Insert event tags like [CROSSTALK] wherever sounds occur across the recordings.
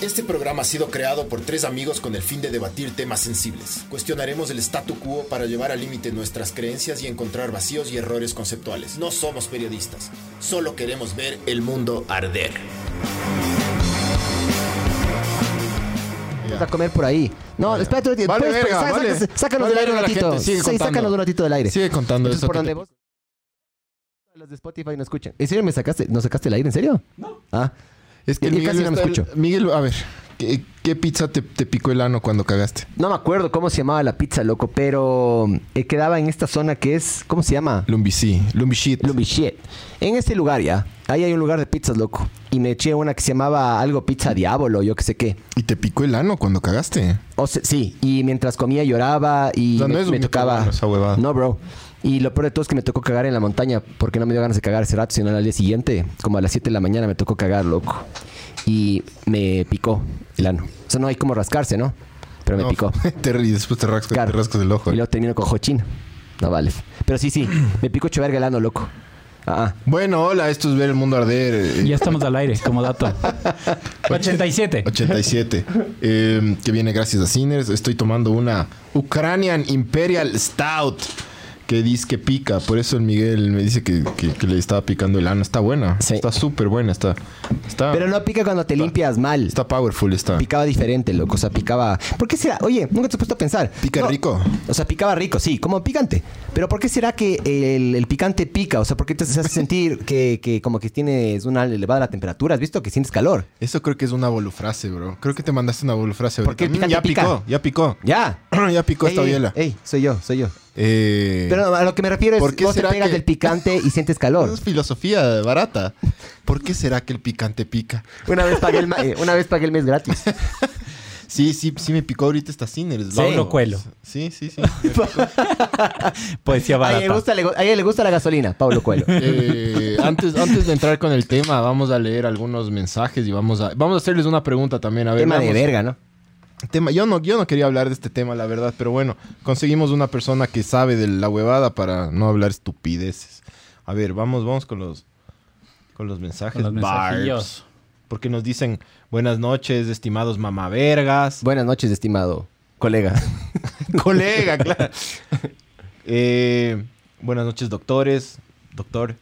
Este programa ha sido creado por tres amigos con el fin de debatir temas sensibles. Cuestionaremos el statu quo para llevar al límite nuestras creencias y encontrar vacíos y errores conceptuales. No somos periodistas, solo queremos ver el mundo arder. Vamos a comer por ahí. No, espérate, Vale, verga, vale. sácanos- sácanos Vale, del aire un verga la ratito. gente, sigue Sí, contando. sácanos un ratito del aire. Sigue contando Entonces, eso. por que donde te- vos... De Spotify no escuchan. ¿En serio me sacaste? ¿No sacaste el aire? ¿En serio? No. Ah. Es que Miguel casi no me escucho. Miguel, a ver, ¿qué, qué pizza te, te picó el ano cuando cagaste? No me acuerdo cómo se llamaba la pizza, loco, pero eh, quedaba en esta zona que es... ¿Cómo se llama? Lumbici, Lumbishit. Lumbichit. En ese lugar ya. Ahí hay un lugar de pizzas, loco. Y me eché una que se llamaba algo pizza diablo, yo qué sé qué. ¿Y te picó el ano cuando cagaste? O se- sí, y mientras comía lloraba y O sea, no me, es tocaba. esa. No, bro. Y lo peor de todo es que me tocó cagar en la montaña porque no me dio ganas de cagar ese rato, sino al día siguiente, como a las 7 de la mañana, me tocó cagar, loco. Y me picó el ano. O sea, no hay como rascarse, ¿no? Pero me No, picó. [LAUGHS] te, y después te rascas, Claro. te rascas el ojo. Y luego termino con cochino. No vale. Pero sí, sí, [CLEARS THROAT] me picó verga el ano, loco. Ah, ah. Bueno, hola, esto es Ver el Mundo Arder. eh, Ya estamos al aire, como dato. 87. 87. eh, que viene gracias a Sinners. Estoy tomando una Ukrainian Imperial Stout. Que dice que pica. Por eso el Miguel me dice que, que- que le estaba picando el ano. Está buena. Sí. Está súper buena. Está, está, Pero no pica cuando te limpias mal. está powerful. Está. Picaba diferente, loco. O sea, picaba. ¿Por qué será? Oye, nunca te has puesto a pensar. ¿Pica No, rico? O sea, picaba rico, sí, como picante. Pero ¿por qué será que el, el picante pica? O sea, ¿por qué te hace sentir [LAUGHS] que, que como que tienes una elevada la temperatura? ¿Has visto que sientes calor? Eso creo que es una bolufrase, bro. Creo que te mandaste una bolufrase. ¿Por qué el ahorita. Mm, picante ya pica? picó, ya picó. Ya. [CLEARS THROAT] ya picó esta ey, biela. Ey, soy yo, soy yo. Eh, Pero a lo que me refiero es ¿por qué vos te será pegas que- del picante y sientes calor. [LAUGHS] es filosofía barata. ¿Por qué será que el picante pica? [LAUGHS] Una vez pagué el, ma- eh, una vez pagué el mes gratis. [LAUGHS] Sí, sí, sí me picó ahorita esta Sinners. Paulo loco. Coelho. Sí, sí, sí. Poesía A ella, le barata. gusta, le gu- a ella le gusta la gasolina, Pablo Coelho. Eh, antes, antes de entrar con el tema, vamos a leer algunos mensajes y vamos a, vamos a hacerles una pregunta también. A ver, Tema de vamos. verga, ¿no? Tema, yo, no, yo no quería hablar de este tema, la verdad, pero bueno, conseguimos una persona que sabe de la huevada para no hablar estupideces. A ver, vamos, vamos con los, con los mensajes. Con los Barbs. mensajillos. Porque nos dicen, buenas noches, estimados mamavergas. Buenas noches, estimado colega. [LAUGHS] Colega, claro. Eh, buenas noches, doctores. Doctor.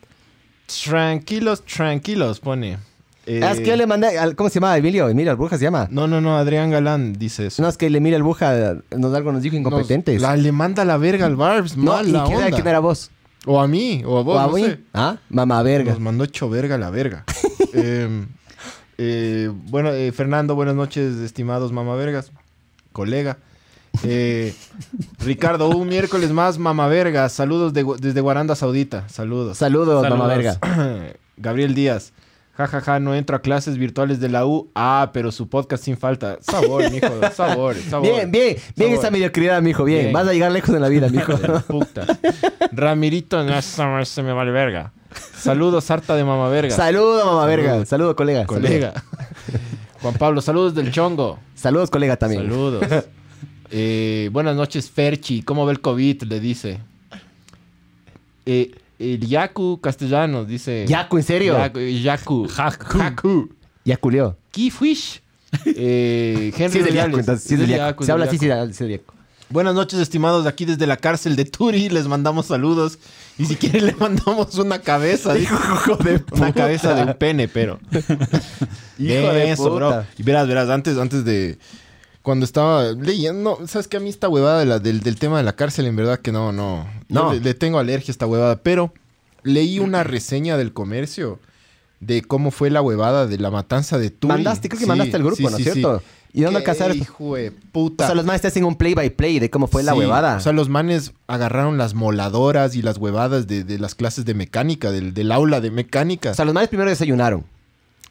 Tranquilos, tranquilos, pone. Eh, Ah, es que yo le mandé, al- ¿cómo se llama? Emilio, Emilio Albuja se llama. No, no, no, Adrián Galán dice eso. No, es que el Emilio Albuja nos algo nos dijo incompetentes. Nos- la- le manda la verga al Barbs, no, mal y la que onda. ¿quién era vos? O a mí, o a vos, ¿O a no mí? sé. ¿Ah? Mamá verga. Nos mandó hecho verga la verga. [LAUGHS] Eh, eh, bueno, eh, Fernando, buenas noches, estimados mamavergas. Colega. Eh, Ricardo, un miércoles más, mamavergas. Saludos de desde Guaranda Saudita. Saludos. Saludos, Saludos. mamá verga. [CLEARS THROAT] Gabriel Díaz. Ja, ja, ja, no entro a clases virtuales de la U. Ah, pero su podcast sin falta. Sabor, [LAUGHS] mijo. Sabor, sabor. Bien, bien, bien Sabor. esa mediocridad, mijo, bien. Bien. Vas a llegar lejos en la vida, mijo. Puta. Ramirito, no, se me vale verga. Saludos, harta de mama verga. Saludos, mamá verga. Saludos. Colega. Colega. Juan Pablo, saludos del chongo. Saludos, Saludos, colega también. Saludos. Eh, buenas noches, Ferchi. ¿Cómo ve el COVID? Le dice. Eh, el Yaku Castellanos dice. Yaku, ¿en serio? Yaku. Yaku. Jacu. Yaku. Ya culió. Kifish. Eh, [LAUGHS] Henry Sí es del. Yaku, entonces. Sí es del del Yaku. Yaku, Se habla así, sí es del- sí es del Yaku. Buenas noches, estimados, de aquí desde la cárcel de Turi. Les mandamos saludos. Y si quieren, le mandamos una cabeza. dijo. [LAUGHS] Una cabeza de un pene, pero. [LAUGHS] Hijo de Eso, bro. puta. Y verás, verás, antes, antes de. Cuando estaba leyendo, ¿sabes que A mí esta huevada de la- del, del tema de la cárcel, en verdad que no, no. No. Le, le tengo alergia a esta huevada, pero leí una reseña del comercio de cómo fue la huevada de la matanza de Turi. Mandaste, creo que Sí, mandaste al grupo, sí, ¿no es sí, cierto? ¿Y dónde ¿Qué alcanzaron? Hijo de O puta. sea, los manes te hacen un play by play de cómo fue la huevada. O sea, los manes agarraron las moladoras y las huevadas de, de las clases de mecánica, del, del aula de mecánica. O sea, los manes primero desayunaron.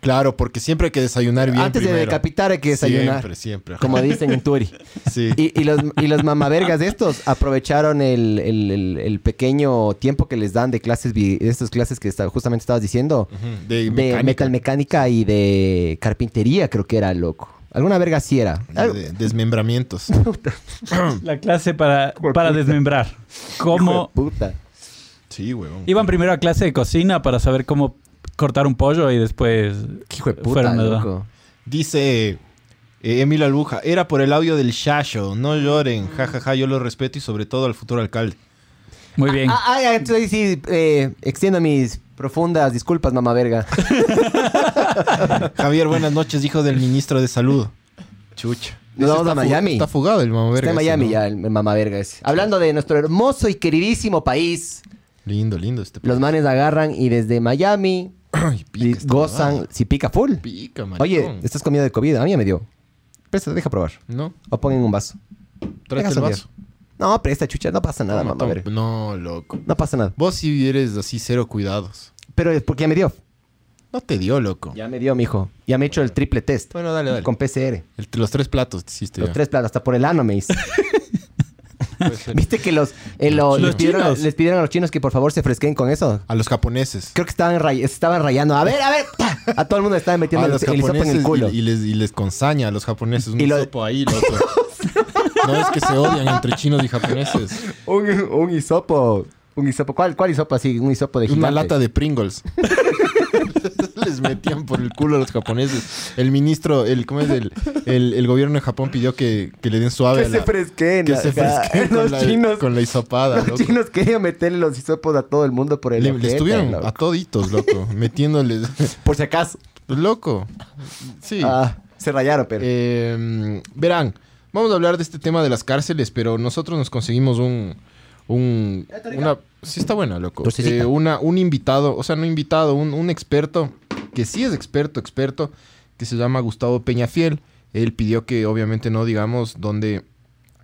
Claro, porque siempre hay que desayunar bien Antes de decapitar hay que desayunar. Siempre, siempre. Como dicen en Turi. [LAUGHS] Sí. Y, y los, y los mamavergas de estos aprovecharon el, el- el- el pequeño tiempo que les dan de clases, de estas clases que está- justamente estabas diciendo. De, De mecánica. metal mecánica y de carpintería, creo que era, loco. Alguna verga sí era. De- desmembramientos. [LAUGHS] [COUGHS] La clase para, para desmembrar. Hijo ¿Cómo, de puta. Sí, huevón. Iban primero a clase de cocina para saber cómo cortar un pollo y después Qué hijo de puta, loco. Dice eh, Emilio Albuja, era por el audio del Shasho, no lloren, jajaja, yo lo respeto y sobre todo al futuro alcalde. Muy bien. Ah, ah, entonces sí, eh, extiendo mis profundas disculpas, mamá verga. [LAUGHS] Javier, buenas noches, hijo del ministro de salud. Chucha. Nos vamos está a Miami. Está fugado el mamá Está verga en ese, Miami ¿no? ya, el mamá verga ese. Hablando de nuestro hermoso y queridísimo país, Lindo, lindo este. los manes agarran y desde Miami Ay, [CLEARS THROAT] pica y gozan, si pica full. Pica, maricón. Oye, estás comiendo de COVID, a mí ya me dio. Presta, deja probar. No, O pon en un vaso. tráete el vaso. No, presta, chucha, no pasa nada, mamá. No, loco. No pasa nada. Vos sí eres así cero cuidados. Pero es porque ya me dio. No te dio, loco. Ya me dio, mijo. Ya me he hecho el triple test. Bueno, dale, dale. Con PCR. El- los tres platos te hiciste Los ya. tres platos, hasta por el ano me hice. [LAUGHS] ¿Viste que los, eh, lo- Los les, pidieron, chinos. les pidieron a los chinos que por favor se fresquen con eso? A los japoneses. Creo que estaban, ray- estaban rayando. A ver, a ver. ¡pa! A todo el mundo le estaban metiendo a el, los el hisopo en japoneses el culo. y, y les, y les consaña a los japoneses un Y lo- hisopo ahí, loco. [LAUGHS] no es que se odian entre chinos y japoneses. Un, un hisopo. Un hisopo. ¿Cuál, ¿Cuál hisopo así? Un hisopo de Una gigante. lata de Pringles. [LAUGHS] Les metían por el culo a los japoneses. El ministro, el, ¿cómo es? El, el, el gobierno de Japón pidió que, que le den suave Que a se fresquen. que se fresquen con, Los la, chinos. con la hisopada, Los loco. chinos querían meterle los hisopos a todo el mundo por el Le, le estuvieron loco. a toditos, loco. [LAUGHS] Metiéndoles. Por si acaso. loco. Sí. Ah, se rayaron, pero. Eh, verán, vamos a hablar de este tema de las cárceles, pero nosotros nos conseguimos un... un una, sí está buena, loco. Eh, una, un invitado, o sea, no invitado, un, un experto, que sí es experto, experto, que se llama Gustavo Peñafiel. Él pidió que obviamente no digamos dónde,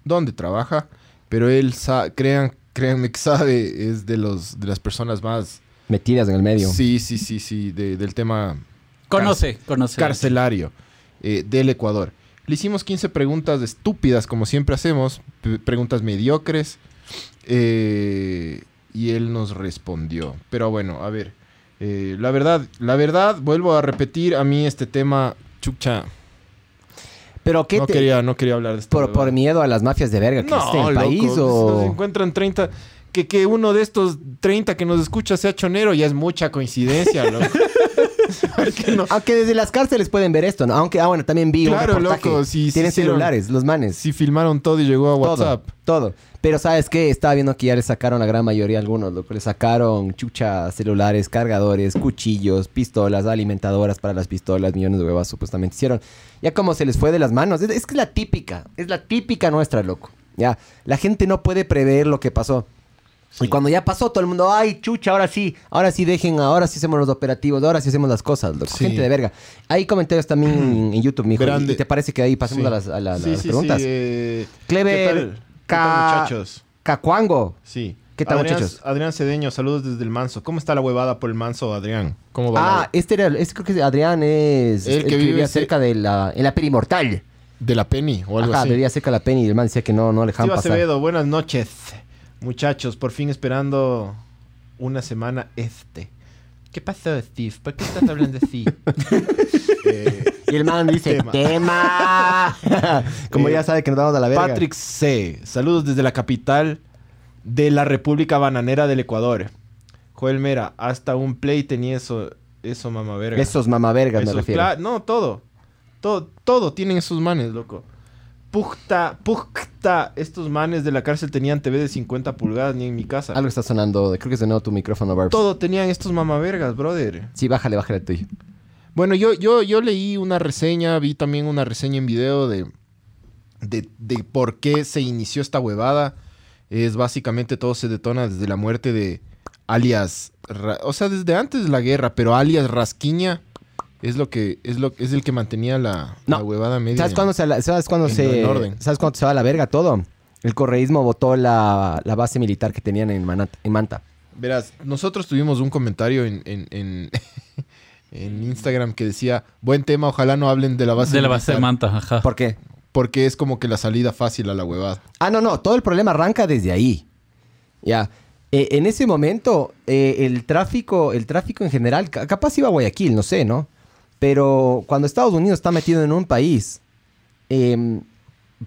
dónde trabaja, pero él, sa- crean, créanme que sabe, es de, los, de las personas más... Metidas en el medio. Sí, sí, sí, sí, de- del tema Conoce, conoce. carcelario eh, del Ecuador. Le hicimos 15 preguntas estúpidas, como siempre hacemos, preguntas mediocres, eh, y él nos respondió. Pero bueno, a ver, eh, la verdad, la verdad, vuelvo a repetir, a mí este tema, chucha, Pero ¿qué no te- quería, no quería hablar de esto. por, por miedo a las mafias de verga que existen en el país Se o encuentran 30... Que, que uno de estos 30 que nos escucha sea chonero ya es mucha coincidencia, loco. [LAUGHS] Aunque desde las cárceles pueden ver esto, ¿no? Aunque ah bueno, también vi Claro, un reportaje. loco, sí tienen celulares los manes. Si filmaron todo y llegó a WhatsApp. Todo, todo. Pero ¿sabes qué? Estaba viendo que ya le sacaron la gran mayoría algunos, loco. Le sacaron chucha, celulares, cargadores, cuchillos, pistolas, alimentadoras para las pistolas, millones de huevas supuestamente hicieron. Ya como se les fue de las manos. Es, es que es la típica, es la típica nuestra, loco. Ya, la gente no puede prever lo que pasó. Y cuando ya pasó, todo el mundo, ay, chucha, ahora sí, ahora sí dejen, ahora sí hacemos los operativos, ahora sí hacemos las cosas, loco. Sí. Gente de verga. Hay comentarios también [CLEARS THROAT] en, YouTube, mijo. Verán ¿Y te parece que ahí pasemos Sí. a las, a la- a las preguntas? eh, Clever ¿Qué tal, ¿Qué tal, Ca- muchachos? Cacuango. Sí. ¿Qué tal, Adrián, muchachos? Adrián Cedeño, saludos desde el Manso. ¿Cómo está la huevada por el Manso, Adrián? ¿Cómo va? Ah, este era, este creo que Adrián es El el, que vive vivía ce- cerca de la, en la Perimortal. de la Penny o algo Ajá, así. vivía cerca de la Penny y el man decía que no, no le dejaban Steve pasar. Acevedo, buenas noches. Muchachos, por fin esperando una semana este. ¿Qué pasó, Steve? ¿Por qué estás hablando así? [LAUGHS] Eh, Y el man dice, Tema. tema. [LAUGHS] Como Eh, ya sabe que nos vamos a la verga. Patrick C. Saludos desde la capital de la República Bananera del Ecuador. Joel Mera, hasta un play tenía eso, eso mamá verga. Esos mamavergas me refiero. No, todo. Todo, todo tienen esos manes, loco. Pucta, pucta. Estos manes de la cárcel tenían TV de 50 pulgadas ni en mi casa. Algo está sonando, creo que es de nuevo tu micrófono, Barbs. Todo tenían estos mamavergas, brother. Sí, bájale, bájale el tuyo. Bueno, yo, yo, yo leí una reseña, vi también una reseña en video de, de, de por qué se inició esta huevada. Es básicamente todo se detona desde la muerte de alias, o sea, desde antes de la guerra, pero alias Rasquiña es lo que es lo es el que mantenía la, No. la huevada media. ¿Sabes cuándo se, la- sabes cuándo en- se, en orden. sabes cuándo se va a la verga todo? El correísmo votó la, la base militar que tenían en, Manat- en Manta. Verás, nosotros tuvimos un comentario en, en, en, [LAUGHS] en Instagram que decía, buen tema, ojalá no hablen de la base De la base de militar", manta, ajá. ¿Por qué? Porque es como que la salida fácil a la huevada. Ah, no, no, todo el problema arranca desde ahí. Ya. Eh, en ese momento, eh, el tráfico, el tráfico en general, ca- capaz iba a Guayaquil, no sé, ¿no? Pero cuando Estados Unidos está metido en un país, em,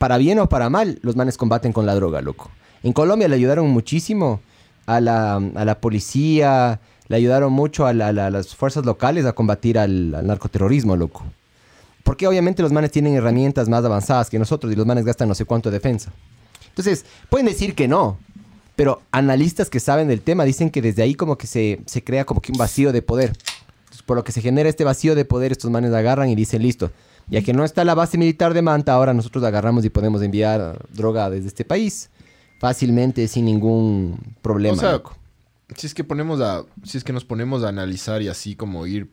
para bien o para mal, los manes combaten con la droga, loco. En Colombia le ayudaron muchísimo a la, a la policía, le ayudaron mucho a, la- a la- a las fuerzas locales a combatir al, al narcoterrorismo, loco. Porque obviamente los manes tienen herramientas más avanzadas que nosotros y los manes gastan no sé cuánto de defensa. Entonces, pueden decir que no, pero analistas que saben del tema dicen que desde ahí como que se, se crea como que un vacío de poder. Por lo que se genera este vacío de poder, estos manes agarran y dicen, listo, ya que no está la base militar de Manta, ahora nosotros agarramos y podemos enviar droga desde este país fácilmente, sin ningún problema. O sea, loco. Si es que ponemos a, si es que nos ponemos a analizar y así como ir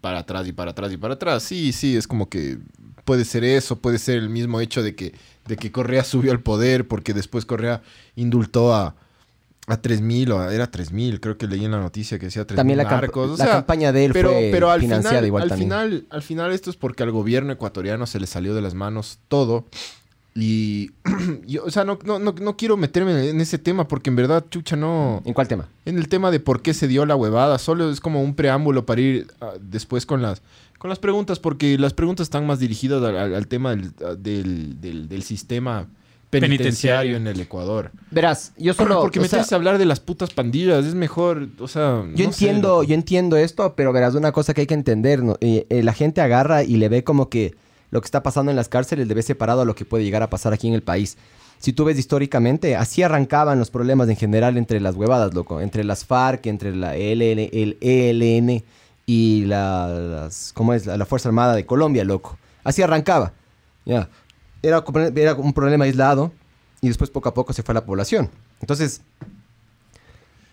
para atrás y para atrás y para atrás, sí, sí, es como que puede ser eso, puede ser el mismo hecho de que, de que Correa subió al poder porque después Correa indultó a, a 3.000 o era 3.000, creo que leí en la noticia que decía 3.000 También la, narcos. o la sea, campaña de él pero, fue pero al financiada final, igual al también. final, al final esto es porque al gobierno ecuatoriano se le salió de las manos todo. Y, [CLEARS THROAT] yo, o sea, no, no, no, no quiero meterme en ese tema porque en verdad, chucha, no... ¿En cuál tema? En el tema de por qué se dio la huevada, solo es como un preámbulo para ir ah, después con las, con las preguntas, porque las preguntas están más dirigidas al, al- al tema del, del, del- del sistema penitenciario, Penitenciario. en el Ecuador. Verás, yo solo... porque o sea, a hablar de las putas pandillas es mejor, o sea... Yo no entiendo, yo entiendo esto, pero verás una cosa que hay que entender, ¿no? Eh, eh, la gente agarra y le ve como que lo que está pasando en las cárceles le ve separado a lo que puede llegar a pasar aquí en el país. Si tú ves históricamente, así arrancaban los problemas en general entre las huevadas, loco, entre las FARC, entre la ELN, el ELN y la, las, ¿cómo es? La, la Fuerza Armada de Colombia, loco. Así arrancaba. Ya. Era, un problema aislado y después poco a poco se fue a la población. Entonces,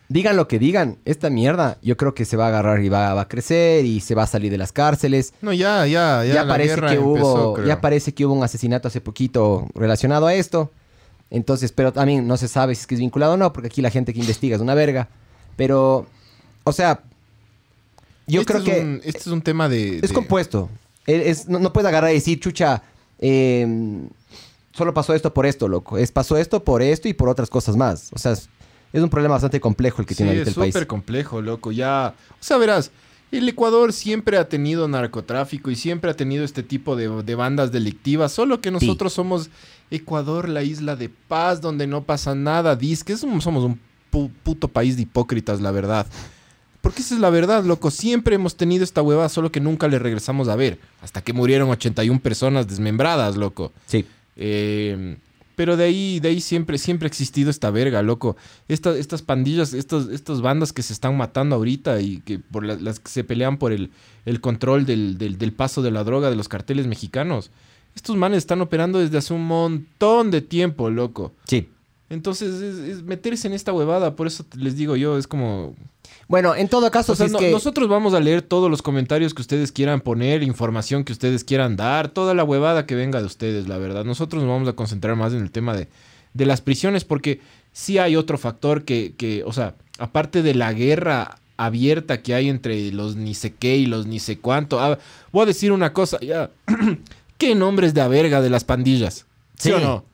digan lo que digan, esta mierda yo creo que se va a agarrar y va, va a crecer y se va a salir de las cárceles. No, ya, ya, ya, Ya, la parece que empezó, hubo, creo. ya parece que hubo un asesinato hace poquito relacionado a esto. Entonces, pero también no se sabe si es que es vinculado o no, porque aquí la gente que investiga es una verga. Pero, o sea, yo Este creo es que un- este es un tema de... es de- compuesto. Es- es- no, no puedes agarrar y decir, chucha, eh, solo pasó esto por esto, loco. Es pasó esto por esto y por otras cosas más. O sea, es, es un problema bastante complejo el que Sí, tiene ahorita es el país. súper complejo, loco. Ya, o sea, verás, el Ecuador siempre ha tenido narcotráfico y siempre ha tenido este tipo de, de bandas delictivas, solo que nosotros somos Ecuador, la isla de paz, donde no pasa nada. Dice que somos un pu- puto país de hipócritas, la verdad. Porque esa es la verdad, loco. Siempre hemos tenido esta hueva, solo que nunca le regresamos a ver. Hasta que murieron 81 personas desmembradas, loco. Sí. Eh, pero de ahí, de ahí siempre, siempre ha existido esta verga, loco. Esta- estas pandillas, estos, estas bandas que se están matando ahorita y que por la- las que se pelean por el, el control del, del- del paso de la droga de los carteles mexicanos. Estos manes están operando desde hace un montón de tiempo, loco. Sí. Entonces, es, es meterse en esta huevada, por eso les digo yo, es como... Bueno, en todo caso, O sea, si es no- que... nosotros vamos a leer todos los comentarios que ustedes quieran poner, información que ustedes quieran dar, toda la huevada que venga de ustedes, la verdad. Nosotros nos vamos a concentrar más en el tema de, de las prisiones, porque sí hay otro factor que, que, o sea, aparte de la guerra abierta que hay entre los ni sé qué y los ni sé cuánto. ah, voy a decir una cosa, ya. [CLEARS THROAT] ¿Qué nombres de a verga de las pandillas? ¿Sí, Sí. o no?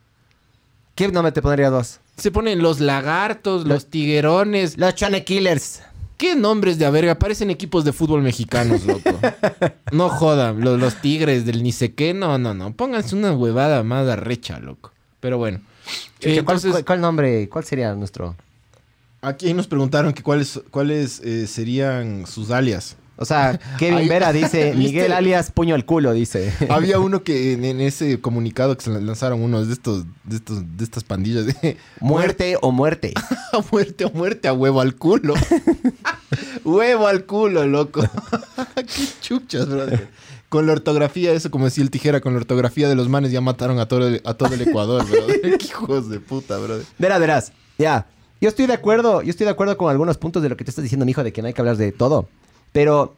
¿Qué nombre te pondría dos? Se ponen los lagartos, los tiguerones. Los Chane Killers. ¿Qué nombres de a verga? Parecen equipos de fútbol mexicanos, loco. [LAUGHS] no jodan, los, los tigres del ni sé qué, no, no, no. Pónganse una huevada más arrecha, loco. Pero bueno. Eh, ¿Cuál, entonces, cuál- cuál nombre, cuál sería nuestro...? aquí nos preguntaron que cuáles, cuáles eh, serían sus alias. O sea, [LAUGHS] Kevin Vera dice. [LAUGHS] Miguel alias puño al culo, dice. Había uno [LAUGHS] que en, en ese comunicado que se lanzaron unos de estos, de estos, de estas pandillas de Muerte o muerte. muerte o muerte a huevo al culo. huevo al culo, loco. Qué chuchas, brother. Con la ortografía, eso como decía el tijera, con la ortografía de los manes ya mataron a todo el, a todo el Ecuador, brother. Qué hijos de puta, brother. Verás, verás. Ya. Yo estoy de acuerdo, yo estoy de acuerdo con algunos puntos de lo que te estás diciendo, mijo, de que no hay que hablar de todo. Pero.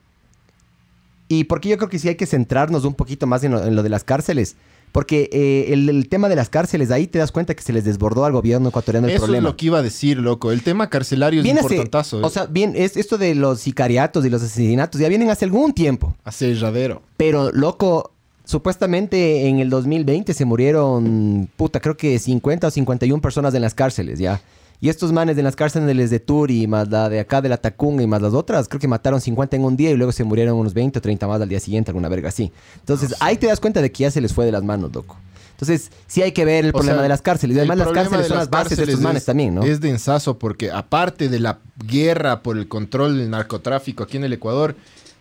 Y porque yo creo que sí hay que centrarnos un poquito más en lo, en lo de las cárceles. Porque eh, el, el tema de las cárceles, ahí te das cuenta que se les desbordó al gobierno ecuatoriano el Eso problema. es lo que iba a decir, loco. El tema carcelario es Viene hace- importantazo. o sea, bien, es esto de los sicariatos y los asesinatos ya vienen hace algún tiempo. aserradero. Pero, loco, supuestamente en el 2020 se murieron, puta, creo que 50 o 51 personas en las cárceles, ¿ya? Y estos manes de las cárceles de Turi, más la de acá de la Tacunga y más las otras, creo que mataron 50 en un día y luego se murieron unos 20 o 30 más al día siguiente, alguna verga así. Entonces, ahí te das cuenta de que ya se les fue de las manos, loco. Entonces, sí hay que ver el O problema sea, de las cárceles. Y además las cárceles de son las bases de estos manes es- también, ¿no? Es densazo porque aparte de la guerra por el control del narcotráfico aquí en el Ecuador,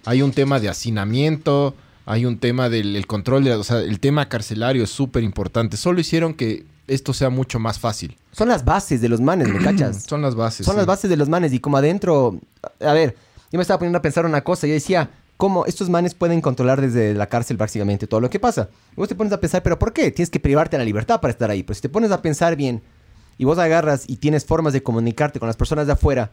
hay un tema de hacinamiento, hay un tema del el control, de, o sea, el tema carcelario es súper importante. Solo hicieron que esto sea mucho más fácil. Son las bases de los manes, ¿me [CLEARS THROAT] cachas? Son las bases. Son sí. las bases de los manes y como adentro, a ver, yo me estaba poniendo a pensar una cosa, yo decía, ¿cómo estos manes pueden controlar desde la cárcel prácticamente todo lo que pasa? Y vos te pones a pensar, ¿pero por qué? Tienes que privarte de la libertad para estar ahí. Pues si te pones a pensar bien y vos agarras y tienes formas de comunicarte con las personas de afuera,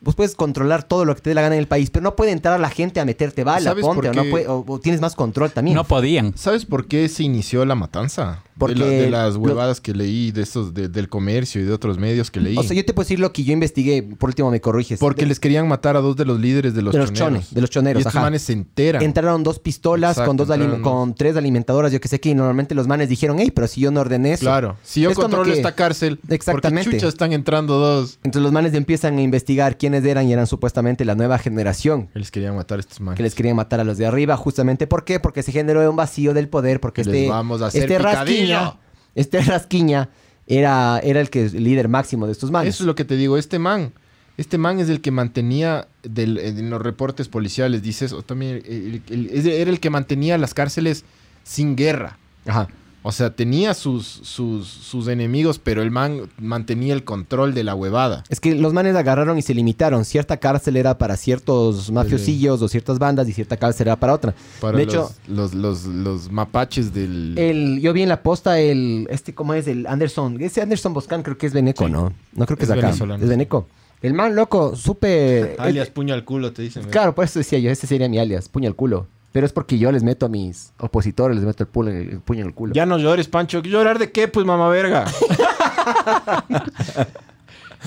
vos puedes controlar todo lo que te dé la gana en el país, pero no puede entrar la gente a meterte bala, ¿Sabes ponte, por o, no qué? puede- o- o tienes más control también. No podían. ¿Sabes por qué se inició la matanza? Porque de, la- de las lo- huevadas que leí, de estos, de- del comercio y de otros medios que leí. O sea, yo te puedo decir lo que yo investigué, por último me corriges. Porque De- les querían matar a dos de los líderes de los De los choneros. chones, de los choneros, Y estos ajá. manes se enteran. Entraron dos pistolas Exacto, con dos entraron con tres alimentadoras, yo que sé qué, y normalmente los manes dijeron, hey, pero si yo no ordené eso. Claro. Si yo Es controlo que- esta cárcel, Exactamente. porque chucha están entrando dos. Entonces los manes empiezan a investigar quiénes eran y eran supuestamente la nueva generación Les querían matar a estos manes. que les querían matar a los de arriba, justamente ¿por qué? Porque se generó un vacío del poder, porque este, vamos a hacer este rasquiña, este rasquiña era, era el que el líder máximo de estos manes. Eso es lo que te digo. Este man, este man es el que mantenía del- en los reportes policiales, dices, o también el- era el que mantenía las cárceles sin guerra. Ajá. O sea, tenía sus, sus, sus enemigos, pero el man mantenía el control de la huevada. Es que los manes agarraron y se limitaron. Cierta cárcel era para ciertos mafiosillos o ciertas bandas y cierta cárcel era para otra. Para de los, hecho, los, los, los mapaches del... El, yo vi en la posta el, este, ¿cómo es? El Anderson. Ese Anderson Boscan creo que es Beneco, Sí. ¿no? No creo que es, Es acá. venezolano. Es Beneco. El man loco, súper... [LAUGHS] alias el- puño al culo, te dicen. claro, por eso decía yo, ese sería mi alias, puño al culo. Pero es porque yo les meto a mis opositores, les meto el, puño en el culo. Ya no llores, Pancho. ¿Llorar de qué, pues, mamá verga? [LAUGHS]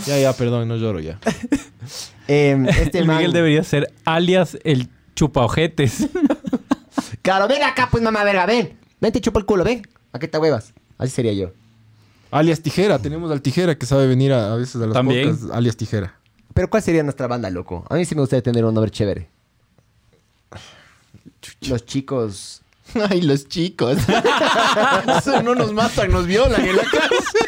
ya, ya, perdón, no lloro ya. Em, este [LAUGHS] el man... Miguel debería ser alias el chupaojetes. [LAUGHS] Claro, ven acá, pues mamá verga, ven. Ven, te chupo el culo, ven. ¿A qué te huevas? Así sería yo. Alias Tijera, tenemos al Tijera que sabe venir a, a veces a las También. Alias Tijera. Pero ¿cuál sería nuestra banda, loco? A mí sí me gustaría tener un nombre chévere. Los chicos... [LAUGHS] Ay, los chicos. [LAUGHS] No nos matan, nos violan en la cárcel.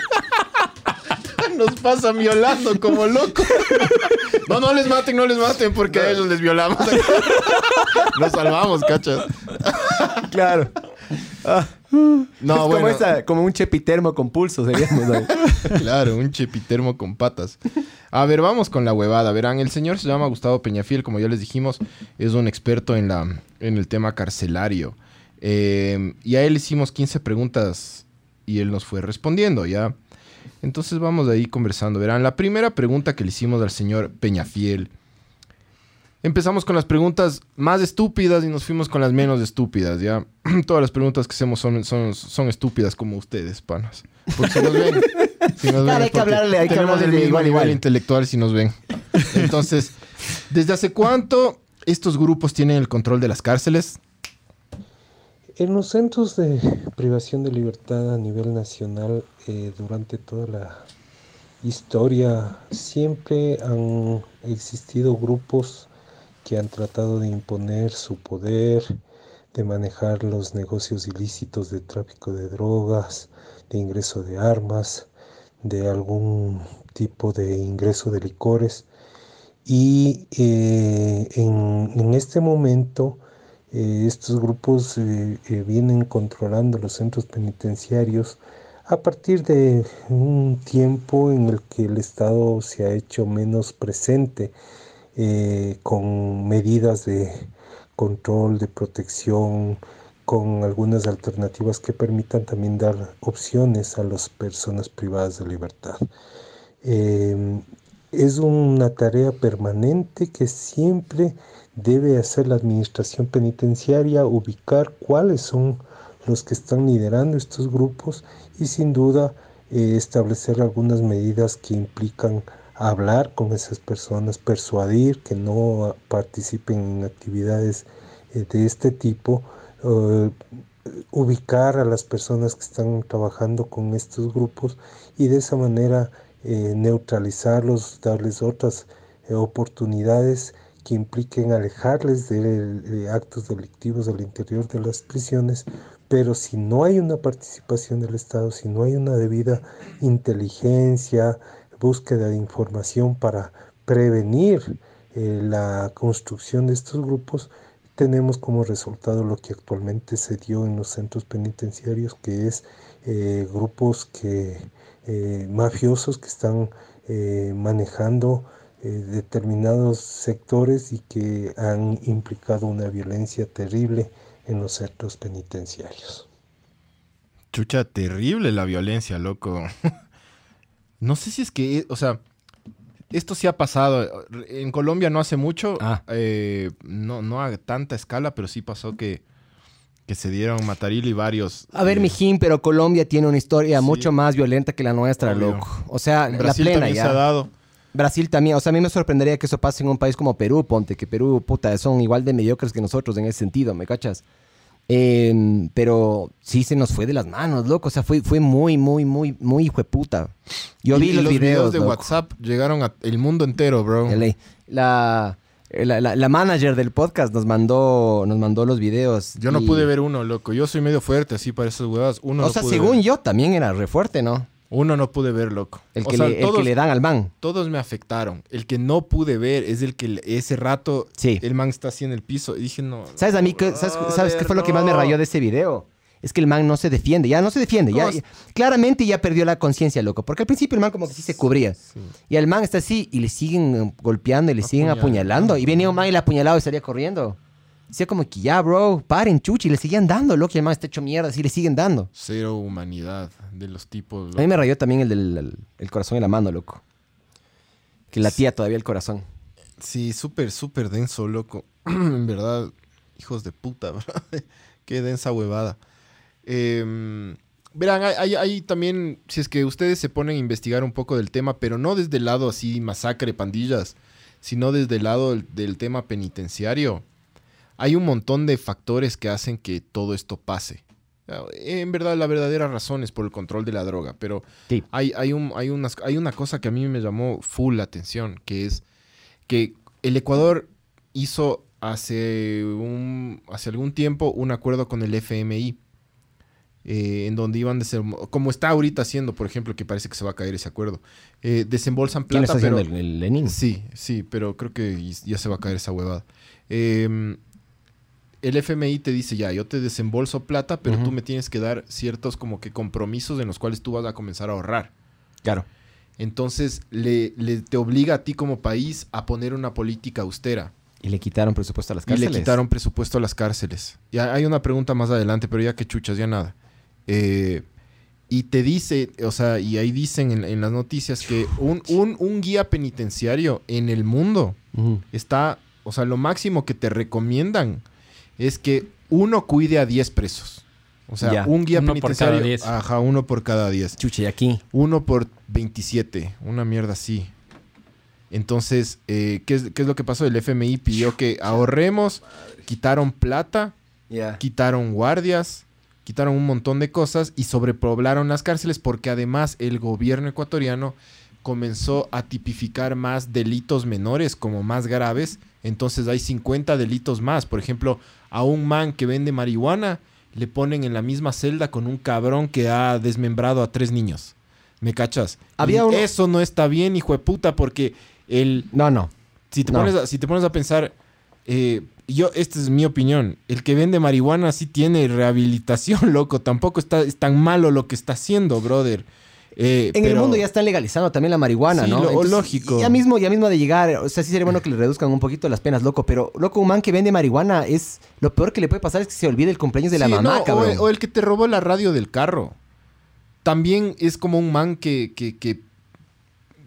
[LAUGHS] Nos pasan violando como locos. No, no les maten, no les maten, porque a ellos les violamos. Nos salvamos, cachas. Claro. No, es como, bueno. esa- como un chepitermo con pulso. [LAUGHS] Claro, un chepitermo con patas. A ver, vamos con la huevada. Verán, el señor se llama Gustavo Peñafiel, como ya les dijimos, es un experto en, la, en el tema carcelario. Eh, y a él le hicimos 15 preguntas y él nos fue respondiendo, ¿ya? Entonces vamos ahí conversando. Verán, la primera pregunta que le hicimos al señor Peñafiel. Empezamos con las preguntas más estúpidas y nos fuimos con las menos estúpidas, ¿ya? [CLEARS THROAT] Todas las preguntas que hacemos son, son, son estúpidas como ustedes, panas. Porque si nos ven... si nos [LAUGHS] Claro, ven hay que hablarle, hay que tenemos hablarle el mismo igual igual. intelectual si nos ven. Entonces, ¿desde hace cuánto estos grupos tienen el control de las cárceles? En los centros de privación de libertad a nivel nacional, eh, durante toda la historia, siempre han existido grupos que han tratado de imponer su poder, de manejar los negocios ilícitos de tráfico de drogas, de ingreso de armas, de algún tipo de ingreso de licores. Y eh, en, este momento, eh, estos grupos eh, vienen controlando los centros penitenciarios a partir de un tiempo en el que el Estado se ha hecho menos presente eh, con medidas de control, de protección, con algunas alternativas que permitan también dar opciones a las personas privadas de libertad. Eh, es una tarea permanente que siempre debe hacer la administración penitenciaria, ubicar cuáles son los que están liderando estos grupos y sin duda eh, establecer algunas medidas que implican hablar con esas personas, persuadir que no participen en actividades eh, de este tipo, eh, ubicar a las personas que están trabajando con estos grupos y de esa manera eh, neutralizarlos, darles otras oportunidades que impliquen alejarles de, de actos delictivos al interior de las prisiones, Pero si no hay una participación del Estado, si no hay una debida inteligencia, búsqueda de información para prevenir eh, la construcción de estos grupos, tenemos como resultado lo que actualmente se dio en los centros penitenciarios, que es eh, grupos que, eh, mafiosos que están manejando determinados sectores y que han implicado una violencia terrible en los centros penitenciarios. Chucha, terrible la violencia, loco. [LAUGHS] no sé si es que, o sea, esto sí ha pasado. En Colombia no hace mucho, Ah. eh, no, no a tanta escala, pero sí pasó que, que se dieron Mataril y varios. A ver, eh, mijín, pero Colombia tiene una historia Sí. mucho más violenta que la nuestra, Obvio. loco. O sea, en la Brasil plena ya. se ha dado. Brasil también. O sea, a mí me sorprendería que eso pase en un país como Perú, ponte, que Perú, puta, son igual de mediocres que nosotros en ese sentido, ¿me cachas? Eh, pero sí se nos fue de las manos, loco. O sea, fue, fue muy, muy, muy, muy hijo de puta. Yo Y- vi y los, videos, de loco. WhatsApp llegaron al mundo entero, bro. Ley. La, la, la- la manager del podcast nos mandó, nos mandó los videos. Yo no pude ver uno, loco. Yo soy medio fuerte así para esas huevas. Uno o no sea, pude según ver. yo, también era re fuerte, ¿no? Uno no pude ver, loco. El O que, sea, le, el todos, que le dan al man. todos me afectaron. El que no pude ver es el que ese rato Sí. el man está así en el piso. Y dije, no. ¿Sabes a mí qué, sabes, sabes qué fue lo que más me rayó de ese video? Es que el man no se defiende, ya no se defiende, ya, ¿Cómo ya- claramente ya perdió la conciencia, loco, porque al principio el man como que sí se cubría. Y el man está así y le siguen golpeando y le siguen Apuñalando. apuñalando. Y venía un man y le apuñalaba y salía corriendo. Decía como que ya, bro, paren, chuchi, le seguían dando, loco, y el man está hecho mierda, así le siguen dando. Cero humanidad de los tipos. A mí me rayó también el del el- el corazón en la mano, loco. Que latía todavía el corazón. Sí, súper, súper denso, loco. [CLEARS THROAT] en verdad, hijos de puta, [LAUGHS] bro. Qué densa huevada. Eh, verán, hay, hay- hay también, si es que ustedes se ponen a investigar un poco del tema, pero no desde el lado así, masacre, pandillas, sino desde el lado del, del tema penitenciario. Hay un montón de factores que hacen que todo esto pase. En verdad, la verdadera razón es por el control de la droga, pero Sí. hay, hay, un, hay, unas, hay una cosa que a mí me llamó full la atención, que es que el Ecuador hizo hace, un, hace algún tiempo un acuerdo con el FMI, eh, en donde iban, como está ahorita haciendo, por ejemplo, que parece que se va a caer ese acuerdo, eh, desembolsan ¿Quién plata, está pero... haciendo el, el Lenin? Sí, sí, pero creo que ya se va a caer esa huevada. Eh, el FMI te dice, ya, yo te desembolso plata, pero tú me tienes que dar ciertos como que compromisos en los cuales tú vas a comenzar a ahorrar. Claro. Entonces, le, le- te obliga a ti como país a poner una política austera. Y le quitaron presupuesto a las Y cárceles. le quitaron presupuesto a las cárceles. Ya hay una pregunta más adelante, pero ya que chuchas, ya nada. Eh, y te dice, o sea, y ahí dicen en, en las noticias que un, un- un guía penitenciario en el mundo está, o sea, lo máximo que te recomiendan es que uno cuide a 10 presos. O sea, Ya. un guía Uno por penitenciario. cada 10. Ajá, uno por cada 10. Chucha, y aquí. Uno por 27. Una mierda así. Entonces, eh, ¿qué, es, qué es lo que pasó? El FMI pidió que ahorremos, quitaron plata, Ya. quitaron guardias, quitaron un montón de cosas y sobrepoblaron las cárceles porque además el gobierno ecuatoriano comenzó a tipificar más delitos menores como más graves. Entonces hay 50 delitos más. Por ejemplo, a un man que vende marihuana le ponen en la misma celda con un cabrón que ha desmembrado a tres niños. ¿Me cachas? Había uno- Eso no está bien, hijo de puta, porque el, No, no. si te, No. pones, a, si te pones a pensar, eh, yo, esta es mi opinión, el que vende marihuana sí tiene rehabilitación, [LAUGHS] loco, tampoco está, es tan malo lo que está haciendo, brother. Eh, En el mundo ya están legalizando también la marihuana, Sí, ¿no? lo- lógico. Ya mismo, ya mismo de llegar, o sea, sí sería bueno que le reduzcan un poquito las penas, loco, pero loco, un man que vende marihuana es lo peor que le puede pasar es que se olvide el cumpleaños de la mamá, no, o, cabrón. el, o el que te robó la radio del carro. También es como un man que, que, que,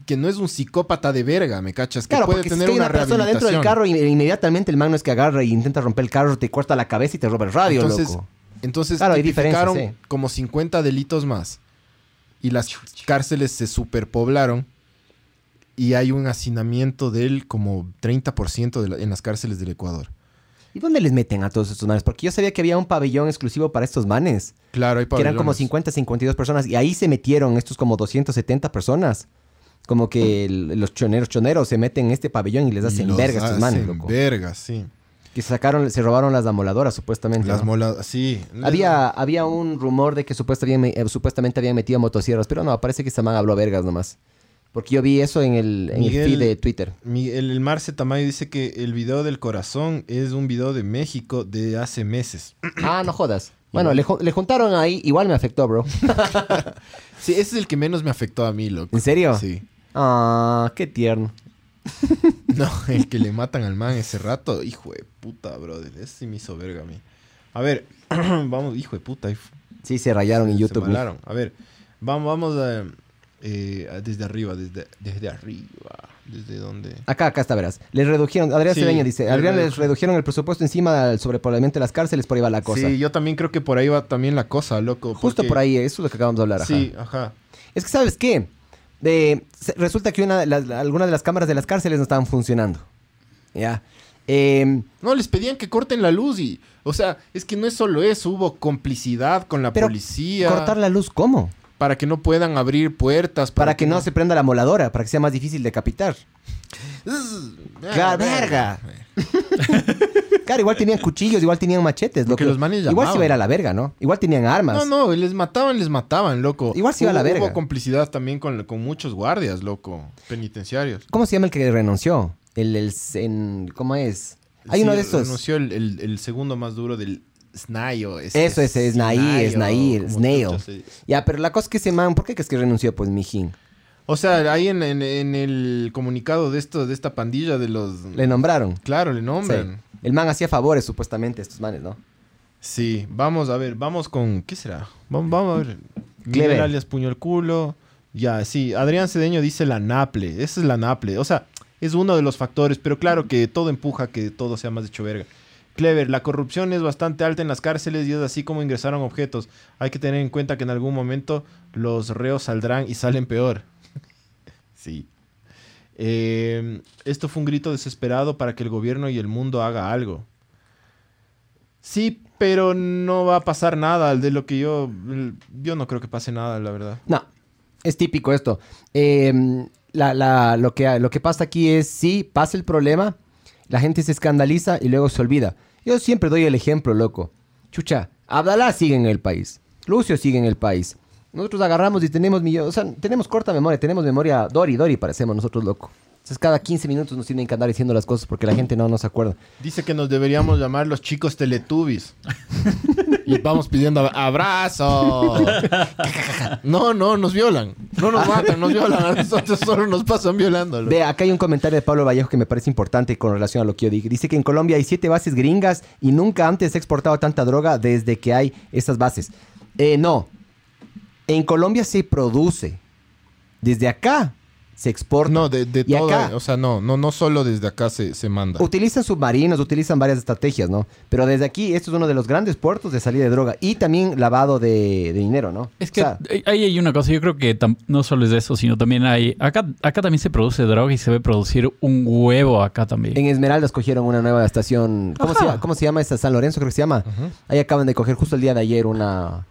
que no es un psicópata de verga, ¿me cachas? Que Claro, puede porque si tener hay una, una persona dentro del carro y inmediatamente el man no es que agarra y intenta romper el carro, te corta la cabeza y te roba el radio, Entonces, loco. Entonces Claro, hay tipificaron sí. como 50 delitos más. Y las cárceles se superpoblaron. Y hay un hacinamiento del como 30% de la- en las cárceles del Ecuador. ¿Y dónde les meten a todos estos manes? Porque yo sabía que había un pabellón exclusivo para estos manes, Claro, hay que eran como pabellones. 50, 52 personas, y ahí se metieron estos como 270 personas. Como que el- los choneros choneros se meten en este pabellón y les hacen los verga a estos manes, loco. vergas, sí. Que sacaron, se robaron las amoladoras, supuestamente. Las ¿no? molas, sí. Había, había un rumor de que supuestamente, eh, supuestamente habían metido motosierras, pero no, parece que ese man habló vergas nomás. Porque yo vi eso en el, en el Miguel- feed de Twitter. El, Marce Tamayo dice que el video del corazón es un video de México de hace meses. [COUGHS] Ah, no jodas. Bueno, le, le juntaron ahí, igual me afectó, bro. [LAUGHS] Sí, ese es el que menos me afectó a mí, loco. ¿En serio? Sí. Ah, qué tierno. [LAUGHS] No, el que le matan al man ese rato, hijo de puta, brother. Ese sí me hizo verga a mí. A ver, [CLEARS THROAT] vamos, hijo de puta. Sí, se rayaron en se YouTube. malaron. A ver, vamos, vamos a, eh, a- desde arriba, desde, desde arriba. Desde donde. Acá, acá está, verás. Les redujeron, Adrián Sí, Cedeño dice, Adrián les redujeron. el presupuesto encima del sobrepoblamiento de las cárceles, por ahí va la cosa. Sí, yo también creo que por ahí va también la cosa, loco. Justo porque- por ahí, eso es lo que acabamos de hablar. ajá. Sí, ajá. Es que, ¿sabes qué? De- resulta que una las, algunas de las cámaras de las cárceles no estaban funcionando. Ya. Em, No, les pedían que corten la luz y... O sea, es que no es solo eso, hubo complicidad con la pero policía. cortar la luz, ¿cómo? Para que no puedan abrir puertas. Para que no se prenda la moladora, para que sea más difícil decapitar. Claro, verga. [LAUGHS] Claro, igual tenían cuchillos, igual tenían machetes, Porque loco. los manes Igual se iba a ir a la verga, ¿no? Igual tenían armas. No, no, les mataban, les mataban, loco. Igual se iba a la verga. Hubo complicidad también con, con muchos guardias, loco, penitenciarios. ¿Cómo se llama el que renunció? El, el en- ¿Cómo es? Hay Sí, uno de estos. Renunció el, el- el segundo más duro del Snayo. Eso es, es Snail. chucha se- Ya, pero la cosa es que ese man, ¿por qué crees que renunció? Pues, mijín. O sea, ahí en, en- en el comunicado de esto, de esta pandilla de los... Le nombraron. Claro, le Sí. nombran. El man hacía favores, supuestamente, a estos manes, ¿no? Sí, vamos a ver, vamos con. ¿Qué será? Vamos, vamos a ver. Clever. Miguel alias Puño el Culo. Ya, sí. Adrián Cedeño dice la Naple. Esa es la Naple. O sea, es uno de los factores, pero claro que todo empuja a que todo sea más hecho verga. Clever, la corrupción es bastante alta en las cárceles y es así como ingresaron objetos. Hay que tener en cuenta que en algún momento los reos saldrán y salen peor. [LAUGHS] sí. Eh, esto fue un grito desesperado para que el gobierno y el mundo haga algo. Sí, pero no va a pasar nada de lo que yo... Yo no creo que pase nada, la verdad. No, es típico esto. La- lo, que, lo que pasa aquí es, sí, pasa el problema, la gente se escandaliza y luego se olvida. Yo siempre doy el ejemplo, loco. Chucha, Abdalá sigue en el país, Lucio sigue en el país. Nosotros agarramos y tenemos millones, o sea, tenemos corta memoria, tenemos memoria Dori, Dori parecemos nosotros, loco. Entonces cada 15 minutos nos tienen que andar diciendo las cosas porque la gente no nos acuerda. Dice que nos deberíamos llamar los chicos teletubbies. y vamos pidiendo abrazo. no, no, nos violan. No nos matan, nos violan. A nosotros solo nos pasan violando. Ve, acá hay un comentario de Pablo Vallejo que me parece importante con relación a lo que yo dije. Dice que en Colombia hay siete bases gringas y nunca antes se ha exportado tanta droga desde que hay estas bases. Eh, no. En Colombia se produce. Desde acá se exporta. No, de, de Y toda- acá- O sea, no, no, no solo desde acá se, se manda. Utilizan submarinos, utilizan varias estrategias, ¿no? Pero desde aquí, esto es uno de los grandes puertos de salida de droga y también lavado de, de dinero, ¿no? Es que O sea, eh, ahí hay una cosa, yo creo que tam- no solo es eso, sino también hay... Acá, acá también se produce droga y se ve producir un huevo acá también. En Esmeraldas cogieron una nueva estación. ¿Cómo, se llama, cómo se llama esta? San Lorenzo, creo que se llama. Ahí acaban de coger justo el día de ayer una.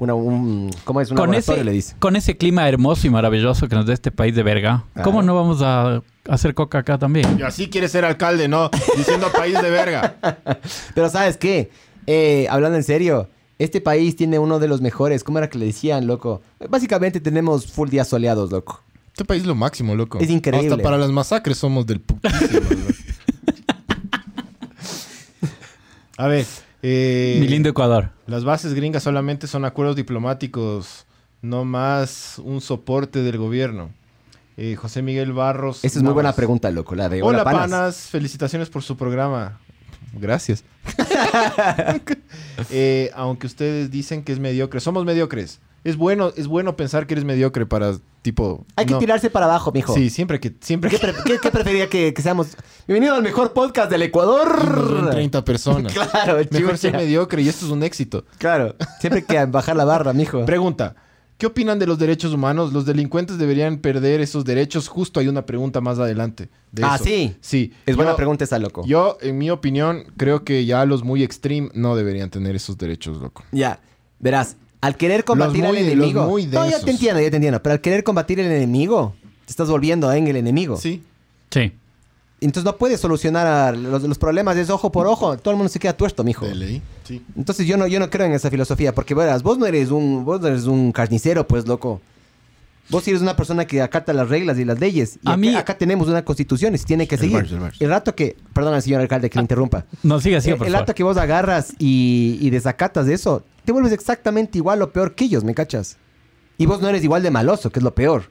Una un, ¿Cómo es? Un con ese, le dice. con ese clima hermoso y maravilloso que nos da este país de verga, ¿cómo no vamos a hacer coca acá también? Y así quiere ser alcalde, ¿no? Diciendo país de verga. [LAUGHS] Pero ¿sabes qué? Eh, hablando en serio, este país tiene uno de los mejores. ¿Cómo era que le decían, loco? Básicamente tenemos full días soleados, loco. Este país es lo máximo, loco. Es increíble. Hasta para las masacres somos del putísimo. loco. [LAUGHS] A ver. Eh, Mi lindo Ecuador. Las bases gringas solamente son acuerdos diplomáticos, no más un soporte del gobierno. Eh, José Miguel Barros. Esa es muy buena pregunta, loco. La de Hola, Hola, panas. panas. felicitaciones por su programa. Gracias. [LAUGHS] Eh, aunque ustedes dicen que es mediocre, somos mediocres. Es bueno, es bueno pensar que eres mediocre para tipo. Hay que no. tirarse para abajo, mijo. Sí, siempre que siempre ¿Qué, que pre- qué- qué preferiría que, que seamos? Bienvenido al mejor podcast del Ecuador. 30 personas. [LAUGHS] Claro, Mejor ser mediocre y esto es un éxito. Claro. Siempre hay que bajar la barra, mijo. Pregunta. ¿Qué opinan de los derechos humanos? ¿Los delincuentes deberían perder esos derechos? Justo hay una pregunta más adelante. de Ah, eso. ¿sí? Sí. Es buena pregunta esa, loco. Yo, en mi opinión, creo que ya los muy extreme no deberían tener esos derechos, loco. Ya, verás, al querer combatir Los muy- al enemigo. los muy no, ya te entiendo, ya te entiendo. Pero al querer combatir el enemigo, te estás volviendo en el enemigo. Sí. Sí. Entonces no puedes solucionar a los, los problemas, es ojo por ojo. Todo el mundo se queda tuerto, mijo. De ley, sí. Entonces yo no, yo no creo en esa filosofía, porque verás, vos no eres un, vos no eres un carnicero, pues loco. Vos eres una persona que acata las reglas y las leyes. Y A acá, mí- acá tenemos una constitución y se tiene que El seguir. el rato que, perdona señor alcalde que le interrumpa. No, siga, siga, Eh, por el favor. rato que vos agarras y, y desacatas de eso, te vuelves exactamente igual o peor que ellos, ¿me cachas? Y vos no eres igual de maloso, que es lo peor.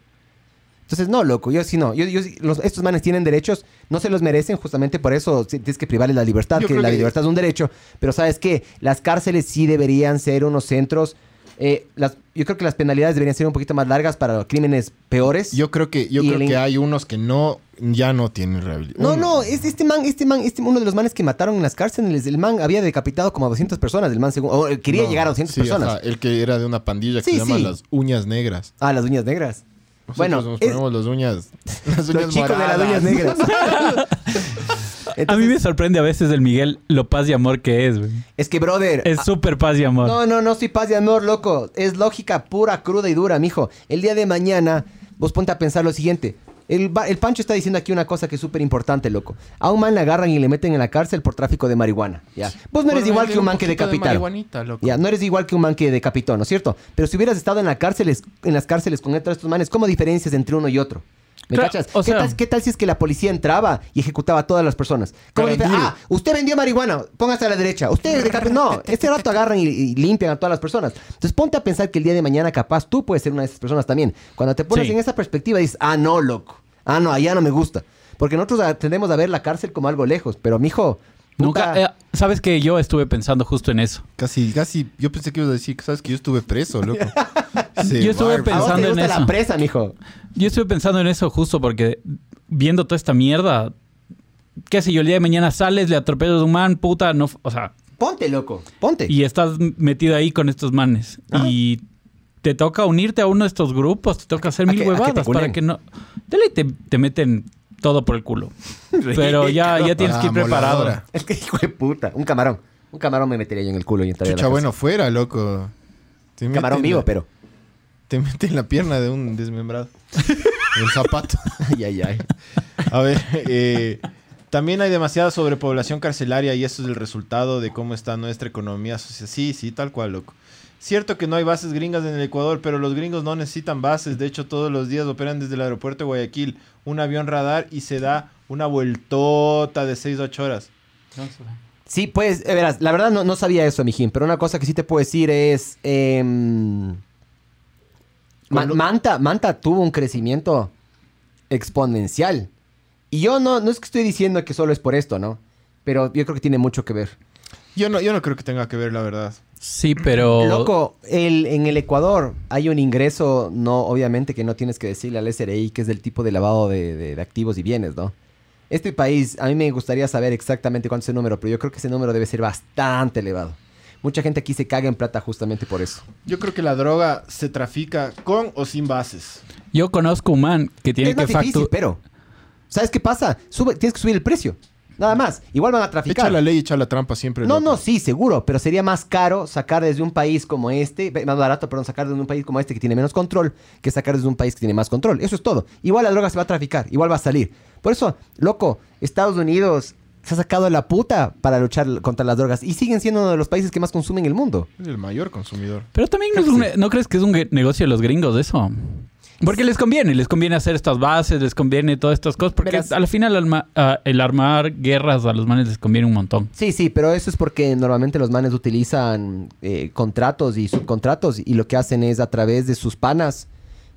Entonces, no, loco, yo sí no. Yo, yo los- estos manes tienen derechos, no se los merecen, justamente por eso tienes que privarles la libertad, Yo que la que- libertad es un derecho. Pero ¿sabes qué? Las cárceles sí deberían ser unos centros... eh, las, yo creo que las penalidades deberían ser un poquito más largas para crímenes peores. Yo creo que, yo creo el- que hay unos que no, ya no tienen rehabilitación. No, no, es este man, este man, este uno de los manes que mataron en las cárceles, el man había decapitado como a 200 personas, el man según, o, eh, quería llegar a 200 sí, personas. ajá, el que era de una pandilla que Sí, se llama sí. las uñas negras. Ah, las uñas negras. Nosotros bueno, nos es- ponemos las uñas, [LAUGHS] las uñas los chicos de las uñas negras. [LAUGHS] [LAUGHS] A mí me sorprende a veces el Miguel lo paz y amor que es, güey. Es que, brother. Es ah, súper paz y amor. no, no, no soy paz de amor, loco. Es lógica pura, cruda y dura, mijo. El día de mañana, vos ponte a pensar lo siguiente. El, el Pancho está diciendo aquí una cosa que es súper importante, loco. A un man le agarran y le meten en la cárcel por tráfico de marihuana. ¿ya? Vos no eres igual que un man que de loco. Ya, no eres igual que un man que decapitó, ¿no es cierto? Pero si hubieras estado en la cárceles, en las cárceles con estos manes, ¿cómo diferencias entre uno y otro? ¿Me Claro, cachas? o ¿Qué, sea- tal, qué tal si es que la policía entraba y ejecutaba a todas las personas? ¿Cómo Pero dice, ah, usted vendió marihuana, póngase a la derecha. Usted decapitó. No, este rato agarran y, y limpian a todas las personas. Entonces ponte a pensar que el día de mañana capaz tú puedes ser una de esas personas también. Cuando te pones Sí. en esa perspectiva dices, ah, no, loco. Ah, no, allá no me gusta. Porque nosotros tendemos a ver la cárcel como algo lejos. Pero, mijo, Nunca. eh, Sabes que yo estuve pensando justo en eso. Casi, casi, yo pensé que ibas a decir, ¿sabes que yo estuve preso, loco? [LAUGHS] Sí, Yo estuve bárbaro. ¿a vos te pensando en la eso. presa, mijo? Yo estuve pensando en eso justo porque viendo toda esta mierda, qué sé yo, el día de mañana sales, le atropellas a un man, puta, no, o sea, Ponte, loco. Ponte. y estás metido ahí con estos manes. Ajá. Y te toca unirte a uno de estos grupos, te toca hacer mil que- huevadas para que no... De ley te, te meten todo por el culo. [LAUGHS] Pero ya, ya tienes que ir preparado. moladora. Es que hijo de puta. Un camarón. Un camarón me metería yo en el culo y entraría a la Chucha, cárcel. bueno, fuera, loco. Te camarón vivo, la- pero. Te mete en la pierna de un desmembrado. [LAUGHS] el zapato. Ay, ay, ay. A ver, eh, también hay demasiada sobrepoblación carcelaria y eso es el resultado de cómo está nuestra economía social. Sí, sí, tal cual, loco. Cierto que no hay bases gringas en el Ecuador, pero los gringos no necesitan bases. De hecho, todos los días operan desde el aeropuerto de Guayaquil un avión radar y se da una vueltota de 6 a 8 horas. Sí, pues, eh, verás, la verdad no, no sabía eso, mijín, pero una cosa que sí te puedo decir es. em, Manta, Manta tuvo un crecimiento exponencial. Y yo no, no es que estoy diciendo que solo es por esto, ¿no? Pero yo creo que tiene mucho que ver. Yo no, yo no creo que tenga que ver, la verdad. Sí, pero... Loco, el, en el Ecuador hay un ingreso, no, obviamente que no tienes que decirle al SRI que es del tipo de lavado de, de- de activos y bienes, ¿no? Este país, a mí me gustaría saber exactamente cuánto es el número, pero yo creo que ese número debe ser bastante elevado. Mucha gente aquí se caga en plata justamente por eso. Yo creo que la droga se trafica con o sin bases. Yo conozco un man que tiene es que facturar... pero ¿sabes qué pasa? Sube, tienes que subir el precio. Nada más. Igual van a traficar. Echa la ley, echa la trampa siempre. No, loco. no, sí, seguro, pero sería más caro sacar desde un país como este, más barato, perdón, sacar desde un país como este que tiene menos control que sacar desde un país que tiene más control. Eso es todo. Igual la droga se va a traficar, igual va a salir. Por eso, loco, Estados Unidos se ha sacado de la puta para luchar contra las drogas y siguen siendo uno de los países que más consumen en el mundo. Es el mayor consumidor. Pero también no, es un- ¿no crees que es un negocio de los gringos eso? Porque les conviene, les conviene hacer estas bases, les conviene todas estas cosas, porque Verás. al final alma- ah, el armar guerras a los manes les conviene un montón. Sí, sí, pero eso es porque normalmente los manes utilizan eh, contratos y subcontratos y lo que hacen es a través de sus panas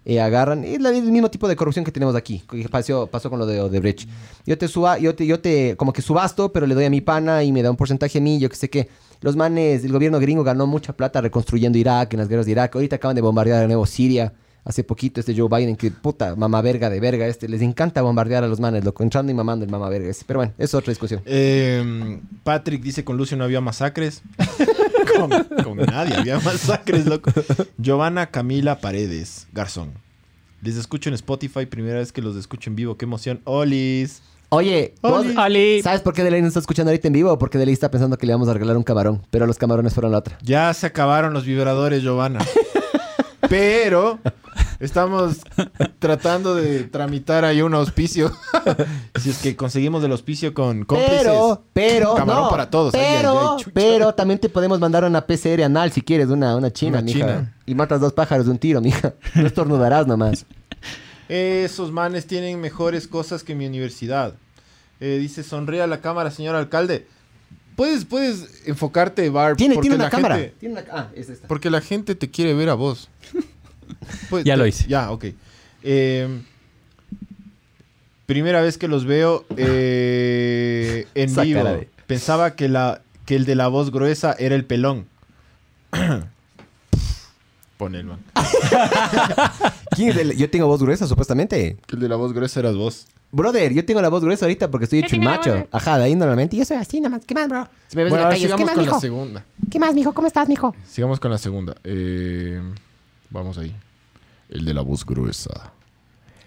eh, agarran es el mismo tipo de corrupción que tenemos aquí que pasó, pasó con lo de Odebrecht. Yo te suba, yo te, yo te como que subasto, pero le doy a mi pana y me da un porcentaje a mí, yo que sé qué. Los manes, el gobierno gringo ganó mucha plata reconstruyendo Irak en las guerras de Irak. Ahorita acaban de bombardear de nuevo Siria. Hace poquito este Joe Biden, que puta, mamá verga de verga este. Les encanta bombardear a los manes, loco, entrando y mamando el mamá verga ese. Pero bueno, es otra discusión. Eh, Patrick dice con Lucio no había masacres. [LAUGHS] con, con nadie había masacres, loco. Giovanna Camila Paredes, Garzón. Les escucho en Spotify, primera vez que los escucho en vivo. ¡Qué emoción! ¡Olis! Oye, vos- Oli. Ali, ¿sabes por qué Delay no está escuchando ahorita en vivo? Porque Delay está pensando que le vamos a regalar un camarón, pero los camarones fueron la otra. Ya se acabaron los vibradores, Giovanna. [LAUGHS] Pero Estamos tratando de tramitar ahí un auspicio. [LAUGHS] si es que conseguimos el auspicio con cómplices. Pero, pero, Camarón no, para todos. Pero, ay, ay, chucha. pero también te podemos mandar una PCR anal si quieres, una, una china, Una mija. china. Y matas dos pájaros de un tiro, mija. No estornudarás nomás. Esos manes tienen mejores cosas que mi universidad. Eh, dice, sonríe a la cámara, señor alcalde. Puedes, puedes enfocarte, Barb. Tiene, una la cámara. gente- Tiene una, ah, es esta. porque la gente te quiere ver a vos. [LAUGHS] Pues, Ya lo hice. Ya, ok. Eh, primera vez que los veo eh, en Esa vivo. de- Pensaba que, la, que el de la voz gruesa era el pelón. [COUGHS] Pone el man. [LAUGHS] ¿Quién es el- Yo tengo voz gruesa, supuestamente. Que el de la voz gruesa eras vos. Brother, yo tengo la voz gruesa ahorita porque estoy hecho un macho. Ajá, de ahí normalmente. Yo soy así nomás. ¿Qué más, bro? Si me ves Bueno, en la ahora calle, ¿qué sigamos más, con la segunda. ¿Qué más, mijo? ¿Cómo estás, mijo? Sigamos con la segunda. Eh, vamos ahí. El de la voz gruesa.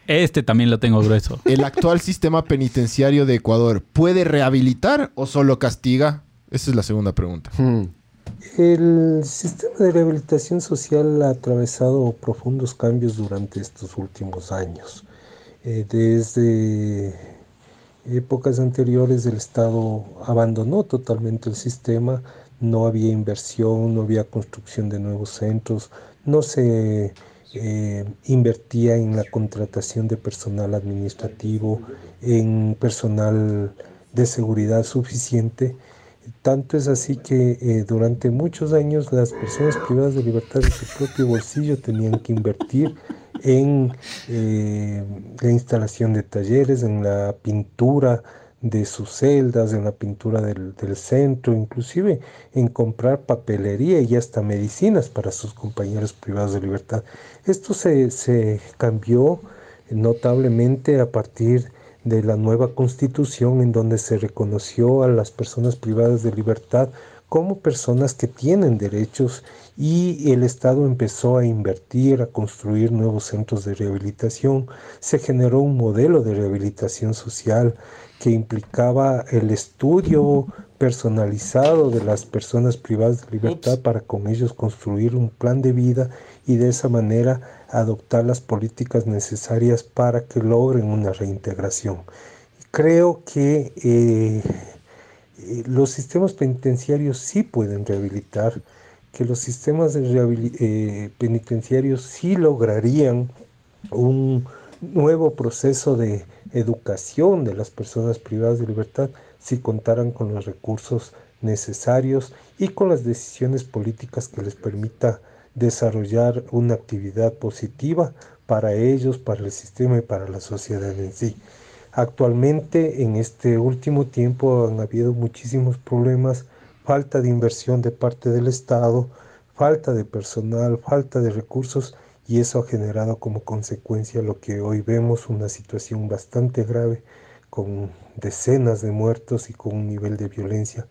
Este también lo tengo grueso. [LAUGHS] ¿El actual sistema penitenciario de Ecuador puede rehabilitar o solo castiga? Esa es la segunda pregunta. Hmm. El sistema de rehabilitación social ha atravesado profundos cambios durante estos últimos años. Eh, desde épocas anteriores el Estado abandonó totalmente el sistema, no había inversión, no había construcción de nuevos centros, no se eh, invertía en la contratación de personal administrativo, en personal de seguridad suficiente. Tanto es así que eh, durante muchos años las personas privadas de libertad de su propio bolsillo tenían que invertir en eh, la instalación de talleres, en la pintura de sus celdas, en la pintura del, del centro, inclusive en comprar papelería y hasta medicinas para sus compañeros privados de libertad. Esto se, se cambió notablemente a partir de la nueva constitución en donde se reconoció a las personas privadas de libertad como personas que tienen derechos y el Estado empezó a invertir, a construir nuevos centros de rehabilitación. Se generó un modelo de rehabilitación social que implicaba el estudio personalizado de las personas privadas de libertad para con ellos construir un plan de vida y de esa manera adoptar las políticas necesarias para que logren una reintegración. Creo que eh, eh, los sistemas penitenciarios sí pueden rehabilitar, que los sistemas de eh, penitenciarios sí lograrían un nuevo proceso de educación de las personas privadas de libertad si contaran con los recursos necesarios y con las decisiones políticas que les permita desarrollar una actividad positiva para ellos, para el sistema y para la sociedad en sí. Actualmente, en este último tiempo, han habido muchísimos problemas, falta de inversión de parte del Estado, falta de personal, falta de recursos, y eso ha generado como consecuencia lo que hoy vemos, una situación bastante grave, con decenas de muertos y con un nivel de violencia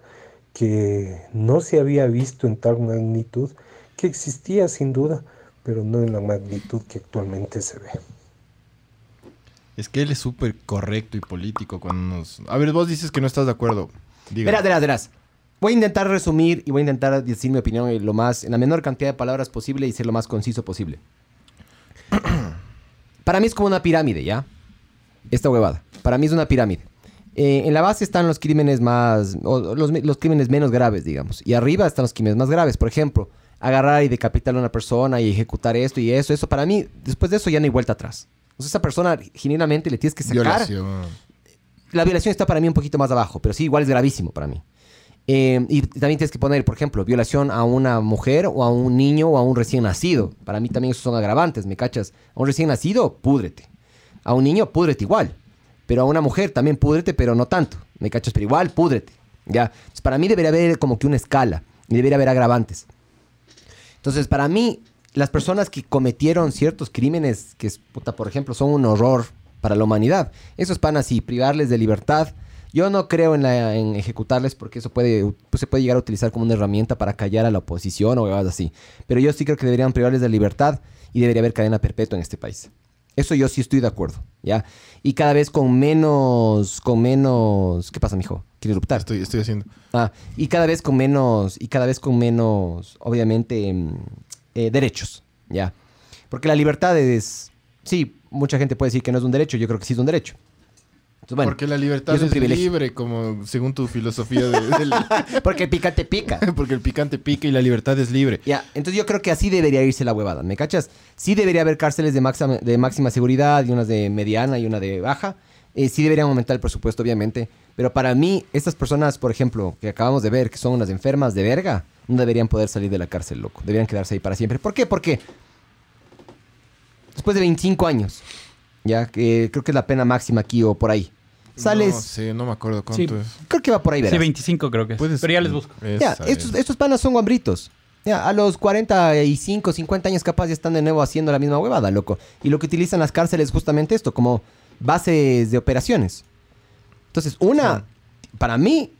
que no se había visto en tal magnitud, que existía sin duda, pero no en la magnitud que actualmente se ve. Es que él es súper correcto y político cuando nos... A ver, vos dices que no estás de acuerdo. Diga. Verás, verás, verás. Voy a intentar resumir y voy a intentar decir mi opinión en, lo más, en la menor cantidad de palabras posible y ser lo más conciso posible. [CLEARS THROAT] Para mí es como una pirámide, ¿ya? Esta huevada. Para mí es una pirámide. Eh, en la base están los crímenes más... o los, los crímenes menos graves, digamos. Y arriba están los crímenes más graves. Por ejemplo, agarrar y decapitar a una persona y ejecutar esto y eso. Eso para mí, después de eso ya no hay vuelta atrás. O sea, esa persona genuinamente le tienes que sacar Violación. la violación está para mí un poquito más abajo, pero sí, igual es gravísimo para mí. Eh, y también tienes que poner, por ejemplo, violación a una mujer o a un niño o a un recién nacido. Para mí también esos son agravantes, ¿me cachas? A un recién nacido, púdrete. A un niño, púdrete igual. Pero a una mujer también púdrete, pero no tanto. ¿Me cachas? Pero igual, púdrete. ¿Ya? Entonces, para mí debería haber como que una escala. Y debería haber agravantes. Entonces, para mí, las personas que cometieron ciertos crímenes que, por ejemplo, son un horror para la humanidad, esos panas y privarles de libertad, yo no creo en, la- en ejecutarles porque eso puede, pues, se puede llegar a utilizar como una herramienta para callar a la oposición o algo así. Pero yo sí creo que deberían privarles de libertad y debería haber cadena perpetua en este país. Eso yo sí estoy de acuerdo, ¿ya? Y cada vez con menos, con menos... ¿Qué pasa, mijo? ¿Quiere eruptar? Estoy, estoy haciendo. Ah, y cada vez con menos, y cada vez con menos, obviamente, mm, eh, derechos, ¿ya? Porque la libertad es... Sí, mucha gente puede decir que no es un derecho. Yo creo que sí es un derecho. Entonces, bueno, porque la libertad es libre, como según tu filosofía de- [LAUGHS] porque el picante pica. [LAUGHS] porque el picante pica y la libertad es libre. Ya, entonces yo creo que así debería irse la huevada, ¿me cachas? Sí debería haber cárceles de máxima, de máxima seguridad y unas de mediana y una de baja. Eh, sí deberían aumentar el presupuesto, obviamente. Pero para mí, estas personas, por ejemplo, que acabamos de ver, que son unas enfermas de verga, no deberían poder salir de la cárcel, loco. Deberían quedarse ahí para siempre. ¿Por qué? Porque después de 25 años, ya, que creo que es la pena máxima aquí o por ahí. Sales, No sé, no me acuerdo cuánto Sí. es. creo que va por ahí, verás. Sí, 25 creo que es. Puedes- Pero ya les busco. Ya, estos, es. estos panas son guambritos. Ya, a los 45, 50 años capaz ya están de nuevo haciendo la misma huevada, loco. Y lo que utilizan las cárceles es justamente esto, como bases de operaciones. Entonces, una, para mí,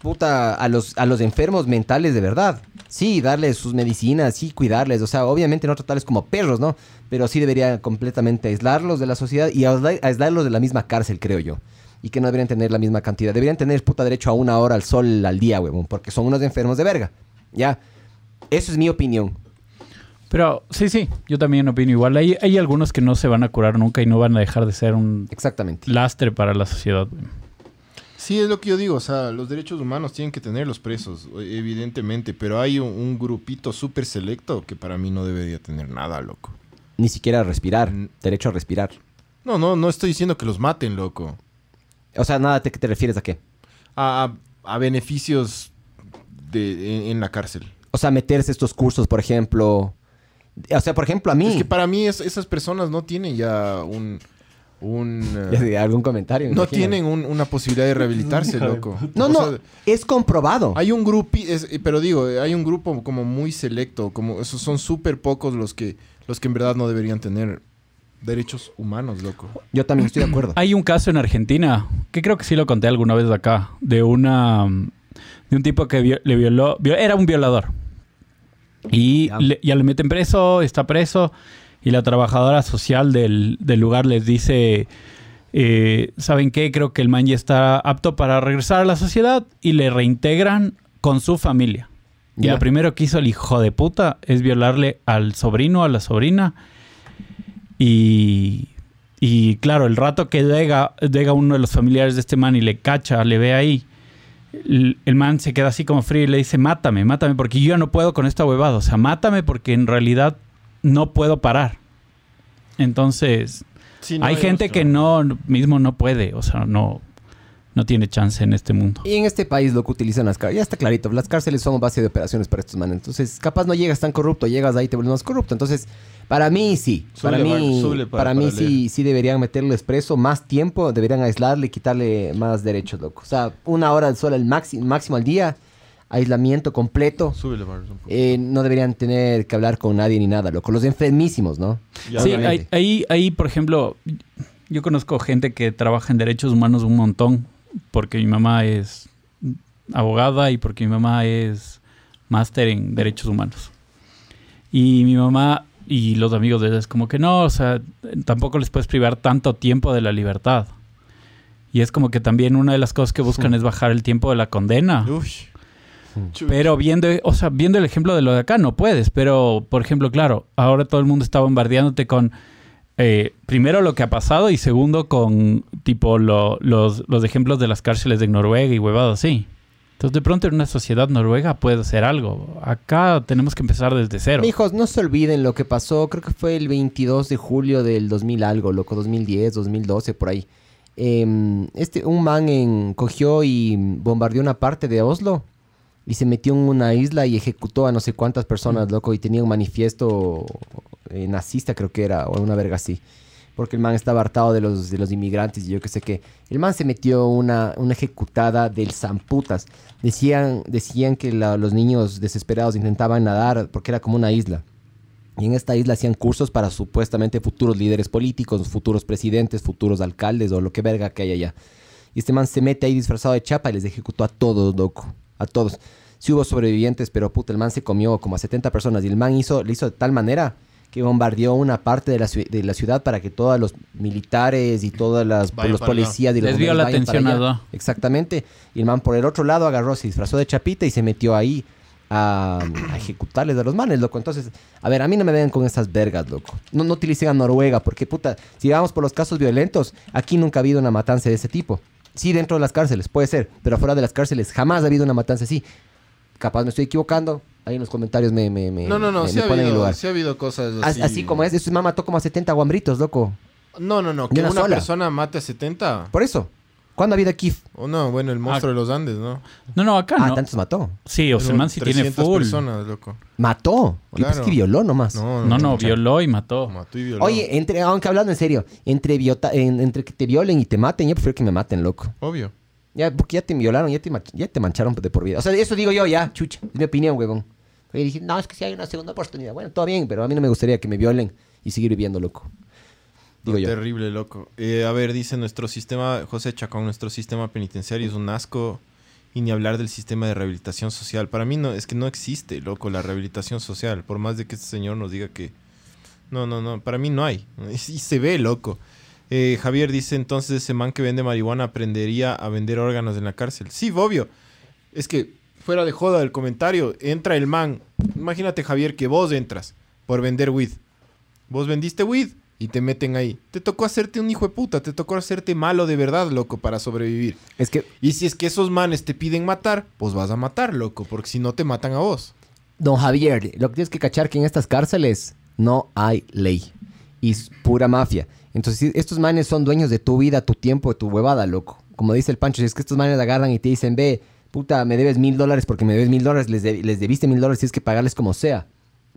puta, a los, a los enfermos mentales de verdad. Sí, darles sus medicinas, sí, cuidarles. O sea, obviamente no tratarles como perros, ¿no? Pero sí debería completamente aislarlos de la sociedad y aisla- aislarlos de la misma cárcel, creo yo. Y que no deberían tener la misma cantidad. Deberían tener puta derecho a una hora al sol al día, huevón. Porque son unos enfermos de verga. Ya. Eso es mi opinión. Pero sí, sí, yo también opino igual. Hay, hay algunos que no se van a curar nunca y no van a dejar de ser un Exactamente. lastre para la sociedad. güey. Sí, es lo que yo digo, o sea, los derechos humanos tienen que tener los presos, evidentemente, pero hay un, un grupito súper selecto que para mí no debería tener nada, loco. Ni siquiera respirar. Derecho a respirar. No, no, no estoy diciendo que los maten, loco. O sea, nada, ¿te, te refieres a qué? A, a- a beneficios de, en, en la cárcel. O sea, meterse estos cursos, por ejemplo. O sea, por ejemplo, a mí. Es que para mí es- esas personas no tienen ya un... un [LAUGHS] eh, ¿Algún comentario? me no imagino. tienen un- una posibilidad de rehabilitarse, [LAUGHS] loco. No, O no, sea, es comprobado. Hay un grupo, pero digo, hay un grupo como muy selecto, como esos son súper pocos los que, los que en verdad no deberían tener derechos humanos, loco. Yo también estoy de acuerdo. [CLEARS THROAT] Hay un caso en Argentina, que creo que sí lo conté alguna vez de acá, de una de un tipo que vio- le violó, vio- era un violador. Y Ya. le- ya le meten preso, está preso, y la trabajadora social del, del lugar les dice, eh, ¿saben qué? Creo que el man ya está apto para regresar a la sociedad y le reintegran con su familia. Y Ya. lo primero que hizo el hijo de puta es violarle al sobrino, a la sobrina. Y, y claro, el rato que llega, llega uno de los familiares de este man y le cacha, le ve ahí, el, el man se queda así como frío y le dice, mátame, mátame, porque yo no puedo con esta huevada. O sea, mátame porque en realidad no puedo parar. Entonces, hay gente que no, mismo no puede, o sea, no, no tiene chance en este mundo. Y en este país lo que utilizan las cárceles, ya está clarito, las cárceles son base de operaciones para estos manes. Entonces, capaz no llegas tan corrupto, llegas ahí y te vuelves más corrupto. Entonces, para mí sí, para mí, para- para mí para sí, sí deberían meterle expreso más tiempo, deberían aislarle, quitarle más derechos, loco. O sea, una hora al sol al máximo, máximo al día, aislamiento completo. Súbele, Barbs, un poco. Eh, no deberían tener que hablar con nadie ni nada, loco. Los enfermísimos, ¿no? Ya, Sí, ahí, ahí, por ejemplo, yo conozco gente que trabaja en derechos humanos un montón, porque mi mamá es abogada y porque mi mamá es máster en derechos humanos. Y mi mamá y los amigos de ella es como que no, o sea, tampoco les puedes privar tanto tiempo de la libertad. Y es como que también una de las cosas que buscan es bajar el tiempo de la condena. Uy. Chuch. Pero viendo, o sea, viendo el ejemplo de lo de acá, no puedes. Pero, por ejemplo, claro, ahora todo el mundo está bombardeándote con, eh, primero, lo que ha pasado y segundo, con, tipo, lo- los, los ejemplos de las cárceles de Noruega y huevadas así. Entonces, de pronto, en una sociedad noruega puede hacer algo. Acá tenemos que empezar desde cero. Hijos, no se olviden lo que pasó, creo que fue el 22 de julio del 2000 algo, loco, 2010, 2012, por ahí. Em, este, un man en- cogió y bombardeó una parte de Oslo y se metió en una isla y ejecutó a no sé cuántas personas, loco, y tenía un manifiesto eh, nazista, creo que era, o una verga así. Porque el man estaba hartado de los, de los inmigrantes y yo qué sé qué. El man se metió una, una ejecutada del zamputas. Decían, decían que la- los niños desesperados intentaban nadar porque era como una isla. Y en esta isla hacían cursos para supuestamente futuros líderes políticos, futuros presidentes, futuros alcaldes o lo que verga que hay allá. Y este man se mete ahí disfrazado de chapa y les ejecutó a todos, loco. A todos. Sí hubo sobrevivientes, pero puta, el man se comió como a 70 personas. Y el man hizo, le hizo de tal manera que bombardeó una parte de la, de la ciudad para que todos los militares y todas las Vayan los policías y los Les vio la atención a- Exactamente. Y el man por el otro lado agarró, se disfrazó de chapita y se metió ahí a, a ejecutarles a los manes, loco. Entonces, a ver, a mí no me ven con esas vergas, loco. No, no utilicen a Noruega, porque puta, si vamos por los casos violentos, aquí nunca ha habido una matanza de ese tipo. Sí, dentro de las cárceles, puede ser, pero fuera de las cárceles jamás ha habido una matanza así. Capaz me estoy equivocando. Ahí en los comentarios me, me, me, No, no, no, me- sí me ha, ponen en habido, lugar. sí ha habido cosas Así, así. como es, eso mamá mató como a 70 guambritos, loco. No, no, no, que una una, persona mate a 70. Por eso. ¿Cuándo ha habido aquí? O no, bueno, el monstruo de los Andes, ¿no? No, no, acá Ah, no. tantos mató. Sí, o sea, man sí tiene 300 full. personas, loco. Mató. Yo pensé Claro. que violó nomás. No, No, no, violó y mató. Mató y violó. Oye, entre, aunque hablando en serio, entre, viota- en- entre que te violen y te maten, yo prefiero que me maten, loco. Obvio. Ya, porque ya te violaron, ya te, mach- ya te mancharon de por vida. O sea, eso digo yo ya, chucha. Es mi opinión, huevón. Y dije, no, es que si hay una segunda oportunidad. Bueno, todo bien, pero a mí no me gustaría que me violen y seguir viviendo, loco. Digo yo. Terrible, loco. Eh, a ver, dice nuestro sistema, José Chacón, nuestro sistema penitenciario es un asco. Y ni hablar del sistema de rehabilitación social. Para mí no, es que no existe, loco, la rehabilitación social. Por más de que este señor nos diga que... No, no, no, para mí no hay. [LAUGHS] Y se ve, loco. Eh, Javier dice, entonces ese man que vende marihuana aprendería a vender órganos en la cárcel. Sí, obvio. Es que, fuera de joda del comentario, entra el man. Imagínate, Javier, que vos entras por vender weed. Vos vendiste weed y te meten ahí. Te tocó hacerte un hijo de puta, te tocó hacerte malo de verdad, loco, para sobrevivir. Es que, Y si es que esos manes te piden matar, pues vas a matar, loco, porque si no te matan a vos. don Javier, lo que tienes que cachar que en estas cárceles no hay ley. Y es pura mafia. Entonces, estos manes son dueños de tu vida, tu tiempo, de tu huevada, loco. Como dice el Pancho, si es que estos manes agarran y te dicen, ve, puta, me debes mil dólares porque me debes mil dólares, les, de- les debiste mil dólares, tienes que pagarles como sea.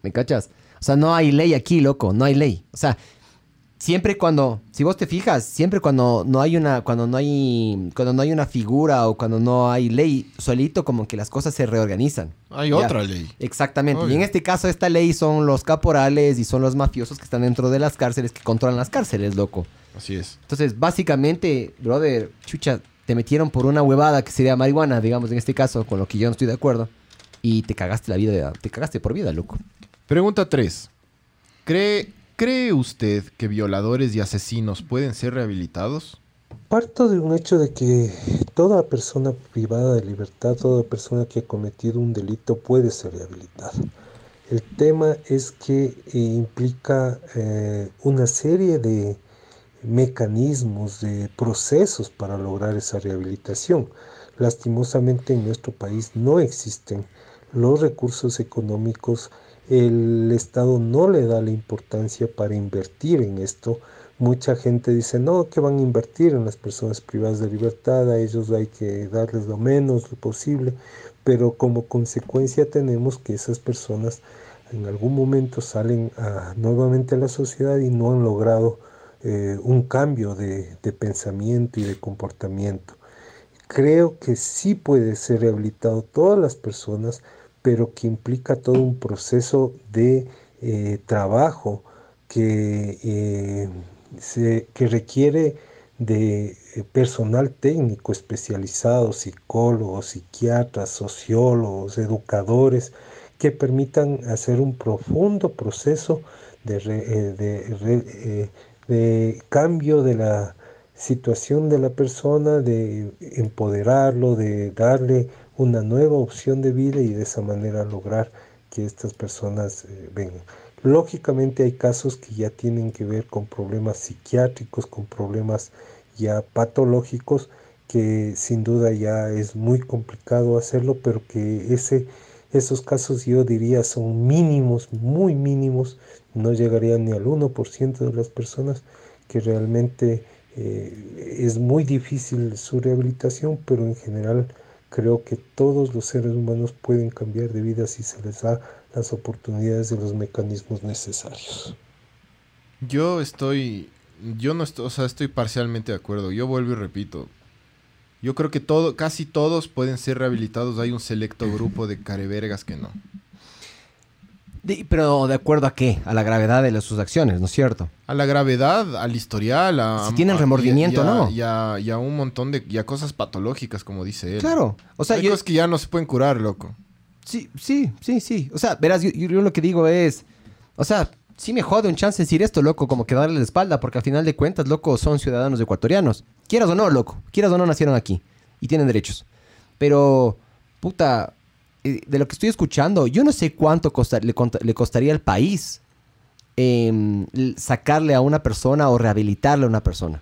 ¿Me cachas? O sea, no hay ley aquí, loco, no hay ley. O sea, siempre cuando, si vos te fijas, siempre cuando no hay una, cuando no hay, cuando no hay una figura o cuando no hay ley, solito como que las cosas se reorganizan. Hay Ya. otra ley. Exactamente. Y en este caso, esta ley son los caporales y son los mafiosos que están dentro de las cárceles, que controlan las cárceles, loco. Así es. Entonces, básicamente, brother, chucha, te metieron por una huevada que sería marihuana, digamos, en este caso, con lo que yo no estoy de acuerdo. Y te cagaste la vida, te cagaste por vida, loco. Pregunta 3. ¿Cree, ¿Cree usted que violadores y asesinos pueden ser rehabilitados? Parto de un hecho de que toda persona privada de libertad, toda persona que ha cometido un delito puede ser rehabilitada. El tema es que eh, implica eh, una serie de mecanismos, de procesos para lograr esa rehabilitación. Lastimosamente en nuestro país no existen los recursos económicos, el Estado no le da la importancia para invertir en esto. Mucha gente dice, no, que van a invertir en las personas privadas de libertad, a ellos hay que darles lo menos posible, pero como consecuencia tenemos que esas personas en algún momento salen nuevamente a la sociedad y no han logrado eh, un cambio de, de pensamiento y de comportamiento. Creo que sí puede ser rehabilitado todas las personas, pero que implica todo un proceso de eh, trabajo que, eh, se- que requiere de eh, personal técnico especializado, psicólogos, psiquiatras, sociólogos, educadores, que permitan hacer un profundo proceso de, de de cambio de la situación de la persona, de empoderarlo, de darle una nueva opción de vida y de esa manera lograr que estas personas eh, vengan. Lógicamente hay casos que ya tienen que ver con problemas psiquiátricos, con problemas ya patológicos, que sin duda ya es muy complicado hacerlo, pero que ese, esos casos yo diría son mínimos, muy mínimos, no llegarían ni al 1% de las personas que realmente eh, es muy difícil su rehabilitación, pero en general creo que todos los seres humanos pueden cambiar de vida si se les da las oportunidades de los mecanismos necesarios. Yo estoy. Yo no estoy. O sea, estoy parcialmente de acuerdo. Yo vuelvo y repito. Yo creo que todo, casi todos pueden ser rehabilitados. Hay un selecto grupo de carevergas que no. De- pero de acuerdo a qué? A la gravedad de las- sus acciones, ¿no es cierto? A la gravedad, al historial, a. Si tienen a- remordimiento, y a- ¿no? Y a, y a un montón de. Y a cosas patológicas, como dice él. Claro. O sea, Hay yo, cosas que ya no se pueden curar, loco. Sí, sí, sí, sí. O sea, verás, yo, yo- yo lo que digo es. O sea, sí me jode un chance decir esto, loco, como que darle la espalda, porque al final de cuentas, loco, son ciudadanos ecuatorianos. Quieras o no, loco. Quieras o no, nacieron aquí. Y tienen derechos. Pero, puta. De lo que estoy escuchando, yo no sé cuánto costa- le, costaría al país em, sacarle a una persona o rehabilitarle a una persona.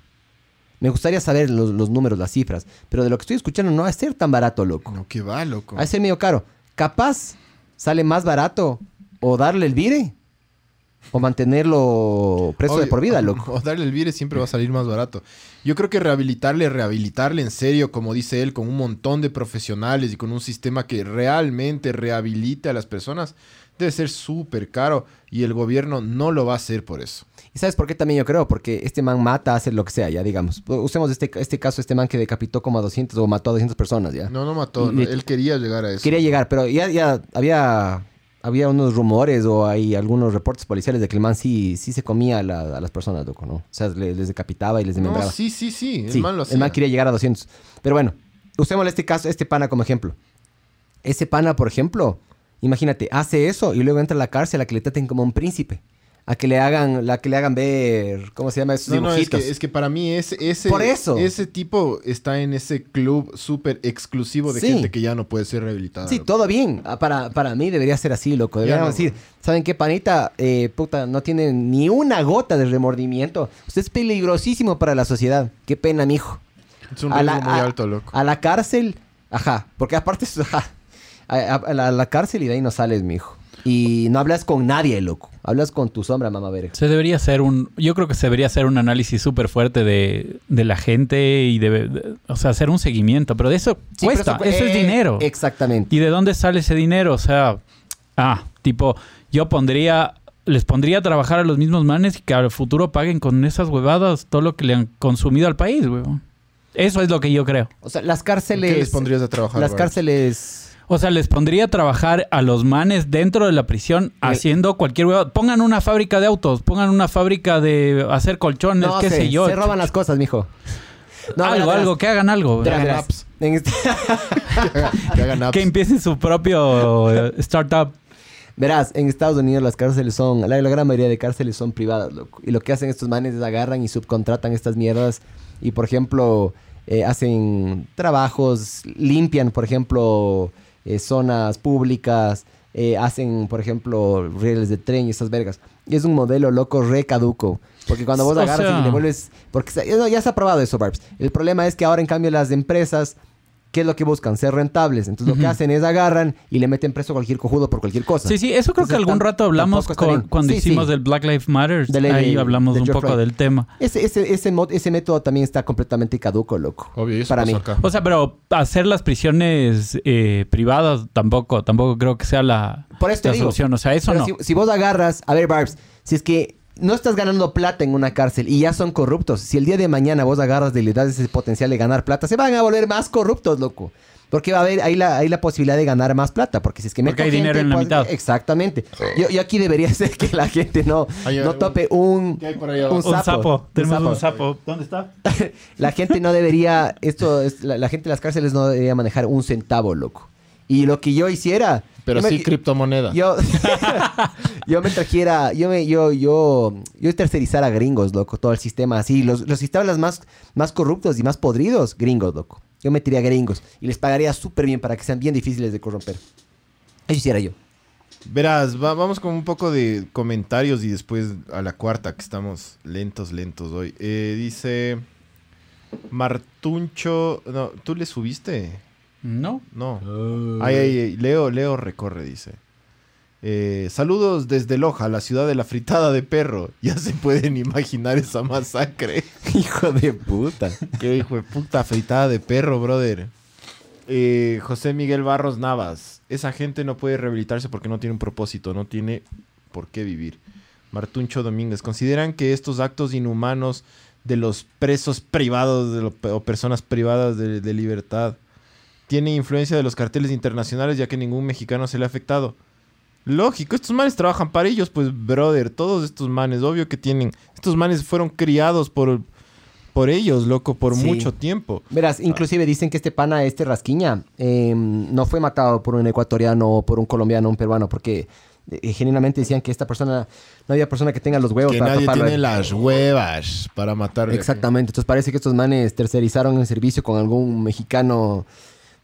Me gustaría saber los, los números, las cifras, pero de lo que estoy escuchando no va a ser tan barato, loco. No, que va, loco. Va a ser medio caro. Capaz sale más barato o darle el vire o mantenerlo preso de por vida, loco. O darle el vire siempre va a salir más barato. Yo creo que rehabilitarle, rehabilitarle en serio, como dice él, con un montón de profesionales y con un sistema que realmente rehabilite a las personas, debe ser súper caro y el gobierno no lo va a hacer por eso. ¿Y sabes por qué también yo creo? Porque este man mata, hace lo que sea, ya digamos. Usemos este, este caso, este man que decapitó como a 200 o mató a 200 personas, ya. No, no mató. Y- no, y- él quería llegar a eso. Quería llegar, pero ya, ya había, había unos rumores o hay algunos reportes policiales de que el man sí, sí se comía a, la- a las personas, loco, ¿no? O sea, le- les decapitaba y les No, desmembraba. sí, sí, sí. El Sí, man lo hacía. el man quería llegar a 200. Pero bueno, usemos este caso, este pana como ejemplo. Ese pana, por ejemplo, imagínate, hace eso y luego entra a la cárcel a que le traten como un príncipe. A que le hagan, la que le hagan ver, ¿cómo se llama? Esos No, no, es que, es que para mí ese, ese, Por eso. ese tipo está en ese club súper exclusivo de Sí. gente que ya no puede ser rehabilitada. Sí, todo bien. Ah, Para, para mí debería ser así, loco. Deberían no, decir, ¿saben qué, panita? Eh, puta, no tiene ni una gota de remordimiento. Usted es peligrosísimo para la sociedad. Qué pena, mijo. Es un A la- muy a- alto, loco. A la cárcel, ajá. Porque aparte, ajá. [LAUGHS] A, a- a la, a la cárcel y de ahí no sales, mijo. Y no hablas con nadie, loco. Hablas con tu sombra, mamá verga. Se debería hacer un, yo creo que se debería hacer un análisis súper fuerte de, de la gente y de, de- o sea, hacer un seguimiento, pero de eso Sí, cuesta, cu- eso, es eh, dinero. Exactamente. ¿Y de dónde sale ese dinero? O sea, ah, tipo, yo pondría, les pondría a trabajar a los mismos manes y que al futuro paguen con esas huevadas todo lo que le han consumido al país, huevón. Eso es lo que yo creo. O sea, las cárceles... ¿Qué les pondrías a trabajar? Las Bart? cárceles... O sea, les pondría a trabajar a los manes dentro de la prisión haciendo cualquier huevada. Pongan una fábrica de autos, pongan una fábrica de hacer colchones, No qué sé, sé yo. se roban las cosas, mijo. No, algo, verás, algo, que hagan algo. Verás, verás. este- [LAUGHS] que hagan apps. Que empiecen su propio eh, startup. Verás, en Estados Unidos las cárceles son, la, la gran mayoría de cárceles son privadas, loco. Y lo que hacen estos manes es agarran y subcontratan estas mierdas y, por ejemplo, eh, hacen trabajos, limpian, por ejemplo, eh, zonas públicas, eh, hacen, por ejemplo, rieles de tren y estas vergas. Y es un modelo loco re caduco. Porque cuando vos O agarras sea- y le vuelves... Porque no, ya se ha probado eso, Barbs. El problema es que ahora, en cambio, las empresas... ¿Qué es lo que buscan? Ser rentables. Entonces, lo que hacen es agarran y le meten preso a cualquier cojudo por cualquier cosa. Sí, sí, eso creo que algún rato hablamos con- cuando Sí, hicimos sí. del Black Lives Matter. Ahí de- hablamos de un poco del tema. Ese, ese, ese, ese método también está completamente caduco, loco. Obvio, eso Para mí. acá. O sea, pero hacer las prisiones eh, privadas tampoco, tampoco creo que sea la, Por eso te la digo. solución. O sea, eso Pero no. si, si vos agarras, a ver, Barbs, si es que no estás ganando plata en una cárcel y ya son corruptos, si el día de mañana vos agarras y le das ese potencial de ganar plata, se van a volver más corruptos, loco. Porque va a haber ahí la, ahí la posibilidad de ganar más plata. Porque si es que Porque hay dinero en la pues, mitad. Exactamente. Yo, yo aquí debería [LAUGHS] ser que la gente no, Hay no algún- tope un, ¿Qué hay por ahí un sapo. un sapo. Tenemos sapo. un sapo. ¿Dónde está? [LAUGHS] La gente no debería, esto es, la, la gente de las cárceles no debería manejar un centavo, loco. Y lo que yo hiciera... Pero yo me- sí criptomoneda. Yo, [LAUGHS] yo me trajera, yo me, yo, yo, yo tercerizara gringos, loco, todo el sistema así. Los, los sistemas más, más corruptos y más podridos, gringos, loco. Yo metería gringos y les pagaría súper bien para que sean bien difíciles de corromper. Eso hiciera yo. Verás, va- vamos con un poco de comentarios y después a la cuarta, que estamos lentos, lentos hoy. Eh, dice Martuncho. No, ¿tú le subiste? No. No. Ay, ay, ay, Leo, Leo recorre, dice. Eh, saludos desde Loja, la ciudad de la fritada de perro. [LAUGHS] Ya se pueden imaginar esa masacre. [LAUGHS] Hijo de puta. Qué hijo de puta fritada de perro, brother. Eh, José Miguel Barros Navas. Esa gente no puede rehabilitarse porque no tiene un propósito, no tiene por qué vivir. Martuncho Domínguez. ¿Consideran que estos actos inhumanos de los presos privados de lo- o personas privadas de, de libertad tienen influencia de los carteles internacionales ya que ningún mexicano se le ha afectado? Lógico, estos manes trabajan para ellos, pues, brother. Todos estos manes, obvio que tienen. Estos manes fueron criados por, por ellos, loco, por Sí. mucho tiempo. Verás, inclusive dicen que este pana, este Rasquiña, eh, no fue matado por un ecuatoriano o por un colombiano o un peruano, porque eh, genuinamente decían que esta persona, no había persona que tenga los huevos Que para nadie taparlo. tiene las huevas para matarle. Exactamente. Entonces parece que estos manes tercerizaron el servicio con algún mexicano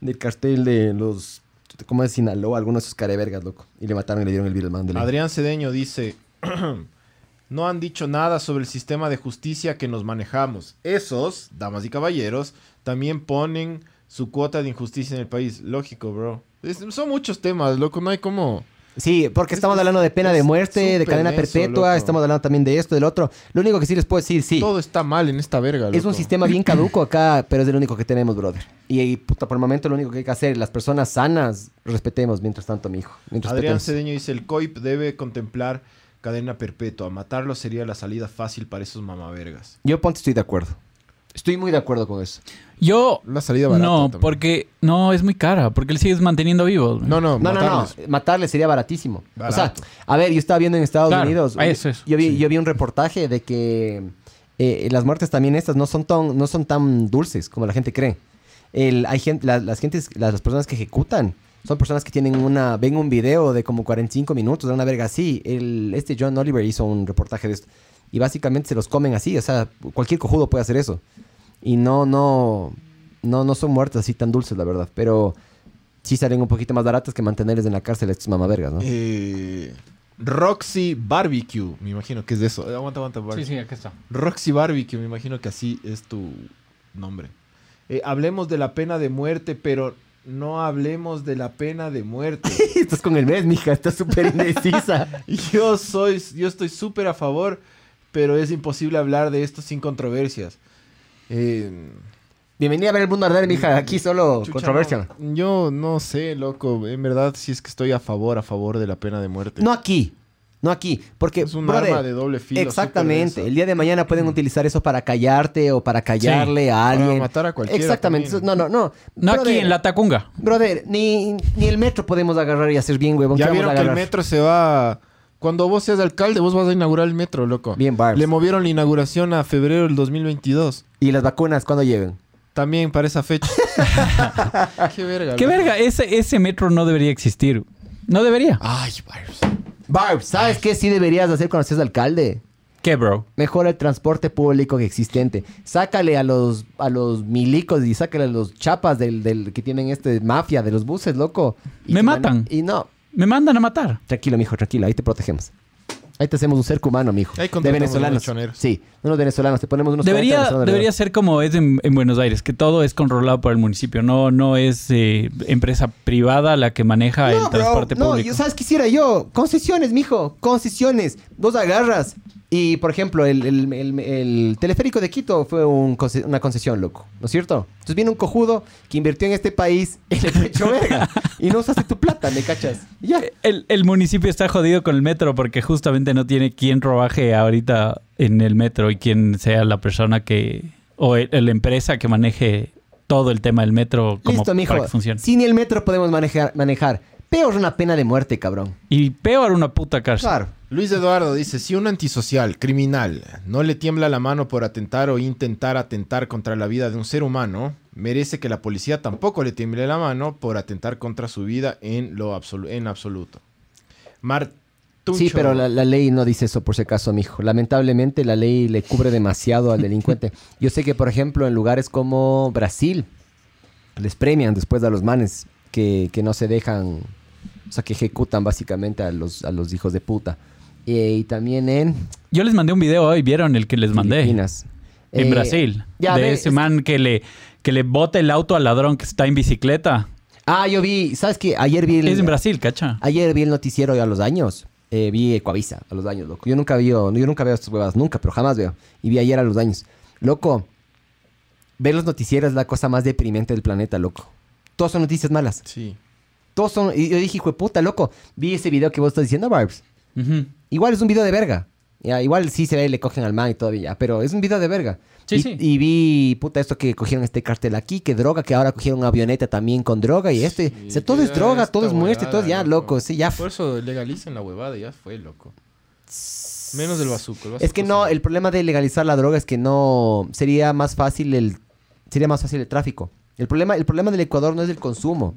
del cartel de los ¿cómo es Sinaloa? Algunos de esos carevergas, loco. Y le mataron y le dieron el virus, man. Adrián Cedeño dice: [CLEARS THROAT] No han dicho nada sobre el sistema de justicia que nos manejamos. Esos, damas y caballeros, también ponen su cuota de injusticia en el país. Lógico, bro. Son muchos temas, loco. No hay como. Sí, porque Es- estamos hablando de pena de muerte, de cadena perpetua, loco. estamos hablando también de esto, del otro. Lo único que sí les puedo decir, sí, Todo está mal en esta verga, es un sistema bien [CLEARS THROAT] caduco acá, pero es el único que tenemos, brother. Y, y, puta, por el momento lo único que hay que hacer, las personas sanas, respetemos mientras tanto, mijo. Mientras Adrián. Cedeño dice: El COIP debe contemplar cadena perpetua. Matarlo sería la salida fácil para esos mamavergas. Yo, ponte, estoy de acuerdo. Estoy muy de acuerdo con eso. Yo. La salida barata No, también. porque. No, es muy cara. Porque él sigues manteniendo vivo. No, no, No, no, no. matarlos. Matarle sería baratísimo. Barato. O sea, a ver, yo estaba viendo en Estados Claro, Unidos. eso, eso, yo, vi, sí. yo vi un reportaje de que eh, las muertes también estas no son tan, no son tan dulces como la gente cree. El, hay gente, la- las, gentes, las, las personas que ejecutan son personas que tienen una, ven un video de como 45 minutos de una verga así. El, este John Oliver hizo un reportaje de esto. Y básicamente se los comen así. O sea, cualquier cojudo puede hacer eso. Y no, no, no, no son muertes así tan dulces, la verdad. Pero sí salen un poquito más baratas que mantenerles en la cárcel a estos mamavergas, ¿no? Eh, Roxy Barbecue, me imagino que es de eso. Eh, Aguanta, aguanta. Bar- Sí, sí, aquí está. Roxy Barbecue, me imagino que así es tu nombre. Eh, hablemos de la pena de muerte, pero no hablemos de la pena de muerte. [LAUGHS] Estás con el mes, mija. Estás súper indecisa. [LAUGHS] yo soy, yo estoy súper a favor, pero es imposible hablar de esto sin controversias. Eh, Bienvenida a ver el mundo arder, mija. Aquí solo chucha, controversia. no, yo no sé, loco. En verdad, si es que estoy a favor, a favor de la pena de muerte. No aquí. No aquí. Porque, es un brother, arma de doble filo. Exactamente. El día de mañana pueden utilizar eso para callarte o para callarle a Para alguien. matar a cualquiera Exactamente. también. No, no, no. No aquí en la Tacunga. Brother, ni, ni el metro podemos agarrar y hacer bien, huevón. Ya ¿Qué vamos vieron que el metro se va. Cuando vos seas alcalde, vos vas a inaugurar el metro, loco. Bien, Barbs. Le movieron la inauguración a febrero del 2022. ¿Y las vacunas cuándo lleguen? También para esa fecha. [LAUGHS] [LAUGHS] Qué verga. ¿Qué loco. verga? Ese, ese metro no debería existir. No debería. Ay, Barbs. Barb, ¿sabes qué sí deberías hacer cuando seas alcalde? ¿Qué, bro? Mejora el transporte público que existente. Sácale a los, a los milicos y sácale a los chapas del, del que tienen este mafia de los buses, loco. Y Me matan. Y no, Me mandan a matar. tranquilo, mijo, tranquilo, ahí te protegemos. Ahí te hacemos un cerco humano, mijo. Ahí de venezolanos. unos. Sí, unos venezolanos. Te ponemos unos 40 Debería, venezolanos debería ser como es en, en Buenos Aires, que todo es controlado por el municipio. No, no es eh, empresa privada la que maneja el No, bro, transporte no, público. yo, ¿sabes qué quisiera yo? Concesiones, mijo. Concesiones. Vos agarras. Y, por ejemplo, el, el- el- el teleférico de Quito fue un conce- una concesión, loco. ¿No es cierto? Entonces viene un cojudo que invirtió en este país y le fue hecho verga. [LAUGHS] y no usaste tu plata, ¿me cachas? Ya. El, el municipio está jodido con el metro porque justamente no tiene quien trabaje ahorita en el metro y quien sea la persona que... o el- la empresa que maneje todo el tema del metro como Listo, mijo. para que funcione. Si ni el metro podemos manejar, manejar. Peor una pena de muerte, cabrón. Y peor una puta cárcel. Claro. Luis Eduardo dice, si un antisocial, criminal, no le tiembla la mano por atentar o intentar atentar contra la vida de un ser humano, merece que la policía tampoco le tiemble la mano por atentar contra su vida en lo absolu- en absoluto. Martucho. Sí, pero la, la ley no dice eso por si acaso, mijo. Lamentablemente la ley le cubre demasiado al delincuente. [LAUGHS] Yo sé que, por ejemplo, en lugares como Brasil, les premian después a los manes que, que no se dejan, o sea, que ejecutan básicamente a los, a los hijos de puta. Eh, y también en Yo les mandé un video hoy, ¿vieron el que les mandé? Filipinas. En Eh, Brasil. ya de ese es- man que le, que le bota el auto al ladrón que está en bicicleta. Ah, yo vi, ¿sabes qué? Ayer vi el, Es en Brasil, ¿cacha? Ayer vi el noticiero a los años. Eh, vi Ecuavisa a los años, loco. Yo nunca veo, yo nunca veo estas huevas, nunca, pero jamás veo. Y vi ayer a los años. Loco, ver los noticieros es la cosa más deprimente del planeta, loco. Todos son noticias malas. Sí. Todos son. Y yo dije, hijo de puta, loco. Vi ese video que vos estás diciendo, Barbs. Igual es un video de verga. Ya, igual sí se ve y le cogen al man y todavía, pero es un video de verga. Sí, y, sí. y vi, puta, esto que cogieron este cartel aquí, que droga, que ahora cogieron una avioneta también con droga y este. o sea, todo es Ya droga, todo es muerte, todo es ya, loco. Sí, ya. Por eso legalicen la huevada y ya fue, loco. Menos del bazuco. Es que no, sí. el problema de legalizar la droga es que no sería más fácil el sería más fácil el tráfico. El problema, el problema del Ecuador no es el consumo.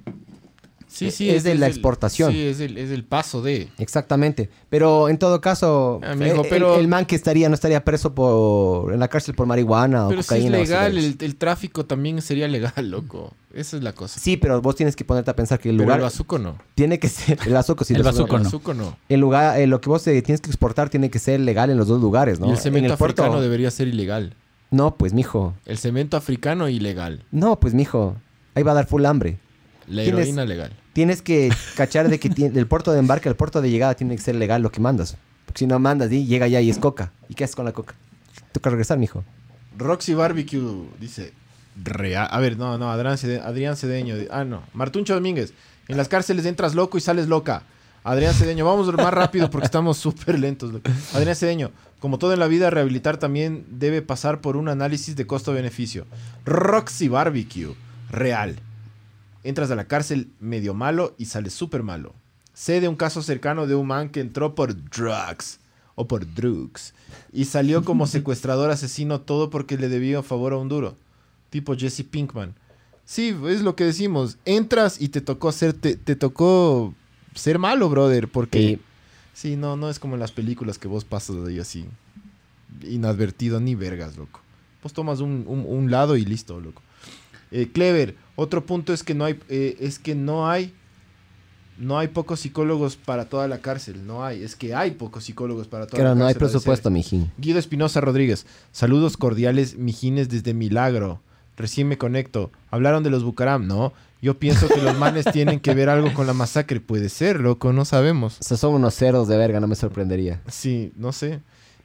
Sí, sí. es de la el- exportación. sí, es el, es el paso de. Exactamente. Pero en todo caso, Amigo, el, pero- el- el man que estaría, no estaría preso por en la cárcel por marihuana Pero o si es cocaína. legal, el, el tráfico también sería legal, loco. Esa es la cosa. Sí, pero vos tienes que ponerte a pensar que el Pero lugar el bazuco no. tiene que ser el bazuco, sí, El bazuco. no. bazuco no. El lugar, eh, lo que vos eh, tienes que exportar tiene que ser legal en los dos lugares, ¿no? Y el cemento en el puerto. africano debería ser ilegal. No, pues mijo. El cemento africano ilegal. No, pues mijo. Ahí va a dar full hambre. La heroína legal. Tienes que cachar de que del puerto de embarque al puerto de llegada tiene que ser legal lo que mandas. Porque si no mandas y llega ya y es coca. ¿Y qué haces con la coca? Toca regresar, mijo. Roxy Barbecue dice. Real. A ver, no, no, Adrián, Cede- Adrián Cedeño. Ah, no. Martuncho Domínguez. En las cárceles entras loco y sales loca. Adrián Cedeño, vamos más rápido porque estamos súper lentos. Adrián Cedeño, como todo en la vida, rehabilitar también debe pasar por un análisis de costo-beneficio. Roxy Barbecue, real. Entras a la cárcel medio malo y sales súper malo. Sé de un caso cercano de un man que entró por drugs o por drugs y salió como [LAUGHS] secuestrador asesino todo porque le debía favor a un duro. Tipo Jesse Pinkman. Sí, es lo que decimos. Entras y te tocó ser, te, te tocó ser malo, brother, porque... Y Sí, no, no es como en las películas que vos pasas de ahí así. Inadvertido, ni vergas, loco. Vos tomas un, un- un lado y listo, loco. Eh, Clever, otro punto es que no hay, eh, es que no hay, no hay pocos psicólogos para toda la cárcel. No hay, es que hay pocos psicólogos para toda claro, la no hay cárcel. ha de ser. presupuesto, mijín. Guido Espinosa Rodríguez, saludos cordiales, mijines desde Milagro. Recién me conecto. Hablaron de los Bucaram, ¿no? Yo pienso que los manes [LAUGHS] tienen que ver algo con la masacre. Puede ser, loco, no sabemos. O sea, son unos cerdos de verga, no me sorprendería. Sí, no sé.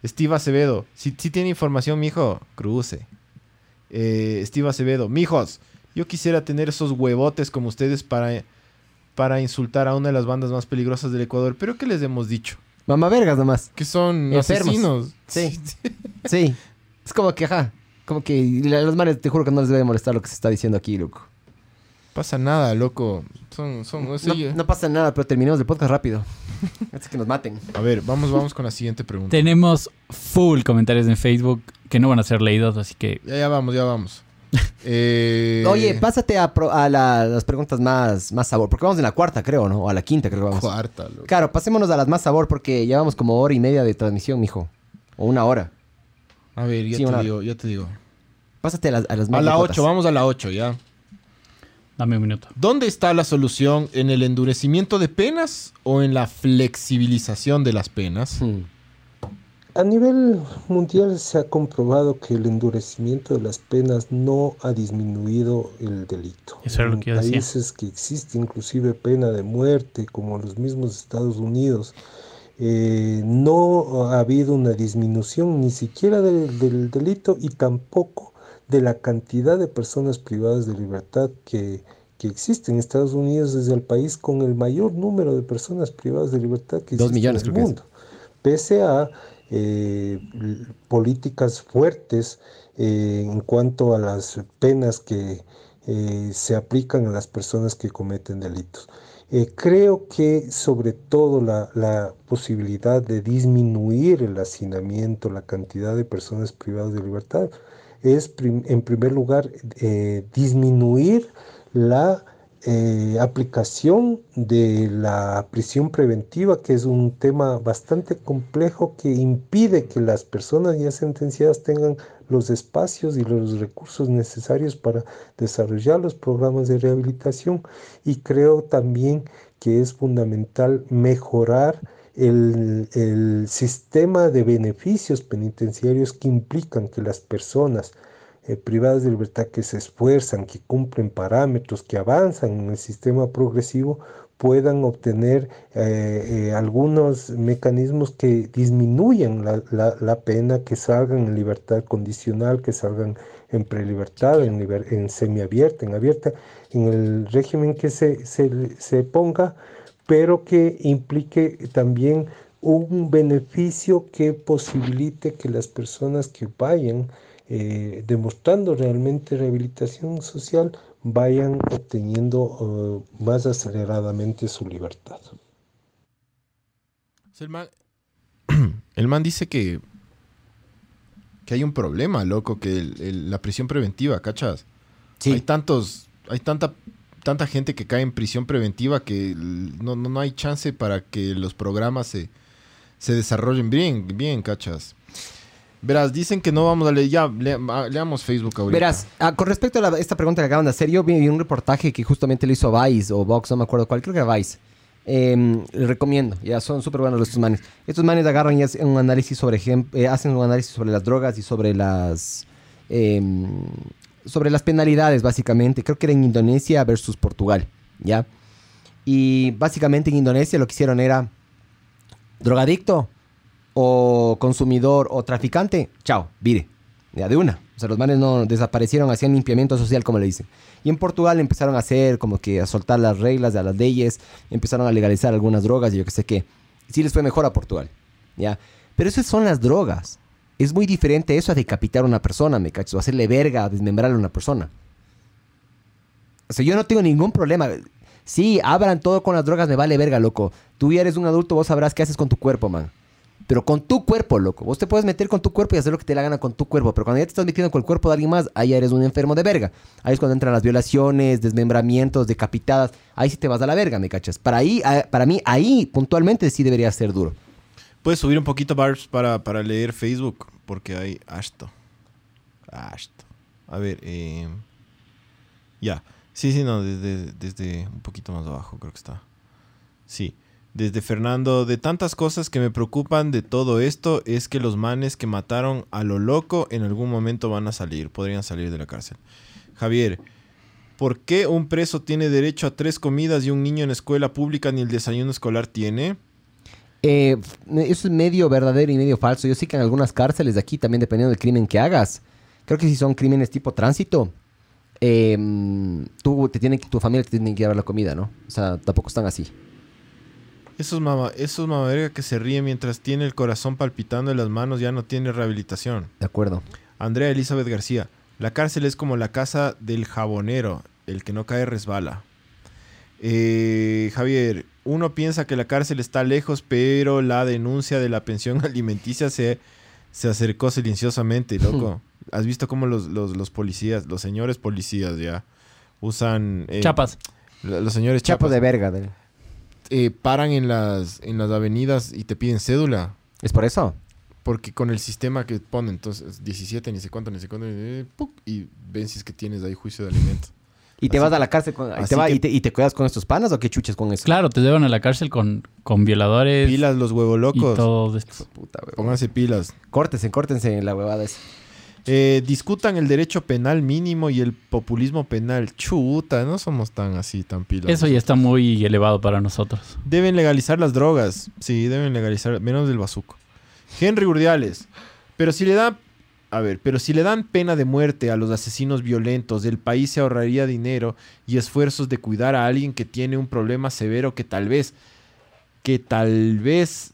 Steve Acevedo. Si, si tiene información, mijo, cruce. Eh, Steve Acevedo. Mijos, yo quisiera tener esos huevotes como ustedes para, para insultar a una de las bandas más peligrosas del Ecuador. Pero ¿qué les hemos dicho? Mamá vergas nomás. Que son Enfermos. asesinos. Sí. Sí. Es como que, ajá. Como que los manes, te juro que no les debe molestar lo que se está diciendo aquí, loco. Pasa nada, loco. Son, son, no sé, No, ya- no pasa nada, pero terminemos el podcast rápido. [LAUGHS] Antes que nos maten. A ver, vamos, vamos con la siguiente pregunta. Tenemos full comentarios en Facebook que no van a ser leídos, así que Ya, ya vamos, ya vamos. [LAUGHS] Eh, Oye, pásate a, pro- a la- las preguntas más, más sabor. Porque vamos en la cuarta, creo, ¿no? O a la quinta, creo que vamos. Cuarta, loco. Claro, pasémonos a las más sabor porque llevamos como hora y media de transmisión, mijo. O una hora. A ver, ya Sí, te digo, ya te digo. Pásate a las, a las más A la. 8, vamos a la 8, ya. Dame un minuto. ¿Dónde está la solución? ¿En el endurecimiento de penas o en la flexibilización de las penas? Hmm. A nivel mundial se ha comprobado que el endurecimiento de las penas no ha disminuido el delito. Eso era lo en que yo decía. países que existe inclusive pena de muerte, como los mismos Estados Unidos, eh, no ha habido una disminución ni siquiera del, del delito y tampoco de la cantidad de personas privadas de libertad que, que existe en Estados Unidos desde el país con el mayor número de personas privadas de libertad que Dos existe millones, en el es. mundo pese a eh, políticas fuertes eh, en cuanto a las penas que eh, se aplican a las personas que cometen delitos. Creo que sobre todo la, la posibilidad de disminuir el hacinamiento, la cantidad de personas privadas de libertad, es en primer lugar eh, disminuir la eh, aplicación de la prisión preventiva, que es un tema bastante complejo que impide que las personas ya sentenciadas tengan los espacios y los recursos necesarios para desarrollar los programas de rehabilitación. Y creo también que es fundamental mejorar el, el sistema de beneficios penitenciarios que implican que las personas eh, privadas de libertad que se esfuerzan, que cumplen parámetros, que avanzan en el sistema progresivo, puedan obtener eh, eh, algunos mecanismos que disminuyan la, la- pena, que salgan en libertad condicional, que salgan en prelibertad, en, en semiabierta, en abierta, en el régimen que se, se, se ponga, pero que implique también un beneficio que posibilite que las personas que vayan eh, demostrando realmente rehabilitación social vayan obteniendo eh, más aceleradamente su libertad. El, man, [CLEARS THROAT] el man dice que, que hay un problema, loco, que el- el- la prisión preventiva, ¿cachas? Hay tantos, hay tanta, tanta gente que cae en prisión preventiva que no, no, no hay chance para que los programas se, se desarrollen bien, bien, cachas. Verás, dicen que no vamos a leer, ya, ah, leamos Facebook ahorita. Verás, ah, con respecto a esta pregunta que acaban de hacer, yo vi un reportaje que justamente le hizo Vice o Vox, no me acuerdo cuál, creo que era Vice. Eh, les recomiendo, ya son súper buenos estos manes. Estos manes agarran y hacen un análisis sobre eh, hacen un análisis sobre las drogas y sobre las eh, sobre las penalidades, básicamente. Creo que era en Indonesia versus Portugal, ¿ya? Y básicamente en Indonesia lo que hicieron era drogadicto o consumidor o traficante, chao, vire. Ya de una. O sea, los manes no desaparecieron, hacían limpiamiento social, como le dicen. Y en Portugal empezaron a hacer como que a soltar las reglas de las leyes, empezaron a legalizar algunas drogas y yo qué sé qué. Sí les fue mejor a Portugal. ¿Ya? Pero esas son las drogas. Es muy diferente eso a decapitar a una persona, me cacho, o hacerle verga, a desmembrarle a una persona. O sea, yo no tengo ningún problema. Sí, abran todo con las drogas, me vale verga, loco. Tú ya eres un adulto, vos sabrás qué haces con tu cuerpo, man. Pero con tu cuerpo, loco. Vos te puedes meter con tu cuerpo y hacer lo que te la gana con tu cuerpo. Pero cuando ya te estás metiendo con el cuerpo de alguien más, ahí eres un enfermo de verga. Ahí es cuando entran las violaciones, desmembramientos, decapitadas. Ahí sí te vas a la verga, ¿me cachas? Para, ahí, para mí, ahí puntualmente sí debería ser duro. Puedes subir un poquito, Barbs, para, para leer Facebook, porque hay hashto. Hashto. A ver, eh, ya. Sí, sí, no, desde, desde un poquito más abajo creo que está. Sí. Desde Fernando, de tantas cosas que me preocupan de todo esto es que los manes que mataron a lo loco en algún momento van a salir, podrían salir de la cárcel. Javier, ¿por qué un preso tiene derecho a tres comidas y un niño en escuela pública ni el desayuno escolar tiene? Eh, eso es medio verdadero y medio falso. Yo sé que en algunas cárceles de aquí, también dependiendo del crimen que hagas, creo que si son crímenes tipo tránsito, eh, tú te tienen que, tu familia te tiene que llevar la comida, ¿no? O sea, tampoco están así. Esos mama, esos mamaverga que se ríe mientras tiene el corazón palpitando en las manos ya no tiene rehabilitación. De acuerdo. Andrea Elizabeth García. La cárcel es como la casa del jabonero. El que no cae resbala. Eh, Javier, uno piensa que la cárcel está lejos, pero la denuncia de la pensión [LAUGHS] alimenticia se, se acercó silenciosamente, loco. ¿Has visto cómo los, los, los policías, los señores policías ya usan... eh, Chapas. Los señores Chapo chapas de verga. de- eh, paran en las, en las avenidas y te piden cédula. ¿Es por eso? Porque con el sistema que ponen, entonces 17, ni sé cuánto, ni sé cuánto, eh, y ven si es que tienes ahí juicio de alimentos. ¿Y te Así vas a la cárcel con, y, así te va- que- y, te, y te cuidas con estos panas o qué chuches con eso? Claro, te llevan a la cárcel con, con violadores Pilas, los huevos y locos. todo esto. Puta, weón. Pónganse pilas. Córtense, córtense en la huevada esa. Eh, discutan el derecho penal mínimo y el populismo penal. Chuta, no somos tan así, tan pilas. Eso ya está muy elevado para nosotros. Deben legalizar las drogas. Sí, deben legalizar, menos del bazuco. Henry Urdiales. Pero si le dan. A ver, pero si le dan pena de muerte a los asesinos violentos, el país se ahorraría dinero y esfuerzos de cuidar a alguien que tiene un problema severo que tal vez. Que tal vez.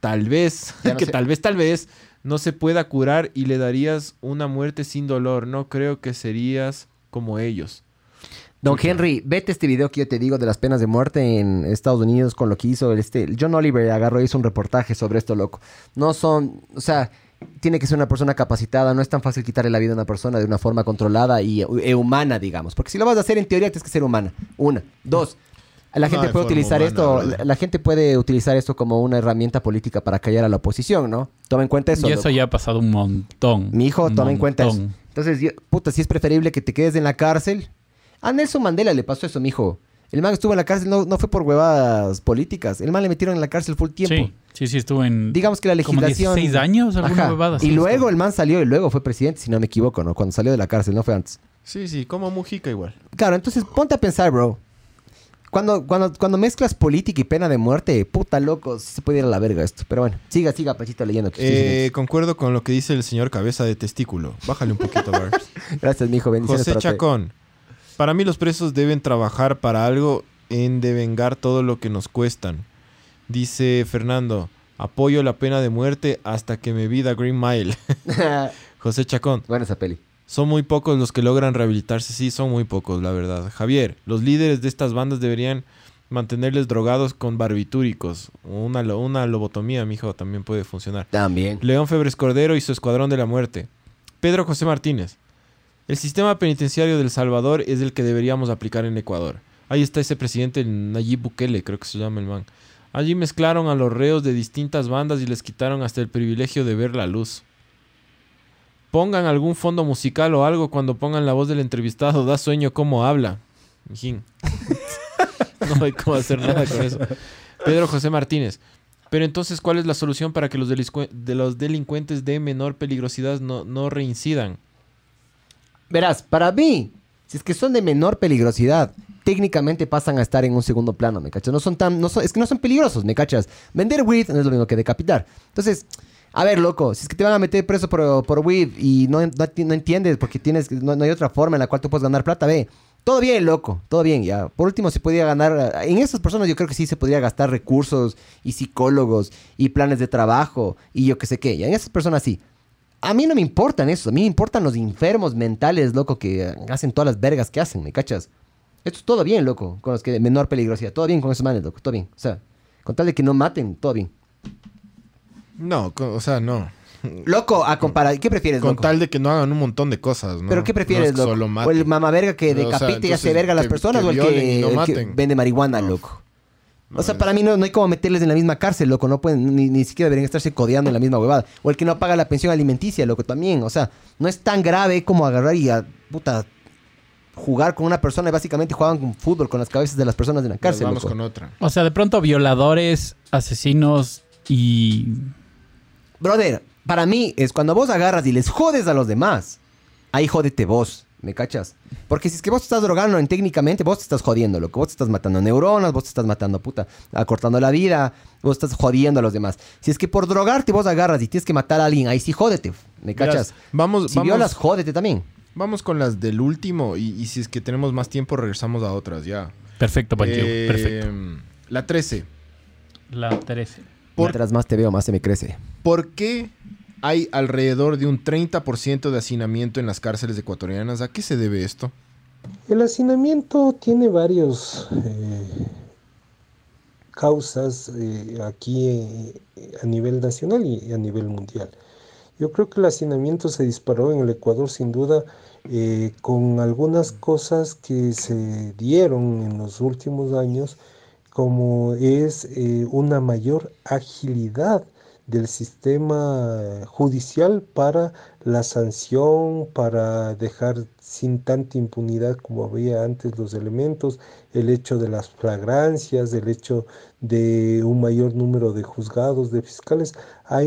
Tal vez. No [LAUGHS] que sé. tal vez, tal vez. No se pueda curar y le darías una muerte sin dolor. No creo que serías como ellos. Don Henry, vete este video que yo te digo de las penas de muerte en Estados Unidos con lo que hizo este. John Oliver agarró y hizo un reportaje sobre esto, loco. No son, o sea, tiene que ser una persona capacitada, no es tan fácil quitarle la vida a una persona de una forma controlada y eh, humana, digamos. Porque si lo vas a hacer en teoría tienes que ser humana. Una. Dos. La gente de puede utilizar humana, esto, la, la gente puede utilizar esto como una herramienta política para callar a la oposición, ¿no? Toma en cuenta eso. y loco. eso ya ha pasado un montón. Mi hijo, toma en cuenta eso. Entonces, yo- puta, si es preferible que te quedes en la cárcel. A Nelson Mandela le pasó eso, mijo. El man estuvo en la cárcel, no, no fue por huevadas políticas. El man le metieron en la cárcel full tiempo. Sí, sí, sí, estuvo en... Digamos que la como legislación. 16 años, alguna Ajá. huevada Y luego el man salió y luego fue presidente, si no me equivoco, ¿no? Cuando salió de la cárcel, no fue antes. Sí, sí, como Mujica igual. Claro, entonces ponte a pensar, bro. Cuando, cuando, cuando mezclas política y pena de muerte, puta loco, se puede ir a la verga esto. Pero bueno, siga, siga, Pachito, leyendo. que Eh, concuerdo con lo que dice el señor Cabeza de Testículo. Bájale un poquito, [LAUGHS] Barbs. Gracias, mijo. Bendiciones José para usted. Para mí los presos deben trabajar para algo en devengar todo lo que nos cuestan. Dice Fernando, apoyo la pena de muerte hasta que me vida Green Mile. [LAUGHS] [LAUGHS] José Chacón, Buena esa peli. son muy pocos los que logran rehabilitarse. Sí, son muy pocos, la verdad. Javier, los líderes de estas bandas deberían mantenerles drogados con barbitúricos. Una, una lobotomía, mijo, también puede funcionar. También. León Febres Cordero y su Escuadrón de la Muerte. Pedro José Martínez. El sistema penitenciario del Salvador es el que deberíamos aplicar en Ecuador. Ahí está ese presidente, Nayib Bukele, creo que se llama el man. Allí mezclaron a los reos de distintas bandas y les quitaron hasta el privilegio de ver la luz. Pongan algún fondo musical o algo cuando pongan la voz del entrevistado. Da sueño cómo habla. [LAUGHS] No hay cómo hacer nada con eso. Pedro José Martínez. Pero entonces, ¿cuál es la solución para que los, de los delincuentes de menor peligrosidad no, no reincidan? Verás, para mí, si es que son de menor peligrosidad, técnicamente pasan a estar en un segundo plano, ¿me cachas? No son tan, no es que no son peligrosos, ¿me cachas? Vender weed no es lo mismo que decapitar. Entonces, a ver, loco, si es que te van a meter preso por, por weed y no, no entiendes porque tienes, no, no hay otra forma en la cual tú puedes ganar plata, ve. Todo bien, loco, todo bien, ya. Por último, se podría ganar. En esas personas, yo creo que sí se podría gastar recursos y psicólogos y planes de trabajo y yo qué sé qué. Ya, en esas personas sí. A mí no me importan eso. A mí me importan los enfermos mentales, loco, que hacen todas las vergas que hacen, ¿me cachas? Esto es todo bien, loco, con los que de menor peligrosidad. Todo bien con esos manes, loco, todo bien. O sea, con tal de que no maten, todo bien. No, o sea, no. Loco, a comparar. ¿Qué prefieres, Con loco? tal de que no hagan un montón de cosas, ¿no? ¿Pero qué No prefieres, es que loco? solo ¿O el maten. mamaverga que O sea, decapite y hace verga a las personas que o el que, no el que maten. vende marihuana, No. loco? No, o sea, es- para mí no, no hay como meterles en la misma cárcel, loco. No pueden, ni, ni siquiera deberían estarse codeando en la misma huevada. O el que no paga la pensión alimenticia, loco, también. O sea, no es tan grave como agarrar y a, puta, jugar con una persona y básicamente juegan con fútbol con las cabezas de las personas en la Nos cárcel, vamos loco. con otra. O sea, de pronto violadores, asesinos y... Brother, para mí es cuando vos agarras y les jodes a los demás, ahí jódete vos, ¿me cachas? Porque si es que vos te estás drogando en técnicamente, vos te estás jodiendo, loco. Vos te estás matando neuronas, vos te estás matando, puta, acortando la vida, vos estás jodiendo a los demás. Si es que por drogarte vos agarras y tienes que matar a alguien, ahí sí jódete, ¿me Verás, cachas? vamos, Si vamos, violas, jódete también. vamos con las del último y, y si es que tenemos más tiempo regresamos a otras ya. Perfecto, Pancho. Eh, Perfecto. La 13. La 13. Por- Mientras más te veo, más se me crece. ¿Por qué hay alrededor de un 30% de hacinamiento en las cárceles ecuatorianas? ¿A qué se debe esto? El hacinamiento tiene varios eh, causas eh, aquí eh, a nivel nacional y a nivel mundial. Yo creo que el hacinamiento se disparó en el Ecuador sin duda con algunas cosas que se dieron en los últimos años, como es una mayor agilidad del sistema judicial para la sanción, para dejar sin tanta impunidad como había antes los elementos, el hecho de las flagrancias, el hecho de un mayor número de juzgados, de fiscales, ha,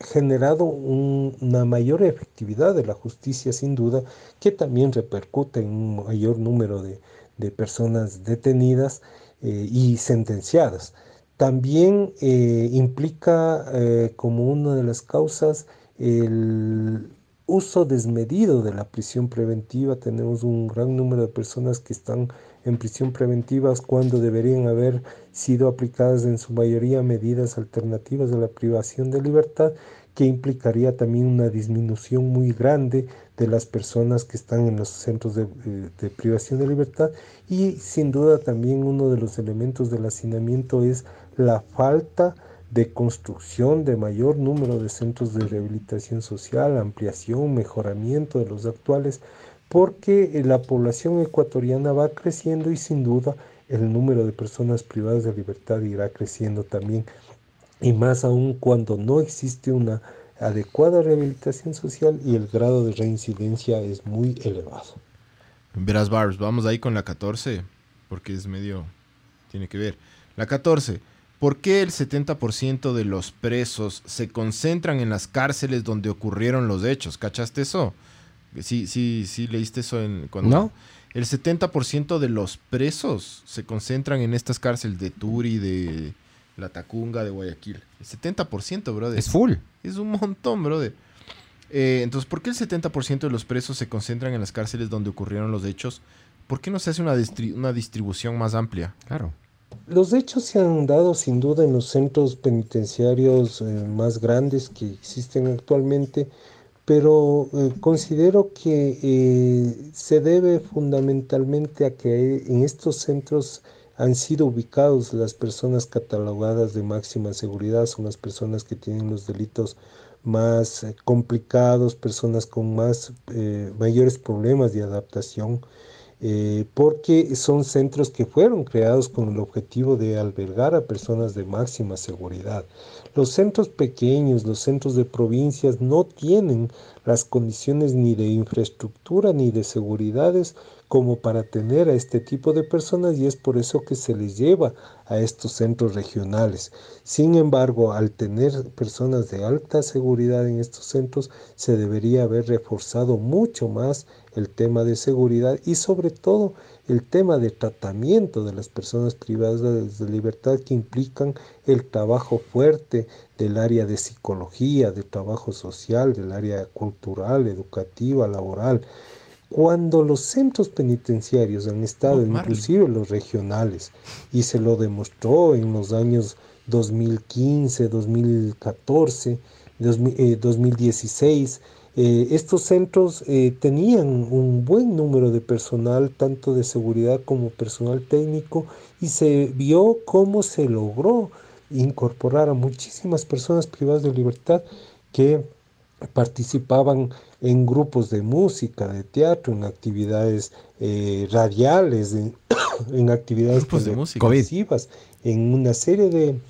generado un- una mayor efectividad de la justicia sin duda, que también repercute en un mayor número de, de personas detenidas eh, y sentenciadas. También eh, implica eh, como una de las causas el uso desmedido de la prisión preventiva. Tenemos un gran número de personas que están en prisión preventiva cuando deberían haber sido aplicadas en su mayoría medidas alternativas de la privación de libertad que implicaría también una disminución muy grande de las personas que están en los centros de, eh, de privación de libertad. Y sin duda también uno de los elementos del hacinamiento es la falta de construcción de mayor número de centros de rehabilitación social, ampliación, mejoramiento de los actuales, porque eh, la población ecuatoriana va creciendo y sin duda el número de personas privadas de libertad irá creciendo también. Y más aún cuando no existe una adecuada rehabilitación social y el grado de reincidencia es muy elevado. Verás, Barbs, vamos ahí con la 14, porque es medio... tiene que ver. La 14. ¿Por qué el 70% de los presos se concentran en las cárceles donde ocurrieron los hechos? ¿Cachaste eso? Sí, sí, sí, leíste eso en... Cuando... ¿No? El 70% de los presos se concentran en estas cárceles de Turi, de La Tacunga, de Guayaquil. El 70%, brother. Es full. Es un montón, brother. Eh, entonces, ¿por qué el 70% de los presos se concentran en las cárceles donde ocurrieron los hechos? ¿Por qué no se hace una, distri- una distribución más amplia? Claro. Los hechos se han dado sin duda en los centros penitenciarios eh, más grandes que existen actualmente, pero eh, considero que eh, se debe fundamentalmente a que en estos centros han sido ubicados las personas catalogadas de máxima seguridad, son las personas que tienen los delitos más eh, complicados, personas con más eh, mayores problemas de adaptación. eh, porque son centros que fueron creados con el objetivo de albergar a personas de máxima seguridad. Los centros pequeños, los centros de provincias no tienen las condiciones ni de infraestructura ni de seguridades como para tener a este tipo de personas y es por eso que se les lleva a estos centros regionales. Sin embargo, al tener personas de alta seguridad en estos centros, se debería haber reforzado mucho más el tema de seguridad y sobre todo el tema de tratamiento de las personas privadas de libertad que implican el trabajo fuerte del área de psicología, de trabajo social, del área cultural, educativa, laboral. Cuando los centros penitenciarios han estado, inclusive los regionales, y se lo demostró en los años 2015, 2014, 2016, estos centros eh, tenían un buen número de personal, tanto de seguridad como personal técnico, y se vio cómo se logró incorporar a muchísimas personas privadas de libertad que participaban en grupos de música, de teatro, en actividades eh, radiales, en, [COUGHS] actividades televisivas, en una serie de,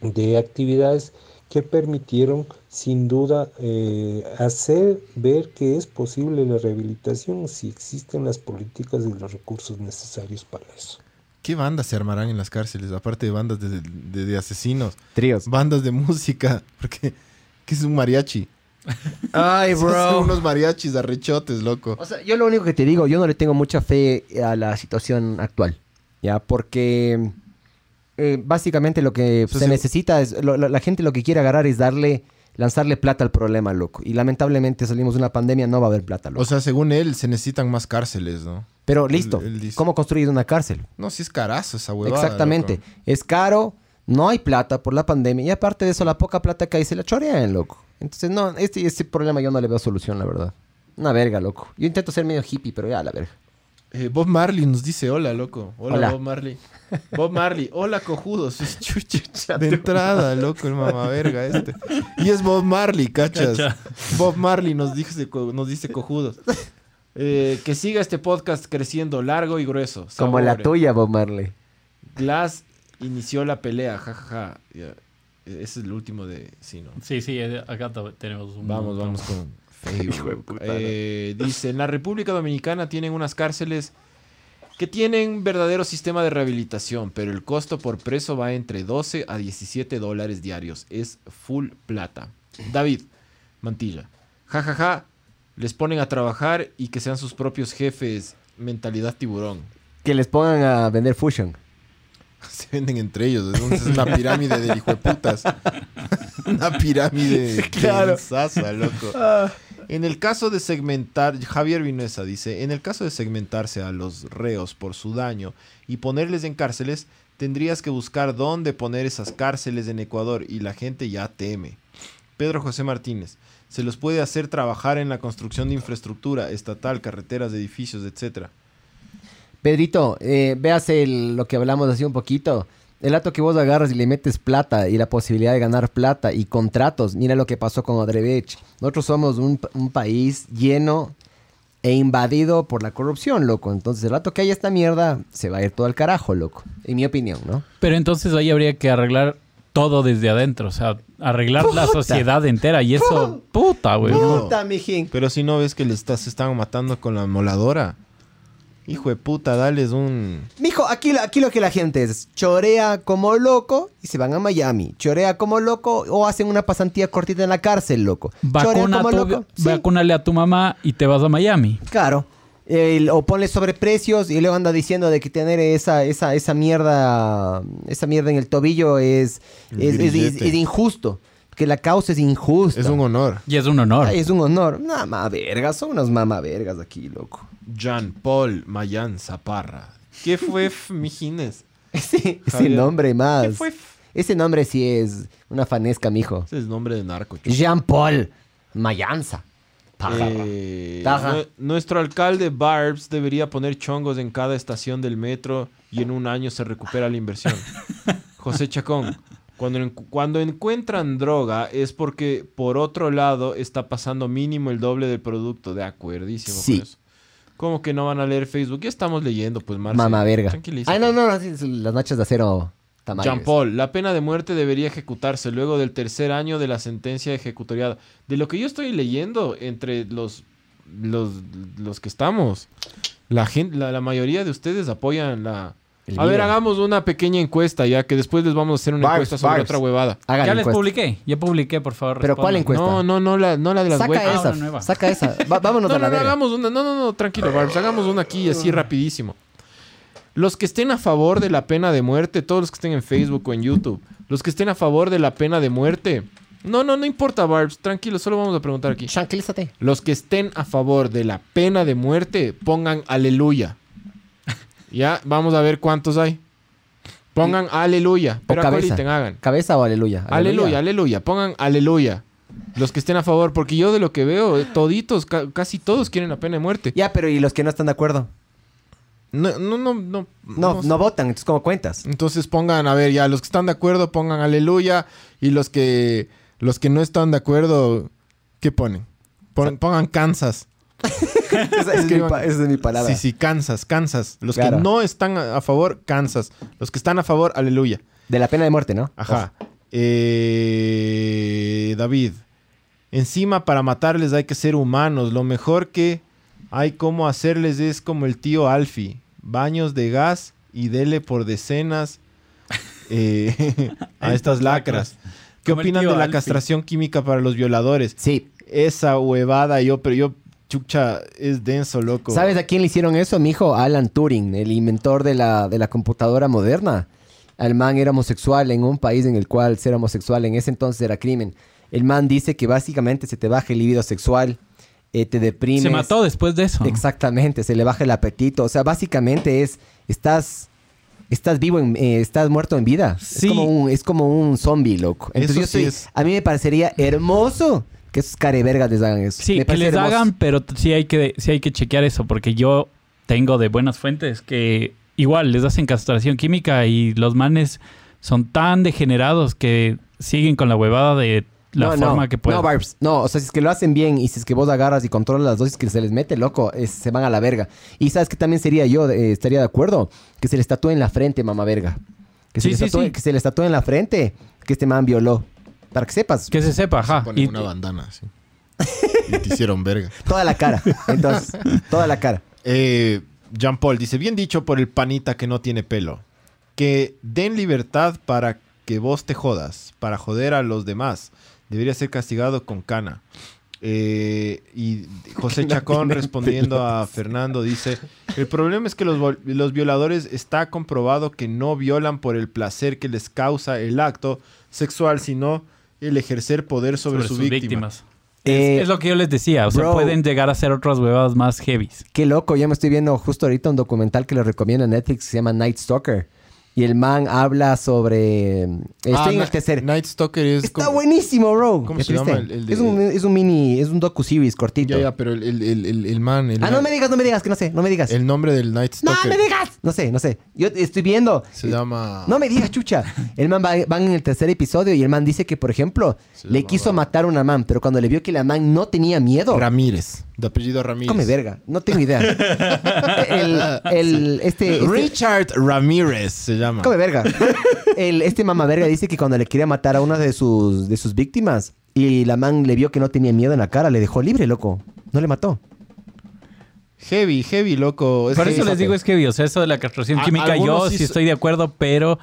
de, actividades que permitieron sin duda eh, hacer ver que es posible la rehabilitación si existen las políticas y los recursos necesarios para eso. ¿Qué bandas se armarán en las cárceles? Aparte de bandas de, de, asesinos. Tríos. Bandas de música. [LAUGHS] Porque, ¿qué es un mariachi? Ay, bro. unos mariachis arrechotes, loco. O sea, yo lo único que te digo, yo no le tengo mucha fe a la situación actual. ¿Ya? Porque eh, básicamente lo que se necesita es. la gente lo que quiere agarrar es darle. Lanzarle plata al problema, loco. Y lamentablemente salimos de una pandemia, no va a haber plata, loco. O sea, según él, se necesitan más cárceles, ¿no? Pero listo, ¿cómo construir una cárcel? No, si es carazo esa huevada. Exactamente. Es caro, no hay plata por la pandemia. Y aparte de eso, la poca plata que hay se la chorean, loco. Entonces, no, este, este problema yo no le veo solución, la verdad. Una verga, loco. Yo intento ser medio hippie, pero ya, la verga. Eh, Bob Marley nos dice hola, loco. Hola, Bob Marley. [LAUGHS] Bob Marley, hola, cojudos. [LAUGHS] De entrada, [LAUGHS] loco, el mamá verga este. Y es Bob Marley, cachas. Bob Marley nos dice, nos dice cojudos. Eh, que siga este podcast creciendo largo y grueso. Como la tuya, Bob Marley. Glass inició la pelea, jajaja. Ese es el último de... Sí, ¿no? Sí, sí, acá tenemos un... Vamos, vamos con [LAUGHS] Facebook. Eh, dice, en la República Dominicana tienen unas cárceles que tienen verdadero sistema de rehabilitación, pero el costo por preso va entre 12 a 17 dólares diarios. Es full plata. David, Mantilla. Jajaja, ja, ja, les ponen a trabajar y que sean sus propios jefes. Mentalidad tiburón. Que les pongan a vender fusion. [LAUGHS] Se venden entre ellos. Es [LAUGHS] una pirámide de hijo de putas. una pirámide claro. de loco. Ah. En el caso de segmentar, Javier Vinuesa dice, en el caso de segmentarse a los reos por su daño y ponerles en cárceles, tendrías que buscar dónde poner esas cárceles en Ecuador y la gente ya teme. Pedro José Martínez, se los puede hacer trabajar en la construcción de infraestructura estatal, carreteras, edificios, etcétera. Pedrito, eh, veas lo que hablamos así un poquito. El dato que vos agarras y le metes plata y la posibilidad de ganar plata y contratos. Mira lo que pasó con Odrebech. Nosotros somos un, país lleno e invadido por la corrupción, loco. Entonces, el rato que haya esta mierda, se va a ir todo al carajo, loco. En mi opinión, ¿no? Pero entonces ahí habría que arreglar todo desde adentro. O sea, arreglar la sociedad entera. Y eso, puta, güey. Puta, mijín. Pero si no ves que le estás, se están matando con la moladora. Hijo de puta, dales un. Mijo, aquí, aquí lo que la gente es: chorea como loco y se van a Miami. Chorea como loco o hacen una pasantía cortita en la cárcel, loco. Vacuna como loco. Vacúnale a tu mamá y te vas a Miami. Claro. o ponle sobreprecios y luego anda diciendo de que tener esa, esa, esa mierda esa mierda en el tobillo es, es, injusto que la causa es injusta. Es un honor. Y es un honor. es un honor. Mamá vergas, son unos mamá vergas aquí, loco. Jean Paul Mayan Zaparra. ¿Qué fue, [LAUGHS] mijines? Ese, ese nombre más. ¿Qué fue? Ese nombre sí es una fanesca, mijo. Ese es nombre de narco. Jean Paul Mayanza. Eh, nuestro alcalde Barbs debería poner chongos en cada estación del metro y en un año se recupera la inversión. [LAUGHS] José Chacón, cuando, cuando encuentran droga es porque por otro lado está pasando mínimo el doble del producto. De acuerdísimo con eso. ¿Cómo que no van a leer Facebook? Ya estamos leyendo, pues, Marce. Mamá verga. Ay, no, no, no, sí, las noches de acero Tamayo. Jean Paul, la pena de muerte debería ejecutarse luego del tercer año de la sentencia ejecutoriada. De lo que yo estoy leyendo entre los, los, los que estamos, la, gente, la, la mayoría de ustedes apoyan la... El A ver, hagamos una pequeña encuesta ya, que después les vamos a hacer una Barbs, encuesta sobre Barbs. otra huevada. Hagan ya les encuesta. publiqué. Ya publiqué, por favor. Pero ¿cuál respondan. encuesta? No, no, no la, no la de las Saca huecas. Ah, esa, una nueva. saca esa. Va- [LAUGHS] vámonos No, a no, la no, verga. hagamos una. No, no, no, tranquilo, Barbs. Hagamos una aquí así rapidísimo. Los que estén a favor de la pena de muerte, todos los que estén en Facebook o en YouTube, los que estén a favor de la pena de muerte. No, no, no importa, Barbs. Tranquilo, solo vamos a preguntar aquí. Tranquilízate. Los que estén a favor de la pena de muerte, pongan aleluya. Ya, vamos a ver cuántos hay. Pongan aleluya. Pero cabeza. acoliten, hagan. ¿Cabeza o aleluya? Aleluya, aleluya. Pongan aleluya. Los que estén a favor, porque yo de lo que veo, eh, toditos, ca- casi todos quieren la pena de muerte. Ya, pero ¿y los que no están de acuerdo? No, no, no, no. No, no, votan, entonces ¿cómo cuentas? Entonces pongan, a ver, ya, los que están de acuerdo pongan aleluya y los que los que no están de acuerdo, ¿qué ponen? Pon- pongan Kansas. [LAUGHS] esa, [LAUGHS] es mi, pa- esa es mi palabra. Sí, sí, Kansas, Kansas. Los Claro. que no están a favor, Kansas. Los que están a favor, aleluya. De la pena de muerte, ¿no? Ajá. Eh, David, encima para matarles hay que ser humanos. Lo mejor que hay como hacerles es como el tío Alfie. Baños de gas y dele por decenas eh, [LAUGHS] a estas lacras. ¿Qué opinan de la Alfie. castración química para los violadores? Sí. Esa huevada, yo, pero yo, chucha, es denso, loco. ¿Sabes a quién le hicieron eso? Mi hijo Alan Turing, el inventor de la, de la computadora moderna. El man era homosexual en un país en el cual ser homosexual en ese entonces era crimen. El man dice que básicamente se te baja el libido sexual, eh, te deprimes. Se mató después de eso. Exactamente, se le baja el apetito. O sea, básicamente es, estás, estás vivo, en- eh, estás muerto en vida. Sí. Es como un, es como un zombie, loco. Entonces Eso yo sí estoy- es. a mí me parecería hermoso que esos carevergas les hagan eso. Sí, Me que les hermoso. hagan, pero sí hay, que, sí hay que chequear eso, porque yo tengo de buenas fuentes que igual les hacen castración química y los manes son tan degenerados que siguen con la huevada de la no, forma no, que pueden. No, Barbs, no, o sea, si es que lo hacen bien y si es que vos agarras y controlas las dosis que se les mete, loco, es- se van a la verga. Y sabes que también sería yo, eh, estaría de acuerdo, que se les tatúe en la frente, mamá verga. Que se, Sí, les sí, tatúe, sí. que se les tatúe en la frente que este man violó. Para que sepas, que se sepa, ajá. Ponen Y- una bandana, sí. y te hicieron verga. [LAUGHS] toda la cara. Entonces, toda la cara. Eh, Jean Paul dice, bien dicho por el panita que no tiene pelo. Que den libertad para que vos te jodas, para joder a los demás. Debería ser castigado con cana. Eh, y José Chacón respondiendo a Fernando dice, el problema es que los, los violadores está comprobado que no violan por el placer que les causa el acto sexual, sino el ejercer poder sobre, sobre su sus víctima. víctimas. Eh, es, es lo que yo les decía. O sea, pueden llegar a ser otras huevadas más heavies. Qué loco, yo me estoy viendo justo ahorita un documental que le recomiendo en Netflix que se llama Night Stalker. Y el man habla sobre... Estoy Ah, en Na- el tercer... Night Stalker es Está como- buenísimo, bro. ¿Cómo ¿Ya se viste? llama el- el de- es, un, es un mini... Es un docu-series cortito. Ya, ya, pero el, man... el Ah, man- no me digas, no me digas, que no sé, no me digas. El nombre del Night ¡No Stalker me digas! No sé, no sé. Yo estoy viendo. se llama... No me digas, chucha. El man va, van en el tercer episodio y el man dice que, por ejemplo, Se le llama- quiso matar a una man, pero cuando le vio que la man no tenía miedo, Ramírez. De apellido Ramírez. come verga. No tengo idea. [LAUGHS] este, este- Richard Ramírez se llama. Come verga. El, este mamá verga dice que cuando le quería matar a una de sus, de sus víctimas y la man le vio que no tenía miedo en la cara, le dejó libre, loco. No le mató. Heavy, heavy, loco. Es Por eso les digo es que, o sea, eso de la castración A- química, yo sí estoy de acuerdo, pero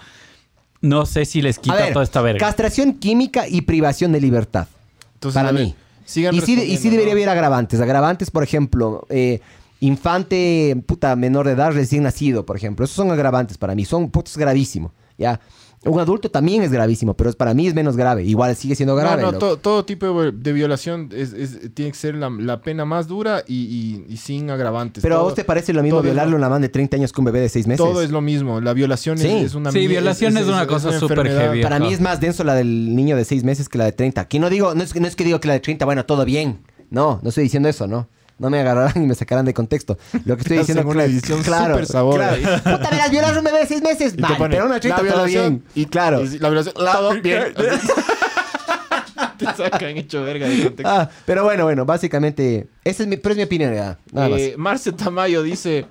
no sé si les A quita ver, toda esta verga. castración química y privación de libertad. Entonces, para mí. sigan Y sí, y sí respondiendo, debería ¿no? haber agravantes. Agravantes, por ejemplo, eh, infante, puta, menor de edad, recién nacido, por ejemplo. Esos son agravantes para mí. Son putos gravísimo. ¿Ya? Un adulto también es gravísimo, pero es- para mí es menos grave. Igual sigue siendo grave. No, no, to- todo tipo de violación es, es- tiene que ser la, la pena más dura y, y- y sin agravantes. Pero a vos te parece lo mismo violarle a una man de 30 años que un bebé de 6 meses. Todo es lo mismo. La violación es- Sí. es, una Sí, violación es una cosa súper heavy. Para mí es más denso la del niño de 6 meses que la de 30. Aquí no digo, no es, que- no es que digo que la de 30, bueno, todo bien. No, no estoy diciendo eso, ¿no? No me agarrarán y me sacarán de contexto. Lo que estoy diciendo una cla- edición claro, súper sabor claro. ahí. Puta, verás, violar a un bebé de 6 meses. Vale, pone, pero una 30 la todo bien. Y claro. Y la violación, [LAUGHS] todo bien. [LAUGHS] te sacan hecho verga de contexto. Ah, pero bueno, bueno, básicamente, esa es mi, pero es mi opinión, ya, nada más. Eh, Marce Tamayo dice: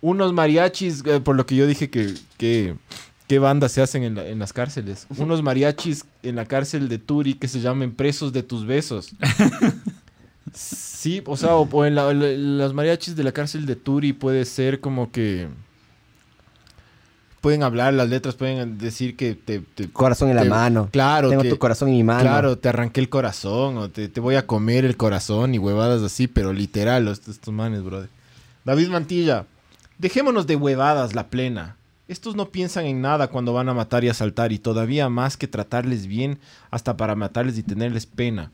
Unos mariachis, eh, por lo que yo dije que. que ¿Qué bandas se hacen en, la- en las cárceles? Unos mariachis en la cárcel de Turi que se llamen presos de tus besos. [LAUGHS] Sí, o sea, o, o en la- la- los mariachis de la cárcel de Turi puede ser como que... Pueden hablar, las letras pueden decir que te... te- Corazón en la mano. Claro, Tengo tu corazón en mi mano. Claro, te arranqué el corazón o te, voy a comer el corazón y huevadas así, pero literal, los- estos manes, brother. David Mantilla, dejémonos de huevadas la plena. Estos no piensan en nada cuando van a matar y asaltar y todavía más que tratarles bien hasta para matarles y tenerles pena.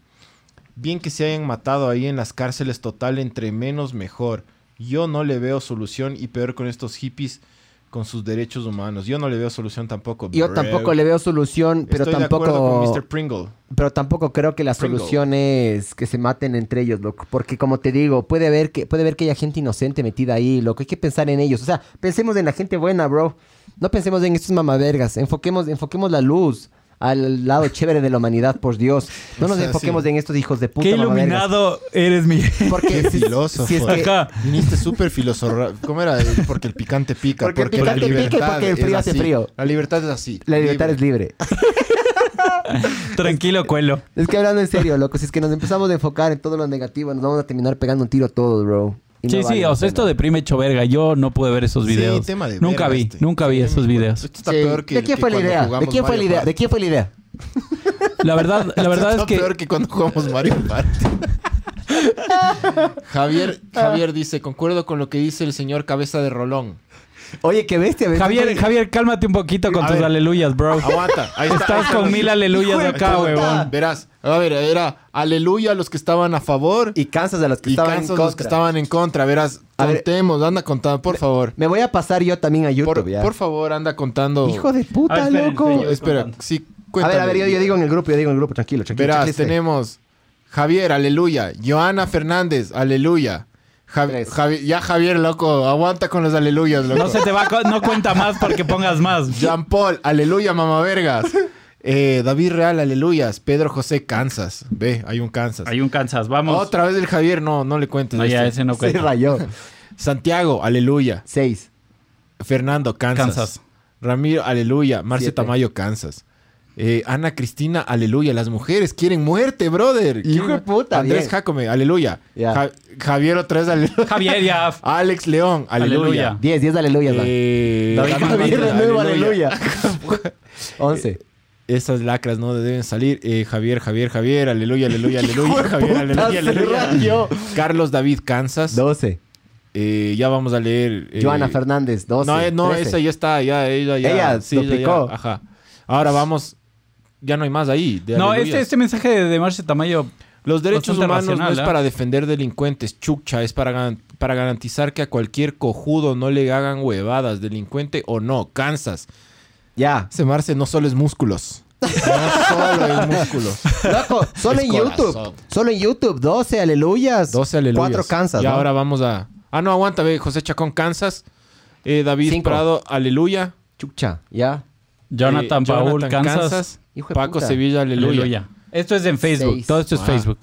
Bien que se hayan matado ahí en las cárceles total entre menos mejor. Yo no le veo solución y peor con estos hippies con sus derechos humanos. Yo no le veo solución tampoco. Yo tampoco le veo solución, pero Estoy de acuerdo tampoco... con Mr. Pringle. Pero tampoco creo que la Pringle. solución es que se maten entre ellos, loco. Porque como te digo, puede haber que, puede haber que haya gente inocente metida ahí, loco. Hay que pensar en ellos. O sea, pensemos en la gente buena, bro. No pensemos en estos mamavergas. Enfoquemos, enfoquemos la luz al lado chévere de la humanidad, por Dios. No nos O sea, enfoquemos sí. en estos hijos de puta Qué iluminado eres, mi. Porque Qué si, filósofo. si es que- Ajá. Viniste súper filósofo. ¿Cómo era? Porque el picante pica. Porque el picante pica y porque el es frío hace frío. La libertad es así. la libertad es libre. [LAUGHS] Tranquilo, cuelo. Es que hablando en serio, loco, si es que nos empezamos a enfocar en todo lo negativo, nos vamos a terminar pegando un tiro todos, bro. No Sí, vale sí, o sea, esto deprime hecho verga. Yo no pude ver esos Sí, videos. tema de nunca vi, este. nunca vi Sí, esos videos. Esto está Sí. peor que ¿De quién que fue la idea? ¿De quién fue la idea? Party. ¿De quién fue la idea? La verdad, la verdad es Está que peor que cuando jugamos Mario Party. [LAUGHS] Javier, Javier dice, concuerdo con lo que dice el señor Cabeza de Rolón. Oye, qué bestia. ¿ves? Javier, Javier, cálmate un poquito con A tus ver. aleluyas, bro. Aguanta. Ahí está, ahí Estás está. con mil aleluyas acá, huevón. Verás, a ver, era aleluya a los que estaban a favor Y cansas a los que y estaban en contra. los que estaban en contra. Verás, A ver. contemos, anda contando, por favor. Me voy a pasar yo también a YouTube, Por, ya. por favor, anda contando. Hijo de puta, A ver, esperen, loco. esperen, Espera, contando. sí, A cuéntame. ver, a ver, yo, yo digo en el grupo, yo digo en el grupo, tranquilo, tranquilo. Verás, tenemos Javier, aleluya. Joana Fernández, aleluya. Javi- ya Javier, loco, aguanta con los aleluyas, loco. No se te va, no cuenta más porque pongas más. Jean Paul, aleluya, mamá vergas. Eh, David Real, aleluyas. Pedro José, Kansas. Ve, hay un Kansas. Hay un Kansas, vamos. Otra vez el Javier, no, no le cuentes. No, ya, este. ese no Se cuenta. rayó. Santiago, aleluya. Seis. Fernando, Kansas. Kansas. Ramiro, aleluya. Marcia Siete. Tamayo, Kansas. Eh, Ana Cristina, aleluya. Las mujeres quieren muerte, brother. Hijo de puta, Andrés bien. Jacome, aleluya. Ya. Ja- Javier otra vez, aleluya. Javier, ya. Alex León, aleluya. Aleluya. Diez, diez aleluyas, man. Eh, David Javier de nuevo, aleluya. [LAUGHS] Once. Esas lacras no deben salir. Eh, Javier, Javier, Javier, aleluya, aleluya, [LAUGHS] aleluya. Javier, aleluya, aleluya. Carlos David, Kansas. Doce. Eh, ya vamos a leer. eh, Joana Fernández, doce. No, eh, no, esa ya está, ya, ella ya. Ella sí, duplicó. ya, Ajá. Ahora vamos. Ya no hay más ahí. de No, este, este mensaje de, Marce Tamayo. Los derechos humanos no es ¿eh? para defender delincuentes, chucha, es para, para garantizar que a cualquier cojudo no le hagan huevadas, delincuente o no, Kansas. Ya. Ese Marce no solo es músculos. [LAUGHS] No solo es músculos. Loco, solo Es en YouTube. Solo en YouTube. Doce aleluyas. 12 aleluyas. Cuatro Kansas. Y ¿no? ahora vamos a... Ah, no, aguanta, ve, José Chacón, Kansas. Eh, David Cinco. Prado, aleluya. Chucha, ya. Jonathan Eh, Paul, Jonathan, Kansas. Hijo de Paco puta. Sevilla, aleluya. Aleluya. Esto es en Facebook. Seis. Todo esto es Ah. Facebook.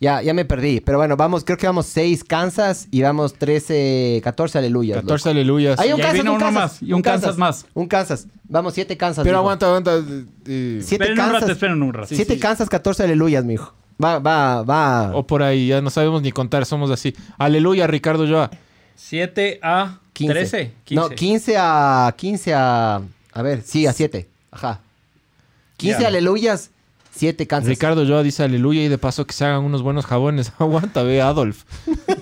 Ya, ya me perdí. Pero bueno, vamos, creo que vamos seis Kansas y vamos 13, 14 aleluyas. 14 aleluyas. Hay un Y Kansas, vino un uno Kansas. más, y un Kansas más. Un Kansas. Vamos, siete Kansas. Pero mijo. aguanta, aguanta. eh, eh, Siete Esperen un rato, Kansas. esperen un rato. siete sí. Kansas, 14 aleluyas, mijo. Va, va, va. O por ahí, ya no sabemos ni contar, somos así. Aleluya, Ricardo Joa. 7 a 15. 13. 15. No, 15 a. 15 a. A ver, sí, a 7. Ajá. 15 Ya. aleluyas, 7 Kansas. Ricardo Joa dice aleluya y de paso que se hagan unos buenos jabones. [LAUGHS] Aguanta, ve, Adolf.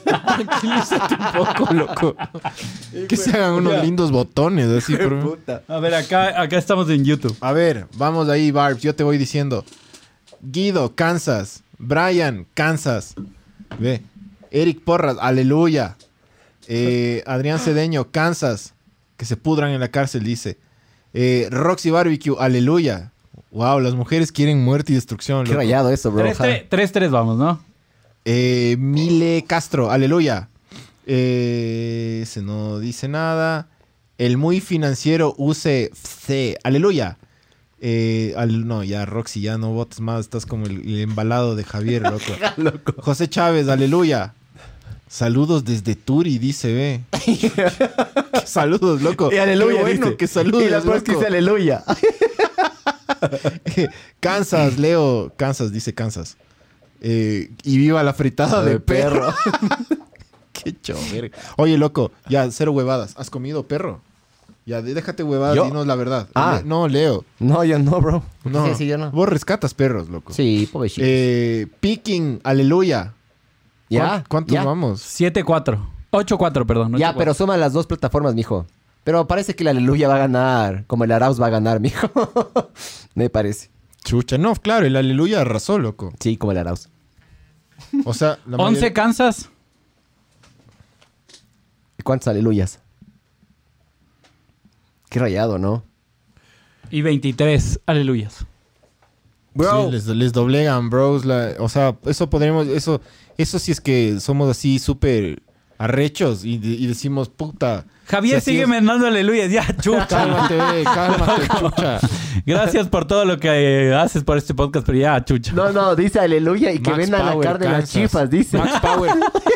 Tranquilízate un poco, loco. [LAUGHS] Que se hagan unos lindos botones, así. por- Puta. A ver, acá, acá estamos en YouTube. A ver, vamos ahí, Barbs. Yo te voy diciendo. Guido, Kansas. Brian, Kansas. Ve. Eric Porras, aleluya. Eh, Adrián Cedeño, Kansas. Que se pudran en la cárcel, dice. Eh, Roxy Barbecue, aleluya. Wow, las mujeres quieren muerte y destrucción. Qué loco. rayado eso, bro. Ajá. 3-3 vamos, ¿no? Eh, Mile Castro, aleluya. Eh, ese no dice nada. El muy financiero UCC, aleluya. Eh, al, no, ya, Roxy, ya no votes más. Estás como el, el embalado de Javier, [LAUGHS] loco. José Chávez, aleluya. Saludos desde Turi, dice, ve. [LAUGHS] saludos, loco. Y aleluya, Qué bueno, dice. que saludos, Y la loco. dice aleluya. [LAUGHS] Kansas, Leo. Kansas, dice Kansas. Eh, y viva la fritada de, De perro. [LAUGHS] Qué chover. Oye, loco, ya, cero huevadas. ¿Has comido perro? Ya, déjate huevadas, ¿Yo? dinos la verdad. Ah. Le- no, Leo. No, yo no, bro. No. Sí, sí, yo no. Vos rescatas perros, loco. Sí, pobrecito. Eh, Picking, aleluya. ya. ¿Cuán- ¿Cuántos ya. vamos? 7-4. 8-4, perdón. Ya, 8-4. pero suma las dos plataformas, mijo. Pero parece que el aleluya va a ganar. Como el Arauz va a ganar, mijo. [LAUGHS] Me parece. Chucha, no, claro, el aleluya arrasó, loco. Sí, como el Arauz. O sea, la 11 mayoría- Kansas. ¿Y cuántos aleluyas? Qué rayado, ¿no? Y 23 aleluyas. Sí, les, les doblegan, bros. la- o sea, eso podríamos, eso, eso sí es que somos así súper arrechos y, y decimos, puta. Javier sigue es- mandando aleluyas. Ya, [LAUGHS] chucha. Cálmate, cálmate, [LAUGHS] chucha. Gracias por todo lo que eh, haces por este podcast, pero ya, chucha. No, no, dice aleluya y que Max vendan la Power, carne las Kansas. chifas, dice. Max Power,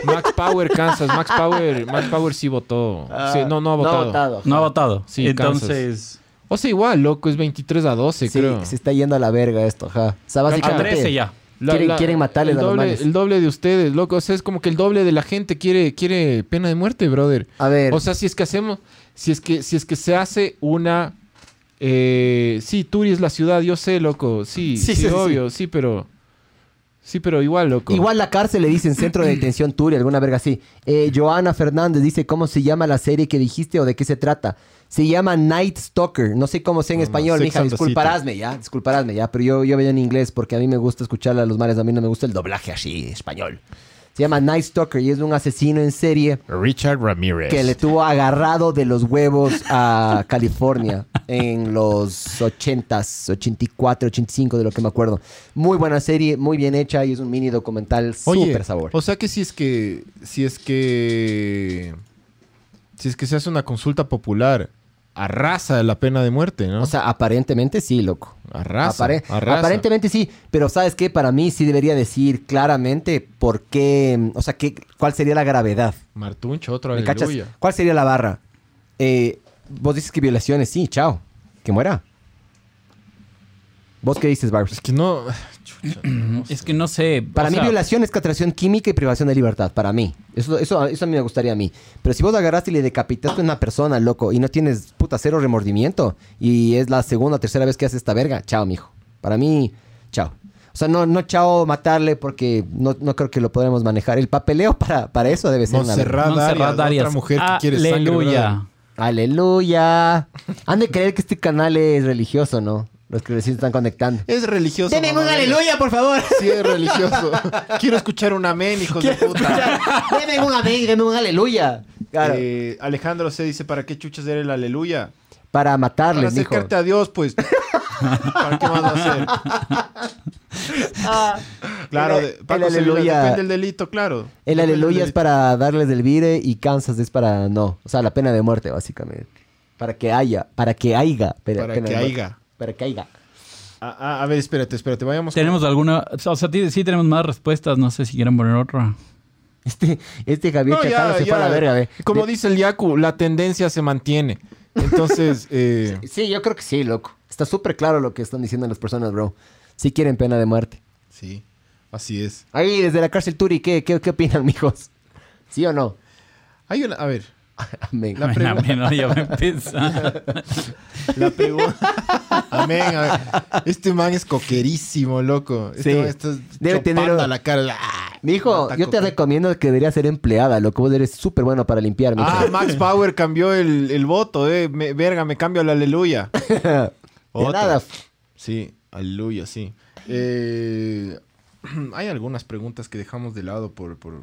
Max Power, Kansas. Max Power, Max Power sí votó. Sí, no, no ha votado. No ha votado. Sí, Entonces, O sea, igual, loco, es 23 a 12, Sí, creo. se está yendo a la verga esto, ajá. O sea, a básicamente... 13 ya. La- quieren, la- quieren matarles el a los doble, manes. el doble de ustedes, loco. O sea, es como que el doble de la gente quiere, quiere pena de muerte, brother. A ver, O sea, si es que hacemos, si es que, si es que se hace una, eh, sí, Turi es la ciudad, yo sé, loco, sí, [LAUGHS] Sí, sí, sí, sí. obvio, sí, pero, sí, pero igual, loco. igual la cárcel le dicen centro de detención Turi, alguna verga así. Eh, Joana Fernández dice cómo se llama la serie que dijiste o de qué se trata. Se llama Night Stalker. No sé cómo sea en No, español, mija. Disculparásme ya, disculparásme ya. Pero yo, yo veía en inglés porque a mí me gusta escucharla a los mares. A mí no me gusta el doblaje así, español. Se llama Night Stalker y es un asesino en serie Richard Ramírez. que le tuvo agarrado de los huevos a [LAUGHS] California en los 80s, 84, 85 de lo que me acuerdo. Muy buena serie, muy bien hecha y es un mini documental súper sabor. o sea que si es que, si es que, si es que se hace una consulta popular, arrasa la pena de muerte, ¿no? O sea, aparentemente sí, loco. arrasa, Apare- arrasa. Aparentemente sí, pero ¿sabes qué? Para mí sí debería decir claramente por qué, o sea, qué, cuál sería la gravedad. Martuncho, otro ¿Me cachas? ¿Cuál sería la barra? Eh, vos dices que violaciones, sí, chao. Que muera. ¿Vos qué dices, Barbs? Es que no, chucha, no sé. es que no sé. Para o mí sea, violación es castración química y privación de libertad, para mí. Eso, eso, eso a mí me gustaría a mí. Pero si vos agarraste y le decapitaste a una persona, loco, y no tienes puta cero remordimiento, y es la segunda o tercera vez que haces esta verga, chao, mijo. Para mí, chao. O sea, no, no chao matarle porque no, no creo que lo podremos manejar. El papeleo para, para eso debe ser una verga. Montserrat Arias, Arias. otra mujer que quiere sangre, Aleluya. Aleluya. Han de creer que este canal es religioso, ¿no? Los que recién están conectando. Es religioso. ¡Denme mamá, aleluya, por favor! Sí, es religioso. [LAUGHS] Quiero escuchar un amén, hijos de puta. ¡Denme un amén, denme un aleluya! Claro. Eh, Alejandro se dice, ¿para qué chuchas era el aleluya? para Para matarles, mijo. acercarte a Dios, pues. [LAUGHS] ¿Para qué más va a hacer? Claro, El- de- Paco el Sevilla, aleluya- depende del delito, claro. El Depende aleluya es para darles del vire y Kansas es para no. O sea, la pena de muerte, básicamente. Para que haya, para que haya. pena- Para pena que de muerte. haya. Para que haya. Ah, ah, a ver, espérate, espérate, vayamos. con- Tenemos alguna. O sea, sí, sí tenemos más respuestas. No sé si quieren poner otra. Este, este Javier No, Chacalo ya, se fue a ya. la verga, ve. Como De- dice el Yaku, la tendencia se mantiene. Entonces, [LAUGHS] eh, Sí, yo creo que sí, loco. Está súper claro lo que están diciendo las personas, bro. Sí quieren pena de muerte. sí, así es. Ahí, desde la cárcel Turi, ¿qué, qué, qué opinan, [LAUGHS] mijos? ¿Sí o no? Hay una, a ver, Amén. La Bueno, pregunta- no, ya me empieza. la pregunta. Amén, a ver. Este man es coquerísimo, loco. Este Sí. man está Debe tener a la cara. ¡Ah! Mijo, Mata yo te coque- recomiendo que deberías ser empleada, loco. Vos eres súper bueno para limpiar, mijo. Ah, Max Power cambió el, el voto, eh. Me- verga, me cambio al aleluya. [LAUGHS] de Otra. nada. Sí, aleluya, sí. Eh, [CLEARS THROAT] hay algunas preguntas que dejamos de lado por, por,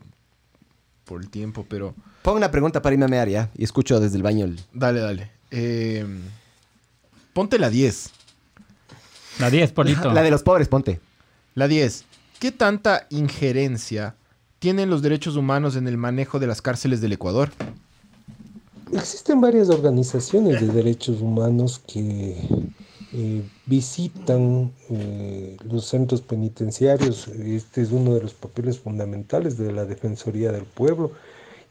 por el tiempo, pero Pon una pregunta para irme a mear ya. Y escucho desde el baño. el- dale, dale. Eh, ponte la 10. La 10, Polito. La de los pobres, ponte. La 10. ¿Qué tanta injerencia tienen los derechos humanos en el manejo de las cárceles del Ecuador? Existen varias organizaciones de derechos humanos que eh, visitan eh, los centros penitenciarios. Este es uno de los papeles fundamentales de la Defensoría del Pueblo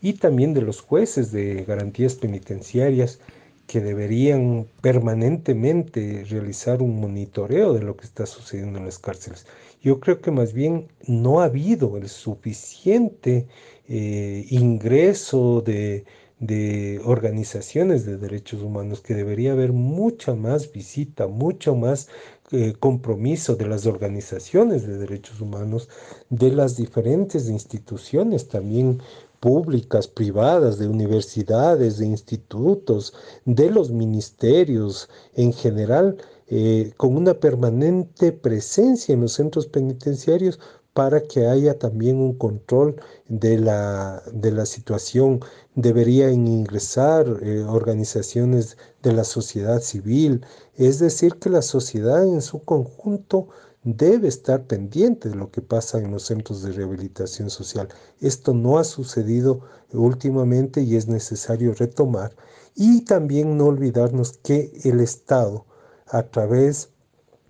y también de los jueces de garantías penitenciarias que deberían permanentemente realizar un monitoreo de lo que está sucediendo en las cárceles. Yo creo que más bien no ha habido el suficiente eh, ingreso de, de organizaciones de derechos humanos, que debería haber mucha más visita, mucho más eh, compromiso de las organizaciones de derechos humanos, de las diferentes instituciones también públicas, privadas, de universidades, de institutos, de los ministerios en general, eh, con una permanente presencia en los centros penitenciarios para que haya también un control de la, de la situación. Deberían ingresar eh, organizaciones de la sociedad civil, es decir, que la sociedad en su conjunto debe estar pendiente de lo que pasa en los centros de rehabilitación social. Esto no ha sucedido últimamente y es necesario retomar. Y también no olvidarnos que el Estado, a través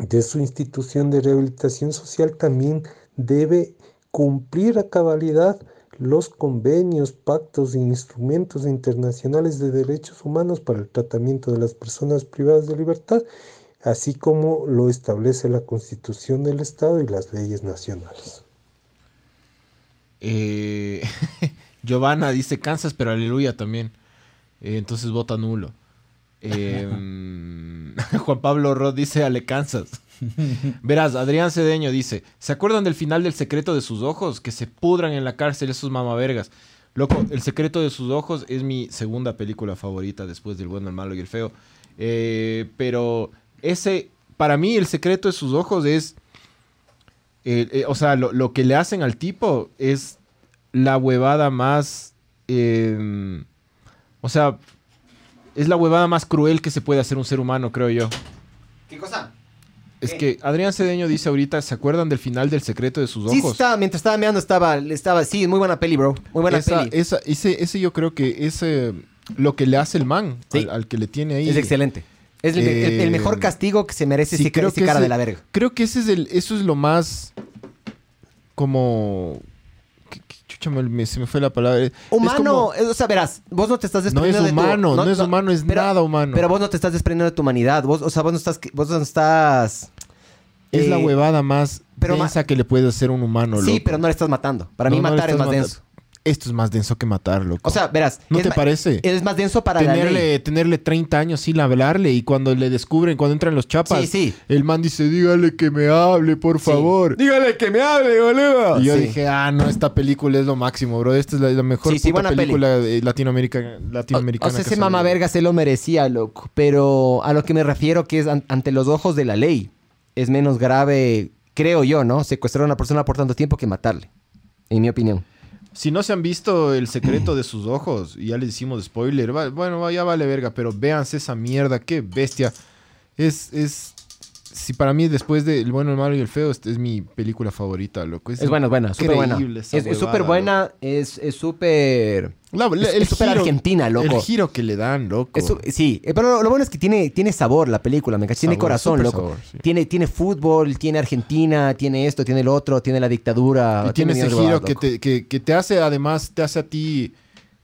de su institución de rehabilitación social, también debe cumplir a cabalidad los convenios, pactos e instrumentos internacionales de derechos humanos para el tratamiento de las personas privadas de libertad así como lo establece la Constitución del Estado y las leyes nacionales. Eh, [LAUGHS] Giovanna dice Kansas, pero aleluya también. Eh, entonces vota nulo. [LAUGHS] Eh, [LAUGHS] Juan Pablo Roth dice Ale Kansas. [LAUGHS] Verás, Adrián Cedeño dice: ¿Se acuerdan del final del secreto de sus ojos? Que se pudran en la cárcel esos mamavergas. Loco, El secreto de sus ojos es mi segunda película favorita después del bueno, el malo y el feo. pero ese, para mí, el secreto de sus ojos es, eh, eh, o sea, lo, que le hacen al tipo es la huevada más, em, o sea, es la huevada más cruel que se puede hacer un ser humano, creo yo. ¿Qué cosa? Es que Adrián Cedeño dice ahorita, ¿se acuerdan del final del secreto de sus ojos? Sí, estaba, mientras estaba mirando, estaba, estaba, sí, muy buena peli, bro. Muy buena peli. Esa, ese, ese yo creo que es lo que le hace el man al, que le tiene ahí. Es excelente. Es el, mejor eh, castigo que se merece ese, creo cara de la verga. Creo que ese es el, eso es lo más como chucha, se me fue la palabra. Humano, o sea, verás, vos no te estás desprendiendo no es humano, No, es humano, es nada humano. Pero vos no te estás desprendiendo de tu humanidad. Vos, o sea, vos no estás... Vos no estás es la eh, huevada más pero densa que le puede hacer un humano, Sí, pero no le estás matando. Para mí matar es más denso esto es más denso que matarlo. O sea, verás. ¿No te parece? Es más denso para tenerle, la ley. Tenerle 30 años sin hablarle y cuando le descubren, cuando entran los chapas, el man dice, dígale que me hable, por favor. Dígale que me hable, boludo. Y yo dije, ah, no, esta película es lo máximo, bro. Esta es la, mejor película latinoamericana. latinoamericana o, sea, ese mamá verga se lo merecía, loco. Pero a lo que me refiero que es ante los ojos de la ley. Es menos grave, creo yo, ¿no? Secuestrar a una persona por tanto tiempo que matarle. En mi opinión. Si no se han visto El secreto de sus ojos, ya les hicimos spoiler, bueno, ya vale verga, pero véanse esa mierda, qué bestia. Es, es, si para mí después de El bueno, el malo y el feo, esta es mi película favorita, loco. Es, buena, buena, súper buena. Es súper buena, es súper es súper argentina, loco. El giro que le dan, loco. sí, eh, pero lo, bueno es que tiene, tiene sabor la película, me Tiene corazón, loco. tiene, tiene fútbol, tiene Argentina, tiene esto, tiene lo otro, tiene la dictadura. Y tiene, ese giro que te, que, te hace, además, te hace a ti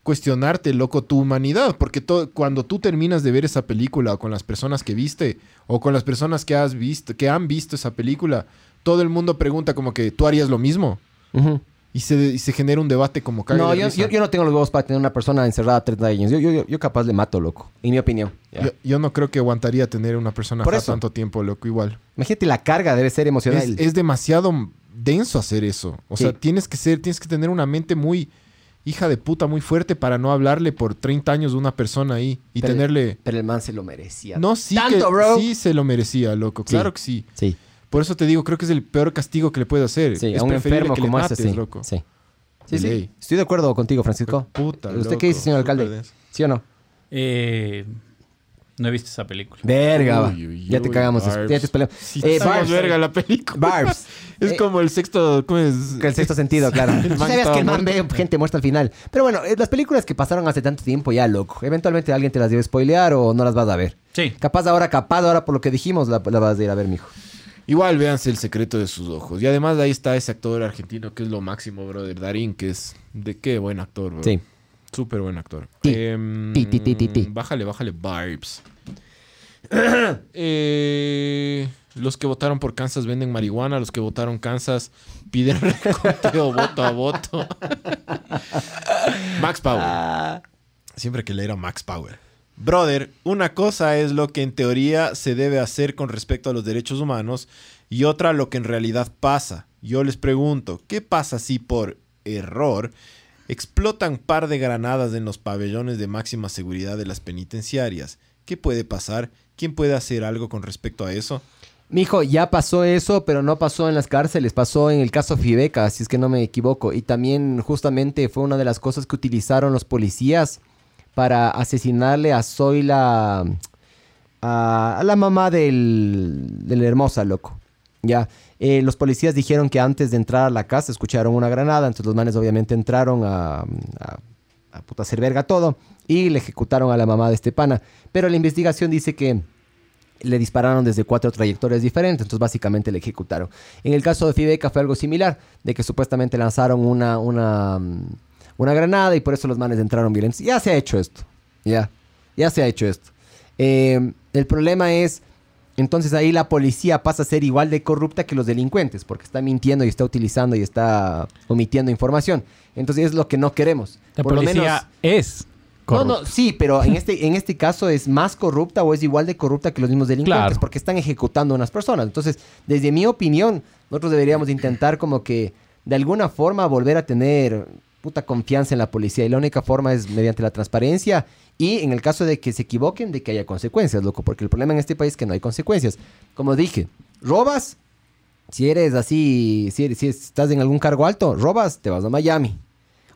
cuestionarte, loco, tu humanidad. Porque cuando tú terminas de ver esa película con las personas que viste o con las personas que has visto, que han visto esa película, todo el mundo pregunta como que tú harías lo mismo. Y se, se, genera un debate como caga No, yo, yo, no tengo los huevos para tener una persona encerrada 30 años. Yo, yo, yo capaz le mato, loco. En mi opinión. Yo, no creo que aguantaría tener una persona Por tanto tiempo, loco, igual. Imagínate, la carga debe ser emocional. Es, demasiado denso hacer eso. O sea, tienes que ser, tienes que tener una mente muy hija de puta, muy fuerte para no hablarle por 30 años de una persona ahí y tenerle... pero el man se lo merecía. No, sí ¿Tanto, bro? sí se lo merecía, loco. Claro que sí. Sí. Por eso te digo, creo que es el peor castigo que le puede hacer. Sí, es a un enfermo como ese, sí. loco. Sí. Sí, sí. Estoy de acuerdo contigo, Francisco. Puta, ¿Usted qué dice, señor alcalde? ¿Sí o no? Eh, no he visto esa película. Verga, ya te cagamos. Ya te espeleamos. eh, Barbs, verga la película. Barbs. es eh, como el sexto... ¿cómo es? El sexto sentido, claro. sabías que el man ve gente muerta al final. Pero bueno, eh, las películas que pasaron hace tanto tiempo ya, loco. Eventualmente alguien te las debe spoilear o no las vas a ver. Sí. Capaz ahora, capaz ahora por lo que dijimos, la, la vas a ir a ver, mijo. Igual véanse el secreto de sus ojos. Y además ahí está ese actor argentino que es lo máximo, brother. Darín, que es de qué buen actor, bro. Sí. Súper buen actor. Ti. Em, Ti. Bájale, bájale, Barbs. [CLEARS THROAT] Eh, los que votaron por Kansas venden marihuana. Los que votaron Kansas piden reconteo [LAUGHS] voto a voto. Max Power. Siempre que leer a Max Power. Brother, una cosa es lo que en teoría se debe hacer con respecto a los derechos humanos y otra lo que en realidad pasa. Yo les pregunto, ¿qué pasa si por error explotan par de granadas en los pabellones de máxima seguridad de las penitenciarias? ¿Qué puede pasar? ¿Quién puede hacer algo con respecto a eso? Mijo, ya pasó eso, pero no pasó en las cárceles, pasó en el caso Fibeca, si es que no me equivoco. Y también justamente fue una de las cosas que utilizaron los policías para asesinarle a Zoila, a, la mamá del, de la hermosa, loco. Ya, Eh, los policías dijeron que antes de entrar a la casa escucharon una granada, entonces los manes obviamente entraron a, a, a puta hacer verga todo y le ejecutaron a la mamá de este pana. Pero la investigación dice que le dispararon desde cuatro trayectorias diferentes, entonces básicamente le ejecutaron. En el caso de Fibeca fue algo similar, de que supuestamente lanzaron una, una, mm, una granada y por eso los manes entraron violentos. Ya se ha hecho esto, ya, ya se ha hecho esto. Eh, el problema es, entonces ahí la policía pasa a ser igual de corrupta que los delincuentes, porque está mintiendo y está utilizando y está omitiendo información. Entonces es lo que no queremos. La Por lo policía menos- es no, corrupta. no, sí, pero en este, en este caso es más corrupta o es igual de corrupta que los mismos delincuentes Claro. porque están ejecutando a unas personas. Entonces, desde mi opinión, nosotros deberíamos intentar como que de alguna forma volver a tener puta confianza en la policía y la única forma es mediante la transparencia y en el caso de que se equivoquen, de que haya consecuencias, loco, porque el problema en este país es que no hay consecuencias. Como dije, robas, si eres así, si, eres- si estás en algún cargo alto, robas, te vas a Miami.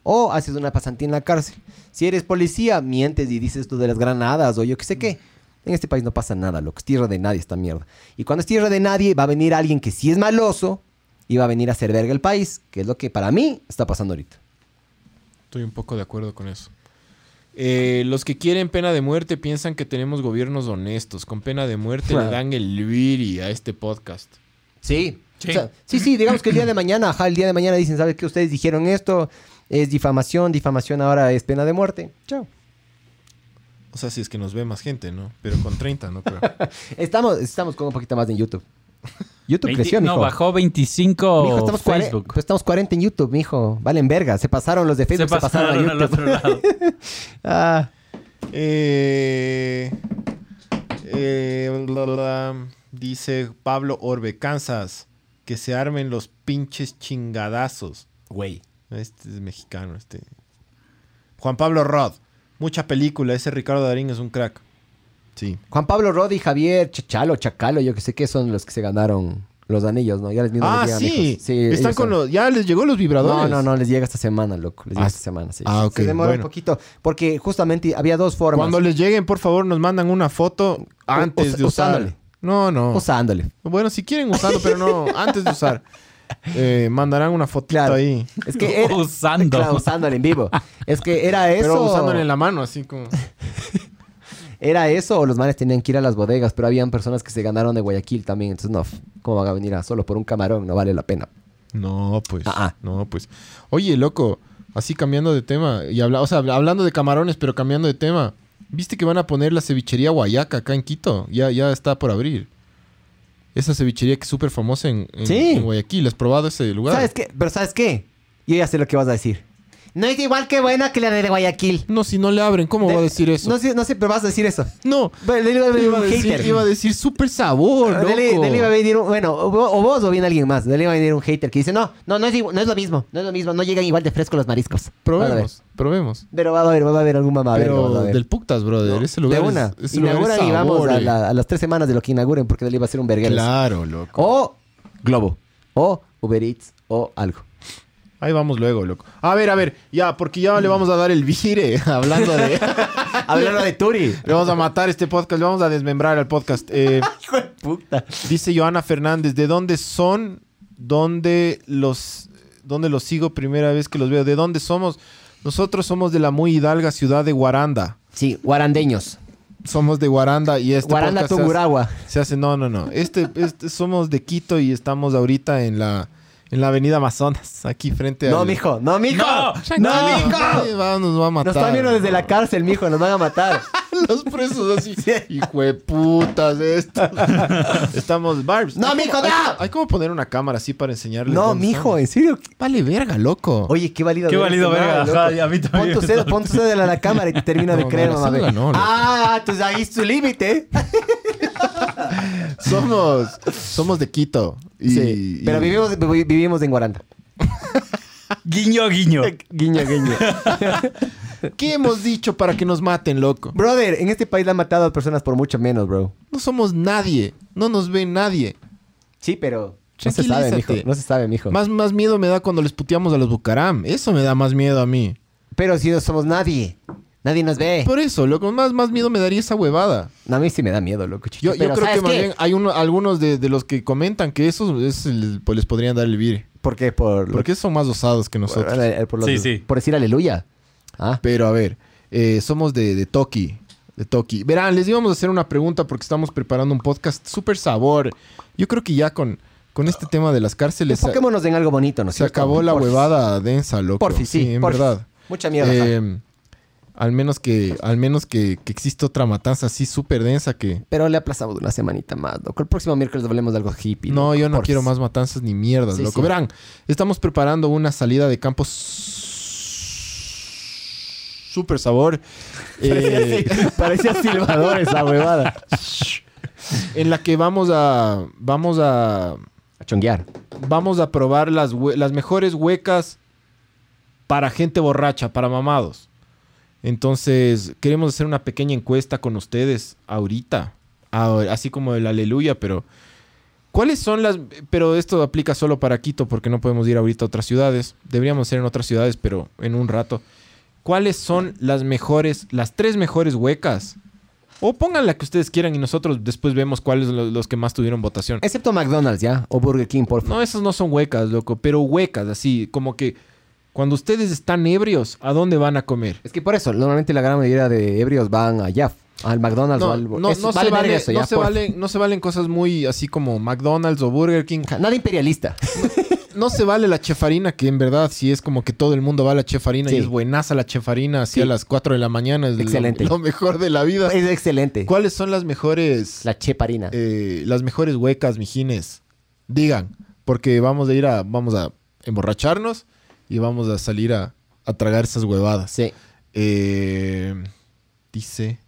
O haces una pasantía en la cárcel. Si eres policía, mientes y dices tú de las granadas o yo qué sé qué. En este país no pasa nada, loco. Es tierra de nadie esta mierda. Y cuando es tierra de nadie, va a venir alguien que sí es maloso y va a venir a hacer verga el país, que es lo que para mí está pasando ahorita. Estoy un poco de acuerdo con eso. Eh, los que quieren pena de muerte piensan que tenemos gobiernos honestos. Con pena de muerte le dan el viri a este podcast. Sí. Sí. O sea, sí, sí, digamos que el día de mañana, ajá, el día de mañana dicen, ¿sabes qué? Ustedes dijeron esto, es difamación, difamación ahora es pena de muerte. Chao. O sea, si es que nos ve más gente, ¿no? Pero con 30, no creo. [LAUGHS] Estamos, estamos con un poquito más en YouTube. [LAUGHS] YouTube 20 creció, no, mijo. bajó 25 Mijo, estamos, Facebook. pues estamos 40 en YouTube, mijo. Valen verga. Se pasaron los de Facebook, se pasaron, a al YouTube. otro lado. [LAUGHS] ah, Eh, eh, bla, bla, bla. dice Pablo Orbe, Kansas, que se armen los pinches chingadazos. güey. Este es mexicano, este. Juan Pablo Rod, mucha película, ese Ricardo Darín es un crack. Sí. Juan Pablo Rodi, Javier, Chachalo, Chacalo, yo que sé qué son los que se ganaron los anillos, ¿no? Ya les mismos Ah, les llegan, sí. Están con son. los, ya les llegó los vibradores. No, no, no, les llega esta semana, loco. Les llega Ah, esta semana, sí. ah, ok, Se demora bueno. un poquito. Porque justamente había dos formas. Cuando les lleguen, por favor, nos mandan una foto antes us- de usar. usándole. No, no. Usándole. Bueno, si quieren usarlo, pero no [LAUGHS] antes de usar. Eh, mandarán una fotito Claro. ahí. Es que era, [LAUGHS] Usando. Claro, usándole en vivo. Es que era eso. Pero usándole en la mano, así como. [LAUGHS] Era eso o los manes tenían que ir a las bodegas, pero habían personas que se ganaron de Guayaquil también. Entonces, no, ¿cómo van a venir a solo por un camarón? No vale la pena. No, pues. Ah, ah. No, pues. Oye, loco, así cambiando de tema. Y habla, o sea, hablando de camarones, pero cambiando de tema. ¿Viste que van a poner la cevichería Guayaca acá en Quito? Ya, ya está por abrir. Esa cevichería que es súper famosa en, en- Sí. en Guayaquil. ¿Has probado ese lugar? ¿Sabes qué? Pero ¿sabes qué? Yo ya sé lo que vas a decir. No es igual que buena que la de Guayaquil. No, si no le abren, ¿cómo va a decir eso? No sé, no sé, pero vas a decir eso. No. Bueno, Dele iba a venir Iba a un decir, hater. iba a decir súper sabor, loco. Dele, dele iba a venir un, bueno, o, vo- o vos o viene alguien más. Dele iba a venir un hater que dice, no, no, no es, igual- no es lo mismo, no es lo mismo, no llegan igual de fresco los mariscos. Vas a ver. Probemos, probemos. Pero va a haber, va a haber algún mamá. Pero del Puctas, brother. Ese lugar de una. es, ese lugar es Inauguran y vamos a, eh. la- a las tres semanas de lo que inauguren porque dele iba a ser un verguero. Claro, loco. O Globo. O Uber Eats. O algo. Ahí vamos luego, loco. A ver, a ver, ya, porque ya le vamos a dar el vire [LAUGHS] hablando de. [LAUGHS] Hablando de Turi. le vamos a matar este podcast, le vamos a desmembrar al podcast. Eh, [LAUGHS] Hijo de puta. dice Joana Fernández, ¿de dónde son? ¿Dónde los, ¿Dónde los sigo primera vez que los veo? ¿De dónde somos? Nosotros somos de la muy hidalga ciudad de Guaranda. Sí, guarandeños. somos de Guaranda y este Guaranda, podcast se hace- Tunguragua. Se hace, no, no, no. Este, este somos de Quito y estamos ahorita en la, en la avenida Amazonas, aquí frente a. No, mijo, no, mijo. No, no, mijo. va, nos va a Nos matar. están viendo desde la cárcel, mijo, nos van a matar. [LAUGHS] Los presos así. Hijo de putas, esto. [LAUGHS] Estamos, Barbs. No, mijo, no. Hay como poner una cámara así para enseñarles. No, mijo, en serio. Vale, verga, loco. Oye, qué válido. Qué válido este verga, ajá, a mí también. Pon tu cédula, pon tu en la cámara y te termino de creer, mamá. ah, entonces ahí es tu límite. [LAUGHS] Somos, somos de Quito. Y, sí, pero y- vivimos, vi- vivimos en Guaranda. Guiño, guiño. [LAUGHS] Guiño, guiño. [LAUGHS] ¿Qué hemos dicho para que nos maten, loco? Brother, en este país le han matado a personas por mucho menos, bro. No somos nadie. No nos ve nadie. Sí, pero no se sabe, mijo. No se sabe, mijo. Más, más miedo me da cuando les puteamos a los Bucaram. Eso me da más miedo a mí. Pero si no somos nadie. Nadie nos ve. Por eso, loco, más, más miedo me daría esa huevada. No, a mí sí me da miedo, loco. Yo, yo Pero, creo que ¿sabes más qué? bien hay uno, algunos de, de los que comentan que eso es el- pues les podrían dar el vire. ¿Por qué? Por, Porque son más osados que nosotros. por, por los- Sí, sí. por decir aleluya. Ah, Pero a ver, eh, somos de, de Toki. De Toki. Verán, les íbamos a hacer una pregunta porque estamos preparando un podcast súper sabor. Yo creo que ya con, con este tema de las cárceles enfoquémonos en algo bonito, ¿no es se cierto? acabó la Porfis. huevada densa, loco. Porfis, sí. en porfis. verdad. Mucha mierda. Eh, al menos que, al menos que, que existe otra matanza así súper densa que... Pero le aplazamos una semanita más, loco. El próximo miércoles hablemos de algo hippie. No, loco, yo no porfis. quiero más matanzas ni mierdas, Sí, loco. sí. Verán, estamos preparando una salida de campos súper sabor. [LAUGHS] eh, parecía [LAUGHS] silbador esa huevada. en la que vamos a vamos a A chonguear. vamos a probar las, las mejores huecas para gente borracha, para mamados. Entonces, queremos hacer una pequeña encuesta con ustedes ahorita, Ah, así como el aleluya, pero ¿cuáles son las pero esto aplica solo para Quito porque no podemos ir ahorita a otras ciudades. Deberíamos ser en otras ciudades, pero en un rato. ¿Cuáles son las mejores, las tres mejores huecas? O pongan la que ustedes quieran y nosotros después vemos cuáles son los- los que más tuvieron votación. Excepto McDonald's, ¿ya? O Burger King, por favor. No, esas no son huecas, loco, pero huecas, así, como que cuando ustedes están ebrios, ¿a dónde van a comer? Es que por eso, normalmente la gran mayoría de ebrios van allá, al McDonald's o al... no, es- no vale se, vale, eso, no, ya, se por- valen, no se valen cosas muy así como McDonald's o Burger King. Nada imperialista. [LAUGHS] No se vale la chefarina, que en verdad sí es como que todo el mundo va a la chefarina Sí. y es buenaza la chefarina, así Sí. a las 4 de la mañana. Es lo- Excelente. Lo, mejor de la vida. es excelente. ¿Cuáles son las mejores, La cheparina. eh, las mejores huecas, mijines? Digan, porque vamos a ir a, vamos a emborracharnos y vamos a salir a, a tragar esas huevadas. Sí. Eh, dice.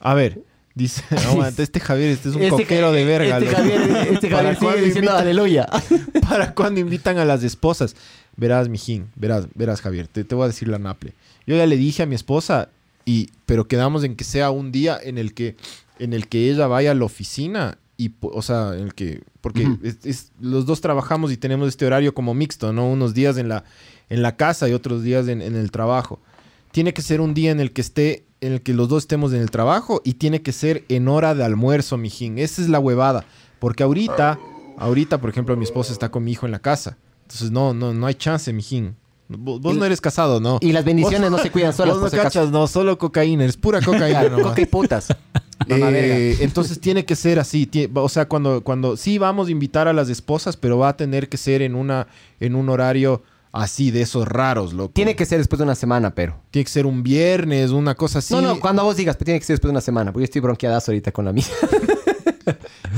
A ver, dice. [LAUGHS] Este Javier, este es un Este coquero de verga. Este loco. Javier, este [LAUGHS] ¿Para Javier sigue cuándo diciendo invita- aleluya. [LAUGHS] ¿Para cuando invitan a las esposas? Verás, mijín, verás, verás, Javier, te, te voy a decir la naple. Yo ya le dije a mi esposa, y, pero quedamos en que sea un día en el que, en el que ella vaya a la oficina y, o sea, en el que, porque Ujú. es- es- los dos trabajamos y tenemos este horario como mixto, ¿no? Unos días en la, en la casa y otros días en, en el trabajo. Tiene que ser un día en el que esté, en el que los dos estemos en el trabajo y tiene que ser en hora de almuerzo, mijín. Esa es la huevada. Porque ahorita, ahorita, por ejemplo, mi esposa está con mi hijo en la casa. Entonces, no, no, no hay chance, mijín. Vos, vos no eres casado, ¿no? Y las bendiciones no se cuidan solas, Vos no cachas, no, solo cocaína, es pura cocaína. Nomás. [LAUGHS] coca y putas. Eh, entonces tiene que ser así. o sea, cuando, cuando sí vamos a invitar a las esposas, pero va a tener que ser en una, en un horario así, de esos raros, loco. Tiene que ser después de una semana, pero. Tiene que ser un viernes, una cosa así. No, no, cuando vos digas, pero tiene que ser después de una semana, porque yo estoy bronqueadazo ahorita con la mía. [LAUGHS]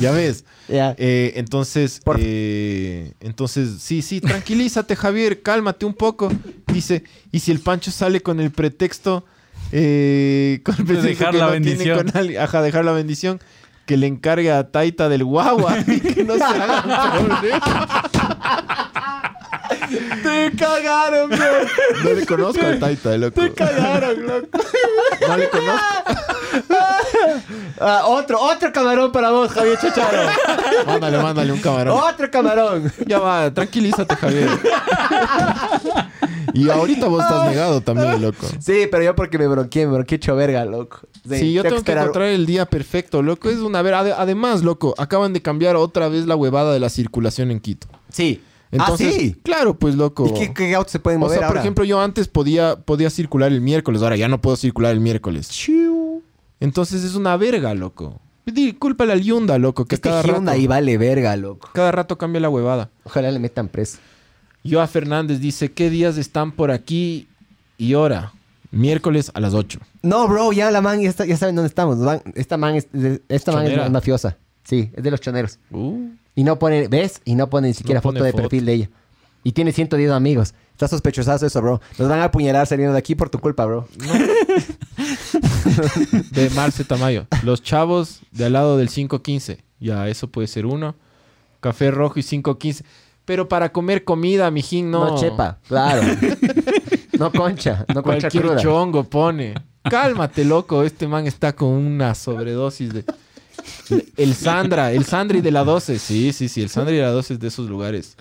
Ya ves. [LAUGHS] Ya. Eh, entonces, Por- eh, entonces, sí, sí, tranquilízate, Javier, cálmate un poco. Dice, y si el Pancho sale con el pretexto, eh, con el pretexto dejar que la no tiene bendición. con alguien- ajá, dejar la bendición, que le encargue a Taita del guagua [LAUGHS] y que no se haga problema. ¡Te cagaron, bro! No le conozco al Taita, loco. ¡Te cagaron, loco! No le conozco. Ah, otro, otro camarón para vos, Javier Chacharo. Mándale, mándale un camarón. otro camarón. Ya va, tranquilízate, Javier. y ahorita vos estás negado también, loco. Sí, pero yo porque me bronqueé, me bronqueé hecho verga, loco. Sí, yo tengo que esperar- encontrar el día perfecto, loco. Es una ver. ade- Además, loco, acaban de cambiar otra vez la huevada de la circulación en Quito. Sí. Entonces, sí? claro, pues loco. ¿Y qué, qué autos se pueden O mover sea, por ahora? ejemplo, yo antes podía, podía circular el miércoles, ahora ya no puedo circular el miércoles. Entonces es una verga, loco. Di, Cúlpale al Hyundai, loco, que este cada rato, Hyundai vale verga, loco. cada rato cambia la huevada. Ojalá le metan preso. Joa Fernández dice, ¿qué días están por aquí y hora? Miércoles a las 8. No, bro, ya la man, ya, está- ya saben dónde estamos. Esta man, es, esta man es mafiosa. Sí, es de los choneros. Uh, Y no pone, ¿ves? Y no pone ni siquiera No pone foto de foto. perfil de ella. Y tiene 110 amigos. Está sospechosazo eso, bro. Nos van a apuñalar saliendo de aquí por tu culpa, bro. de Marce Tamayo. Los chavos de al lado del 515. Ya, eso puede ser uno. Café rojo y 515. Pero para comer comida, mijín, no. No, chepa, claro. [LAUGHS] no concha, no concha Cualquier cruda. chongo pone. Cálmate, loco. Este man está con una sobredosis de... El Sandra, el Sandri de la 12. Sí, sí, sí. El Sandri de la 12 es de esos lugares.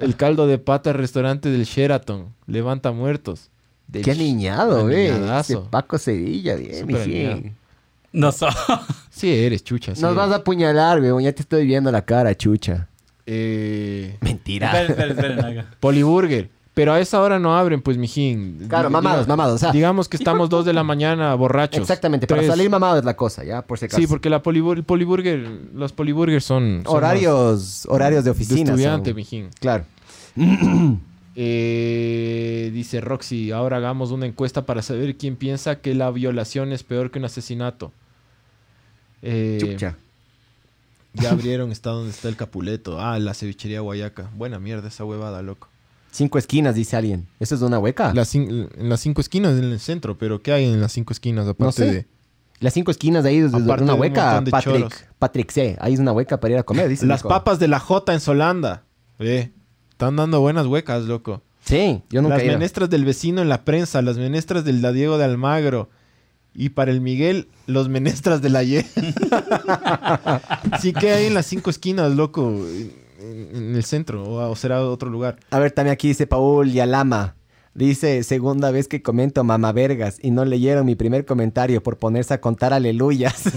El caldo de pata restaurante del Sheraton. Levanta muertos. Del Qué aniñado, eh. Aniñadazo. Ese Paco Sevilla, bien, mijín. aniñado. No so. Sí eres, chucha. sí Nos vas a apuñalar, weón. Ya te estoy viendo la cara, chucha. Eh, Mentira. esperen, esperen, esperen. Poliburger. Pero a esa hora no abren, pues, mijín. Claro, mamados, mamados. O sea, Digamos que estamos dos de la mañana borrachos. exactamente. Para Tres. salir mamado es la cosa, ya, por si acaso. Sí, porque la polibur- el poliburger, los poliburgers son... son Horarios, horarios de más de oficina. estudiante, son. mijín. Claro. [CLEARS THROAT] Eh, dice Roxy, ahora hagamos una encuesta para saber quién piensa que la violación es peor que un asesinato. Eh, Chucha. ya abrieron, está donde está el Capuleto. Ah, la cevichería Guayaca. Buena mierda esa huevada, loco. Cinco esquinas, dice alguien. ¿Eso es una hueca? Las en las cinco esquinas en el centro, pero ¿qué hay en las cinco esquinas aparte sé. de Las cinco esquinas de ahí es una un hueca, Patrick. choros. Patrick C. Ahí es una hueca para ir a comer, dice. las papas de la J en Solanda? Ve, están dando buenas huecas, loco. Sí, yo nunca las he ido. menestras del vecino en la prensa, las menestras del da Diego de Almagro. Y para el Miguel, los menestras de la Y. sí que hay en las cinco esquinas, loco. En, el centro, o, o será otro lugar. A ver, también aquí dice Paul Yalama. Dice, segunda vez que comento mamá vergas y no leyeron mi primer comentario por ponerse a contar aleluyas. [LAUGHS]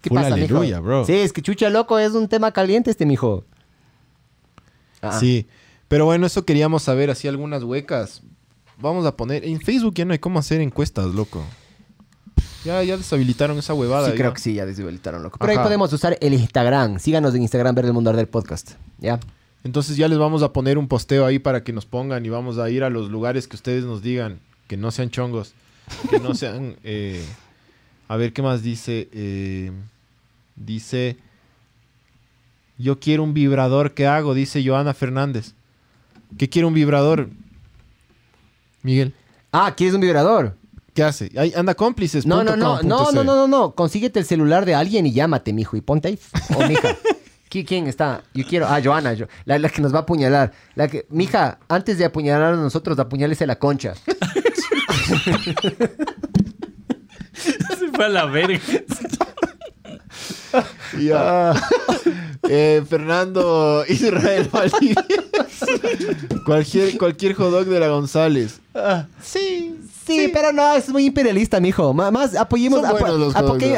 ¿Qué Full pasa, aleluya, mijo? bro. Sí, es que chucha loco es un tema caliente este, mijo. Ah. Sí. Pero bueno, eso queríamos saber, así algunas huecas. Vamos a poner. En Facebook ya no hay cómo hacer encuestas, loco. Ya, ya deshabilitaron esa huevada. Sí, ya. creo que sí, ya deshabilitaron, loco. Pero ahí podemos usar el Instagram. Síganos en Instagram, Ver el Mundo Arder Podcast. ¿Ya? Entonces ya les vamos a poner un posteo ahí para que nos pongan y vamos a ir a los lugares que ustedes nos digan. Que no sean chongos. Que no sean... [LAUGHS] eh, a ver, ¿qué más dice? Eh, dice... Yo quiero un vibrador. ¿Qué hago? Dice Joana Fernández. ¿Qué quiere un vibrador? Miguel. Ah, ¿quieres un vibrador? ¿Qué hace? Ahí anda cómplices. No, no, no, no, no, no, no, no. Consíguete el celular de alguien y llámate, mijo, y ponte ahí. O mija. [LAUGHS] ¿Qui- ¿Quién está? Yo quiero. Ah, Joana, yo- la, la que nos va a apuñalar. La que, mija, antes de apuñalar a nosotros, apuñálese la concha. [LAUGHS] Se fue a la verga. [LAUGHS] Ya. Eh, Fernando Israel Valdivia. cualquier, cualquier hot dog de la González. Sí, sí, pero no, es muy imperialista, mijo. Más apoyemos,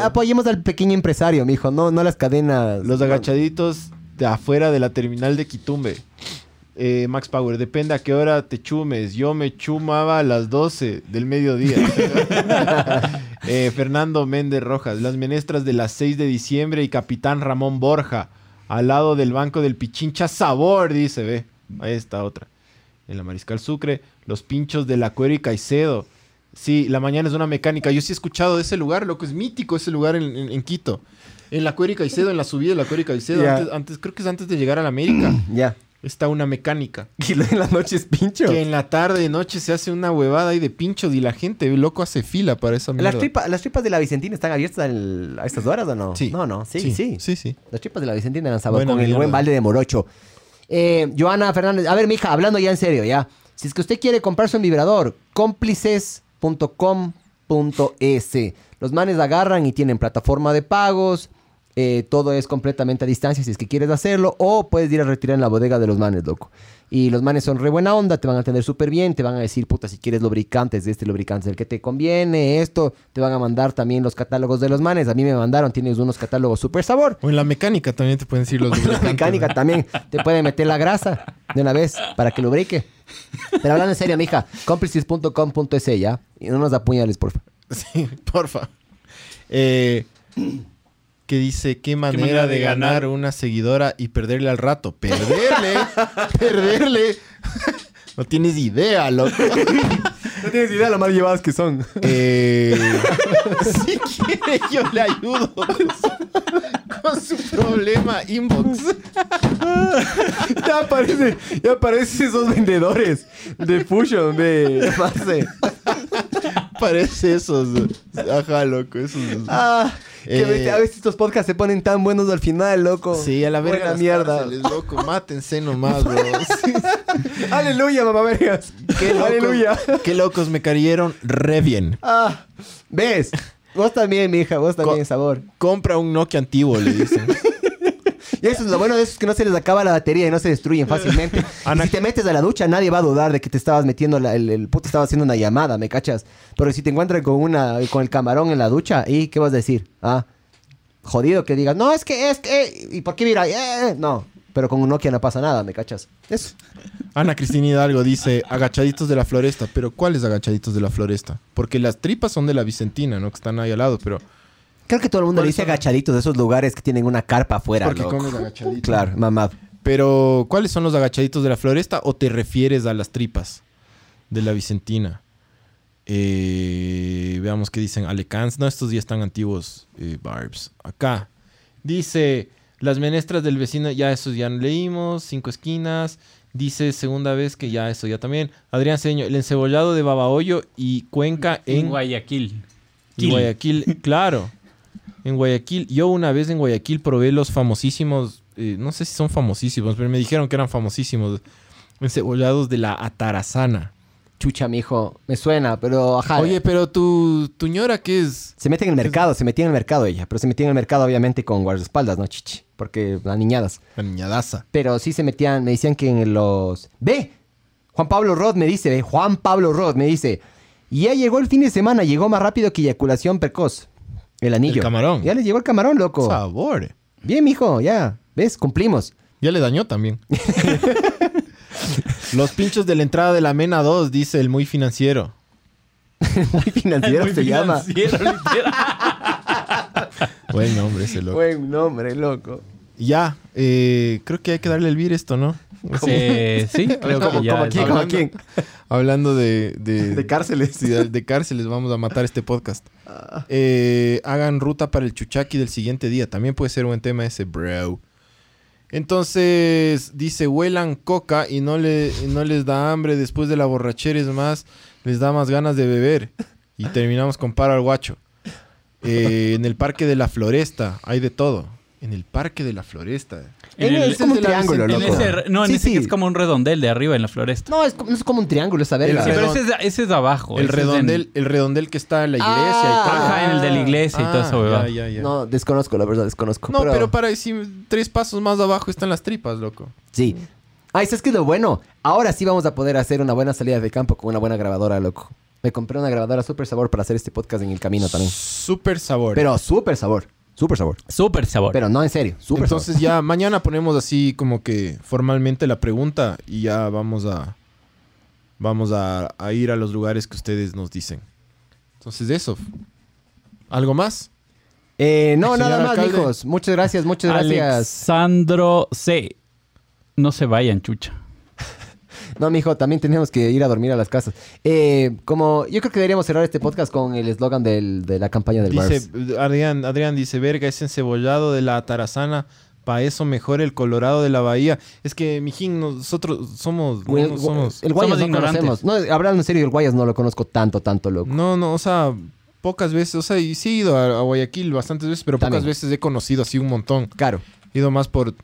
apoyemos al pequeño empresario, mijo. No, no las cadenas. Los agachaditos de afuera de la terminal de Quitumbe. Eh, Max Power, depende a qué hora te chumes. Yo me chumaba a las 12 del mediodía. [LAUGHS] Eh, Fernando Méndez Rojas, las menestras de las 6 de diciembre y Capitán Ramón Borja, al lado del banco del Pichincha Sabor, dice, ve. Ahí está otra. En la Mariscal Sucre, los pinchos de la Cuero y Caicedo. Sí, la mañana es una mecánica. Yo sí he escuchado de ese lugar, loco, es mítico ese lugar en, en- en Quito. En la Cuero y Caicedo, en la subida de la Cuero y Caicedo, antes- creo que es antes de llegar a la América, [CLEARS THROAT] Ya. Está una mecánica. [LAUGHS] Y en la noche es pincho. Que en la tarde y noche se hace una huevada ahí de pinchos y la gente, loco, hace fila para esa mierda. ¿Las, tripa- ¿Las tripas de la Vicentina están abiertas al- a estas horas o no? Sí. No, no, sí, sí. Sí, sí. Las tripas de la Vicentina eran sabor con el buen balde de morocho. Eh, Joana Fernández, a ver, mija, hablando ya en serio, ya. Si es que usted quiere comprarse un vibrador, cómplices.com.es. Los manes agarran y tienen plataforma de pagos, Eh, todo es completamente a distancia si es que quieres hacerlo. O puedes ir a retirar en la bodega de los manes, loco. Y los manes son re buena onda, te van a atender súper bien, te van a decir, puta, si quieres lubricantes, de este lubricante es el que te conviene, esto, te van a mandar también los catálogos de los manes. A mí me mandaron, tienes unos catálogos súper sabor. O en la mecánica también te pueden decir los [LAUGHS] La lubricantes. mecánica también te puede meter la grasa de una vez para que lubrique. Pero hablando en serio, mija, cómplices.com.es ya. Y no nos apuñales, por favor. [LAUGHS] Sí, porfa. Eh, que dice, qué manera, manera de de ganar ganar? una seguidora y perderle al rato. ¿Perderle? [LAUGHS] ¿Perderle? [LAUGHS] no tienes idea, loco. [LAUGHS] No tienes idea lo mal llevados que son. Eh, si quiere, yo le ayudo con su, con su problema inbox. ya aparece, ya aparecen esos vendedores de Fusion, de Marce. Parece esos. Ajá, loco, esos. Ah, Eh, a veces estos podcasts se ponen tan buenos al final, loco. Sí, a la verga. Mierda. cárceles, loco, mátense nomás, bro. [LAUGHS] Sí. Aleluya, mamá vergas. Qué locos, Aleluya. qué locos me cayeron re bien. Ah, ¿ves? Vos también, mi hija, vos también, Co- sabor. Compra un Nokia antiguo, le dicen. [LAUGHS] Y eso es lo bueno de eso es que no se les acaba la batería y no se destruyen [LAUGHS] fácilmente. Ana- Y si te metes a la ducha, nadie va a dudar de que te estabas metiendo la- el, el puto estaba haciendo una llamada, ¿me cachas? Pero si te encuentran con una con el camarón en la ducha, ¿y qué vas a decir? Ah, jodido que digas, no, es que, es que, ¿y por qué mira? Eh, no, pero con un Nokia no pasa nada, ¿me cachas? Eso. Ana Cristina Hidalgo dice, agachaditos de la floresta. Pero ¿cuáles agachaditos de la floresta? Porque las tripas son de la Vicentina, ¿no? Que están ahí al lado, pero... Creo que todo el mundo ¿Cuáles le dice son? agachaditos de esos lugares que tienen una carpa afuera, Porque loco. comes agachadito. Claro, mamá. Pero, ¿cuáles son los agachaditos de la floresta o te refieres a las tripas de la Vicentina? Eh, veamos qué dicen. Alecans. No, estos ya están antiguos. eh, Barbs. Acá. Dice, las menestras del vecino, ya esos ya leímos. Cinco esquinas. Dice, segunda vez que ya eso ya también. Adrián Seño, el encebollado de Babahoyo y Cuenca En en, Guayaquil. en Guayaquil. Claro. En Guayaquil. Yo una vez en Guayaquil probé los famosísimos, eh, no sé si son famosísimos, pero me dijeron que eran famosísimos. Encebollados de la Atarazana. Chucha, mijo, me suena, pero ajá. Oye, pero tu, tu ñora, ¿qué es? Se mete en el mercado, se metía en el mercado ella, pero se metía en el mercado obviamente con guardaespaldas, ¿no, chichi? Porque las niñadas. La niñadaza. Pero sí se metían, me decían que en los... ¡Ve! Juan Pablo Roth me dice, ve, Juan Pablo Roth me dice, ya llegó el fin de semana, llegó más rápido que eyaculación precoz. El anillo. El camarón. Ya les llegó el camarón, loco. Sabor. Bien, mijo, ya. ¿Ves? Cumplimos. Ya le dañó también. [LAUGHS] Los pinchos de la entrada de la Mena 2, dice el muy financiero. [LAUGHS] Muy financiero Muy se llama. financiero, literal. [LAUGHS] Buen nombre ese loco. Buen nombre, loco. Ya, eh, creo que hay que darle el vir esto, ¿no? Eh, sí, creo ¿Cómo, que ya. cómo a quién? ¿Cómo a hablando- quién? Hablando de, de, De cárceles. Sí, de, de cárceles, vamos a matar este podcast. Eh, hagan ruta para el chuchaki del siguiente día. También puede ser buen tema ese, bro. Entonces, dice, huelan coca y no, le, no les da hambre después de la borrachera, es más, les da más ganas de beber. Y terminamos con paro al guacho. Eh, en el Parque de la Floresta, hay de todo. En el Parque de la Floresta. En el- es como un triángulo, En loco. ese, no, en Sí, ese sí. que es como un redondel de arriba en la floresta. No, es, como- no es como un triángulo esa verga. Sí, pero ese es, ese es de abajo. El ese es en- redondel, el redondel que está en la iglesia Ah, y todo. Ajá, en el de la iglesia y todo eso, Ah, ya, ya, ya. No, desconozco, la verdad, desconozco. No, pero, para si tres pasos más abajo están las tripas, loco. Sí. Ay, ¿sabes qué es lo bueno? Ahora sí vamos a poder hacer una buena salida de campo con una buena grabadora, loco. Me compré una grabadora súper sabor para hacer este podcast en el camino también. Súper sabor. Pero súper sabor. Súper sabor. Súper sabor. Pero no, en serio. Súper Entonces ya mañana ponemos así como que formalmente la pregunta y ya vamos a vamos a, a ir a los lugares que ustedes nos dicen. Entonces eso. ¿Algo más? Eh, no, Señor nada más, alcalde. mijos. Muchas gracias, muchas gracias. Alexandro C. No se vayan, chucha. No, mijo, también tenemos que ir a dormir a las casas. Eh, como yo creo que deberíamos cerrar este podcast con el eslogan del- de la campaña del Dice. Adrián, Adrián dice, verga, ese encebollado de la tarazana, para eso mejor el colorado de la bahía. Es que, mijín, nosotros somos... no, El, no somos el Guayas somos no ignorantes. conocemos. No, hablando en serio, el Guayas no lo conozco tanto, tanto, loco. No, no, o sea, pocas veces, o sea, y sí he ido a, a Guayaquil bastantes veces, pero También. pocas veces he conocido así un montón. Claro. He ido más por,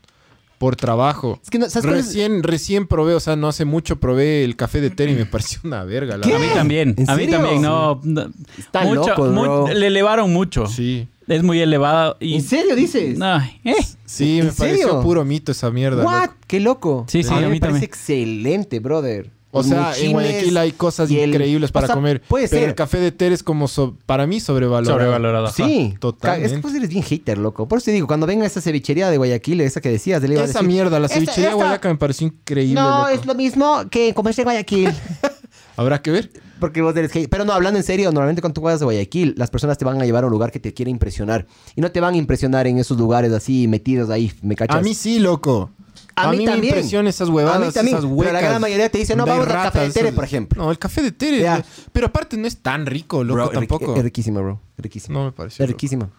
por trabajo. Es que no, ¿sabes cuál es? Recién, recién probé, o sea, no hace mucho probé el café de Terry y me pareció una verga. La ¿Qué? A mí también. ¿En A mí serio? también, no. no. Están Mucho- bro. Le elevaron mucho. Sí. Es muy elevado y... ¿En serio dices? Eh. Sí, ¿En me pareció serio? puro mito esa mierda. What? loco. Qué loco. Sí, sí, a a mí mí me parece también. excelente, brother. O Los sea, en Guayaquil hay cosas el- increíbles para o sea, comer. Puede pero ser. el café de Ter es como, so- para mí, sobrevalorado. Sobrevalorado. ajá. Sí, totalmente. Es que vos eres bien hater, loco. Por eso te digo, cuando venga esa cevichería de Guayaquil, esa que decías, le iba a Esa decir, mierda, la "Esta- cevichería esta- guayaca me pareció increíble. No, loco. es lo mismo que comerse en Guayaquil. [LAUGHS] Habrá que ver. Porque vos eres hater. Pero no, hablando en serio, normalmente cuando tú vayas a Guayaquil, las personas te van a llevar a un lugar que te quiere impresionar. Y no te van a impresionar en esos lugares así, metidos ahí, ¿me cachas? A mí sí, loco. A mí también. impresionan esas huevadas, A mí también, esas pero la gran mayoría te dice, no, vamos al café de Tere, por ejemplo. No, el café de Tere. Pero aparte no es tan rico, loco, Bro, tampoco. Es, riquísimo, bro. Es riquísimo. No me pareció. Es riquísimo.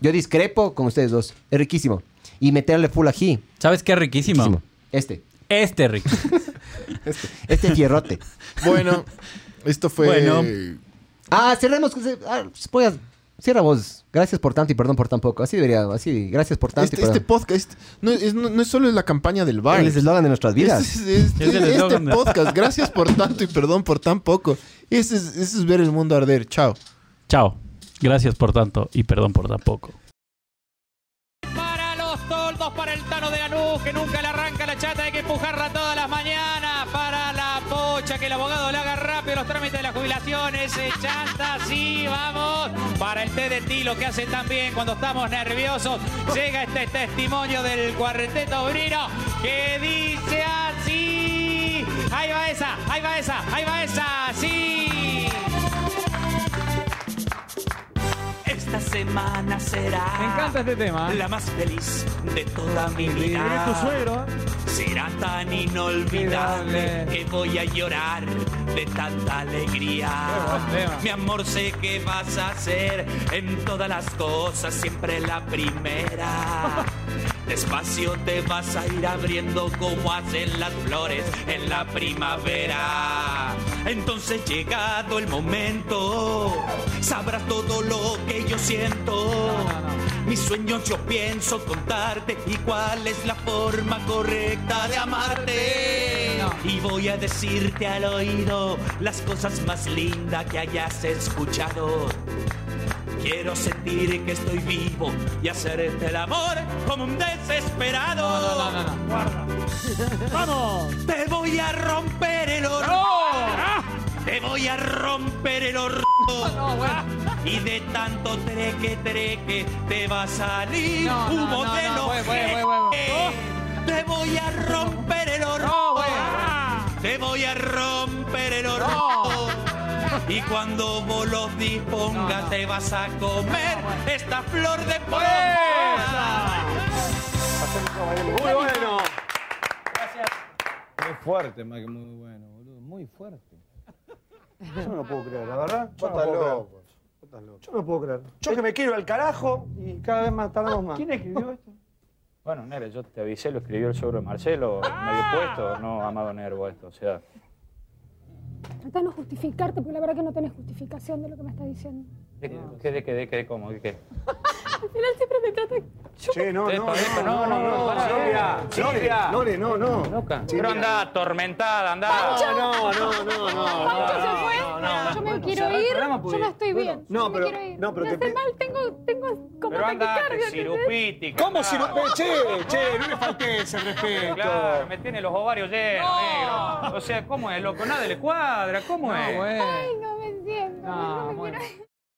Yo discrepo con ustedes dos. Es riquísimo. Y meterle full ají. ¿Sabes qué es riquísimo? riquísimo. Este. Este rico. [LAUGHS] Este fierrote. loco. Bueno, esto fue. Bueno. Ah, cerremos. Ah, pues, cierra vos. Gracias por tanto y perdón por tan poco. Así debería. Así. Gracias por tanto Este, y perdón. este podcast no es, no, no es solo la campaña del bar. el eslogan de nuestras vidas. Este, es- este- Es el este podcast, gracias por tanto y perdón por tan poco. Ese es, ese es ver el mundo arder. Chao. Chao. Gracias por tanto y perdón por tan poco. Para los toldos, para el Tano de Lanús, que nunca le arranca la chata, hay que empujarla todas las mañanas. Para la pocha, que el abogado le haga rápido los trámites de la jubilación. Ese chanta, sí, vamos. Para el té de tilo que hace tan bien cuando estamos nerviosos. Llega este testimonio del cuarteto obrero que dice así. Ahí va esa, ahí va esa, ahí va esa, sí. Esta semana será Me encanta este tema. la más feliz de toda mi vida. tu suegro. Será tan inolvidable que voy a llorar de tanta alegría. Mi amor, sé que vas a ser en todas las cosas siempre la primera. [LAUGHS] Despacio te vas a ir abriendo como hacen las flores en la primavera. Entonces llegado el momento, sabrás todo lo que yo siento. Mis sueños yo pienso contarte y cuál es la forma correcta de amarte. Y voy a decirte al oído las cosas más lindas que hayas escuchado. Quiero sentir que estoy vivo y hacerte el amor como un desesperado. [LAUGHS] ¡Vamos! Te voy a romper el horno. Te voy a romper el horno. [LAUGHS] Y de tanto treque, treque, te va a salir No, humo de los jeques. Te voy a romper el horno. Te voy a romper el horno. Y cuando vos los dispongas, te vas a comer esta flor de poronga. Muy bueno. Muy fuerte, más que muy bueno, boludo. Muy fuerte. Yo no lo puedo creer, la verdad. Yo no lo puedo creer. Yo no lo puedo creer. Yo que me quiero al carajo y cada vez más tardamos más. ¿Quién escribió esto? Bueno, Nere, yo te avisé, lo escribió el suegro de Marcelo, medio puesto, no Amado Nervo esto, o sea... Trata de no justificarte, porque la verdad que no tenés justificación de lo que me estás diciendo. ¿De qué, de qué, de qué, de cómo, qué? Al final siempre me trata... Che, no, no, no, no, no, Gloria, Lore, no, no. Pero anda, atormentada, anda. No, no, no, no, no. Pancho se fue, yo me quiero ir, yo no estoy bien. no, pero- me quiero ir. no, pero te mal, tengo, tengo como Pero anda, sirupítica. ¿Cómo anda. si no? Che, che, no le falté ese respeto. Claro, me tiene los ovarios llenos, No. negro. O sea, ¿cómo es, loco? Nada le cuadra, ¿cómo es? Ay, no me entiendo, no, me quiero ir.